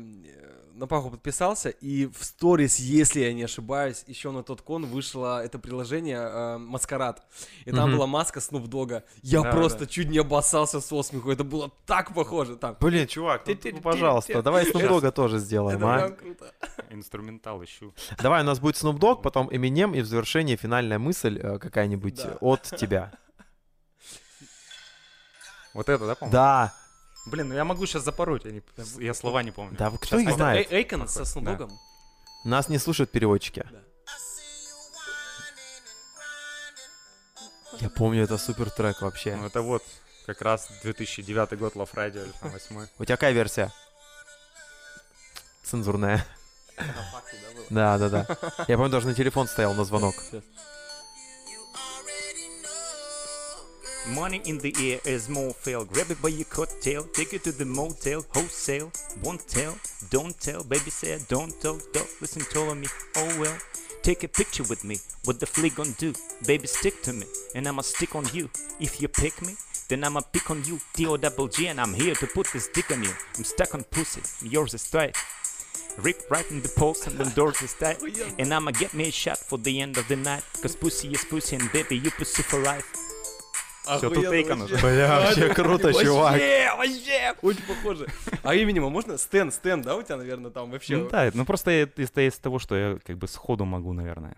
на Паху подписался, и в сторис, если я не ошибаюсь, еще на тот кон вышло это приложение э, Маскарад. И там Мгм. была маска Snoop. Я Да, просто да. чуть не обоссался со смеху. Это было так похоже. Там. Блин, чувак, ну, пожалуйста, давай Snoop. Dogg тоже Это сделаем, а? прям круто. Инструментал ищу. Давай, у нас будет Snoop Dogg, потом Eminem, и в завершении финальная мысль э, какая-нибудь Да. от тебя. Вот это, да, по-моему? Да, Блин, ну я могу сейчас запороть, я, не- я слова не помню. да, кто Щас их знает? Эй- Эйкон со Snoop Да. Нас не слушают переводчики. Да. Я помню, это супер трек вообще. Ну это вот как раз 2009 год Love Radio или там 8 У тебя какая версия? Цензурная. Да, да, да. Я помню, даже на телефон стоял на звонок. Money in the air is more fail. Grab it by your coattail, take it to the motel, wholesale. Won't tell, don't tell. Baby said, don't talk, don't listen to me. Oh well. Take a picture with me. What the flick gonna do? Baby, stick to me, and I'ma stick on you. If you pick me, then I'ma pick on you. D-O double G, and I'm here to put this dick on you. I'm stuck on pussy, yours is tight. Rip right in the post and the doors is tight. <laughs> Oh, and I'ma get me a shot for the end of the night. Cause pussy is pussy, and baby, you pussy for life. Всё, тут вообще. уже. Бля, вообще круто, чувак. Вообще, вообще, очень похоже. А именем можно? Стэн, Стэн, да, у тебя, наверное, там вообще? Ну да, ну просто это из, из того, что я как бы сходу могу, наверное.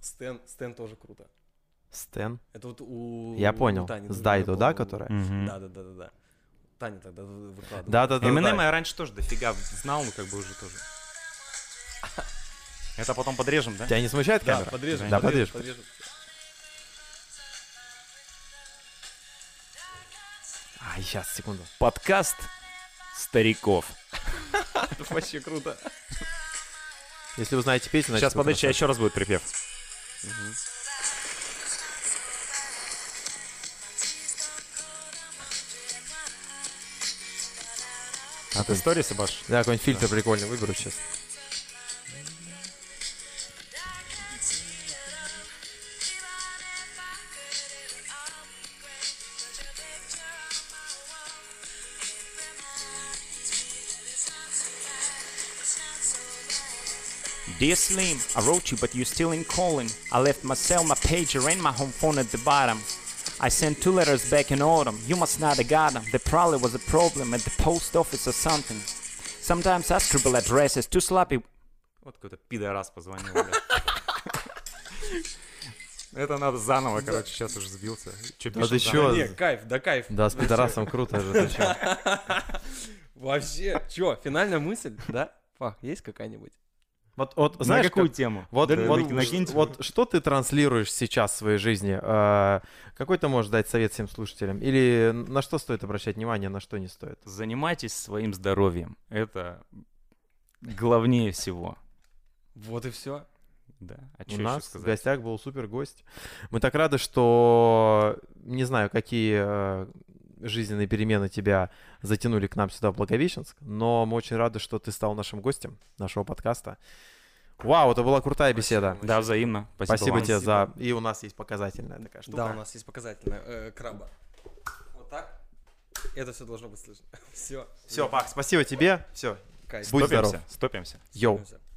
Стэн, Стэн тоже круто. Стэн. Это вот у... Я понял. Тани С Дайдо, да, которая? Да, да, да, да, да. Таня тогда вы- выкладывает. Да, да, да. Eminem да. я раньше тоже дофига знал, ну как бы уже тоже. <laughs> Это потом подрежем, да? Тебя не смущает Да, камера? подрежем. Да, подрежем, подрежь. подрежем. Ай, сейчас, секунду. Подкаст стариков. <laughs> Это вообще круто. Если вы знаете песню, Сейчас, подожди, еще раз будет припев. А ты сторис ебашь? Да, какой-нибудь фильтр прикольный выберу сейчас. Dear Slim, I wrote you, but you still ain't calling. I left my cell, my pager, and my home phone at the bottom. I sent two letters back in autumn. You must not have got them. There probably was a problem at the post office or something. Sometimes I scribble addresses too sloppy. Вот какой-то пидорас позвонил, блядь. Это надо заново, короче, сейчас уже сбился. Чё Да ты пишем чё? заново? Не, кайф, да кайф. Да, с Вообще. пидорасом круто же. ты чё? <laughs> Вообще. Чё, финальная мысль, да? Фах, есть какая-нибудь? Вот, вот, На знаешь, какую как- тему? Вот, Да, вот, накинь- накиньте. вот что ты транслируешь сейчас в своей жизни? Э, Какой ты можешь дать совет всем слушателям? Или на что стоит обращать внимание, на что не стоит? Занимайтесь своим здоровьем. Это главнее всего. Вот и все. Да. А У нас в гостях был супер гость. Мы так рады, что не знаю, какие э, жизненные перемены тебя затянули к нам сюда в Благовещенск, но мы очень рады, что ты стал нашим гостем нашего подкаста. Вау, это была крутая беседа. Спасибо. Да, взаимно. Спасибо, Спасибо, вам. тебе за... И у нас есть показательная такая штука. Да, у нас есть показательная э, краба. Вот так. Это все должно быть слышно. Все. Все, Пак, спасибо тебе. Все, Кайф. будь здоров. Стопимся, стопимся. Йоу. Стопимся.